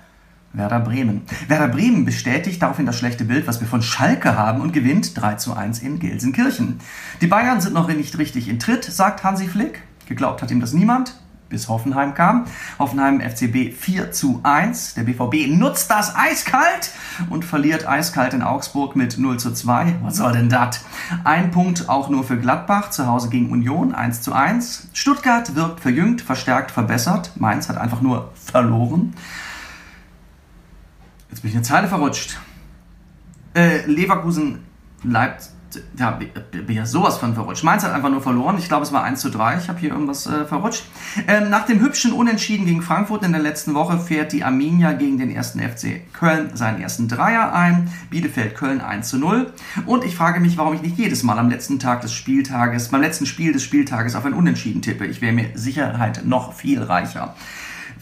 Werder Bremen. Werder Bremen bestätigt daraufhin das schlechte Bild, was wir von Schalke haben und gewinnt 3 zu 1 in Gelsenkirchen. Die Bayern sind noch nicht richtig in Tritt, sagt Hansi Flick. Geglaubt hat ihm das niemand, bis Hoffenheim kam. Hoffenheim FCB 4 zu 1. Der BVB nutzt das eiskalt und verliert eiskalt in Augsburg mit 0 zu 2. Was soll denn das? Ein Punkt auch nur für Gladbach, zu Hause gegen Union 1 zu 1. Stuttgart wirkt verjüngt, verstärkt, verbessert. Mainz hat einfach nur verloren. Jetzt bin ich eine Zeile verrutscht. Äh, Leverkusen, Leipzig, ja, bin ja sowas von verrutscht. Mainz hat einfach nur verloren. Ich glaube, es war 1 zu 3. Ich habe hier irgendwas äh, verrutscht. Ähm, nach dem hübschen Unentschieden gegen Frankfurt in der letzten Woche fährt die Arminia gegen den ersten FC Köln seinen ersten Dreier ein. Bielefeld Köln 1 zu 0. Und ich frage mich, warum ich nicht jedes Mal am letzten Tag des Spieltages, beim letzten Spiel des Spieltages auf ein Unentschieden tippe. Ich wäre mir Sicherheit noch viel reicher.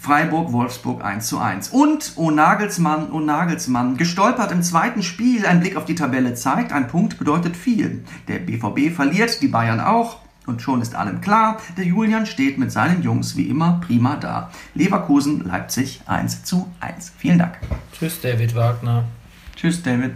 Freiburg, Wolfsburg 1 zu 1. Und, oh Nagelsmann, oh Nagelsmann, gestolpert im zweiten Spiel, ein Blick auf die Tabelle zeigt, ein Punkt bedeutet viel. Der BVB verliert, die Bayern auch. Und schon ist allem klar, der Julian steht mit seinen Jungs wie immer prima da. Leverkusen, Leipzig 1 zu 1. Vielen Dank. Tschüss, David Wagner. Tschüss, David.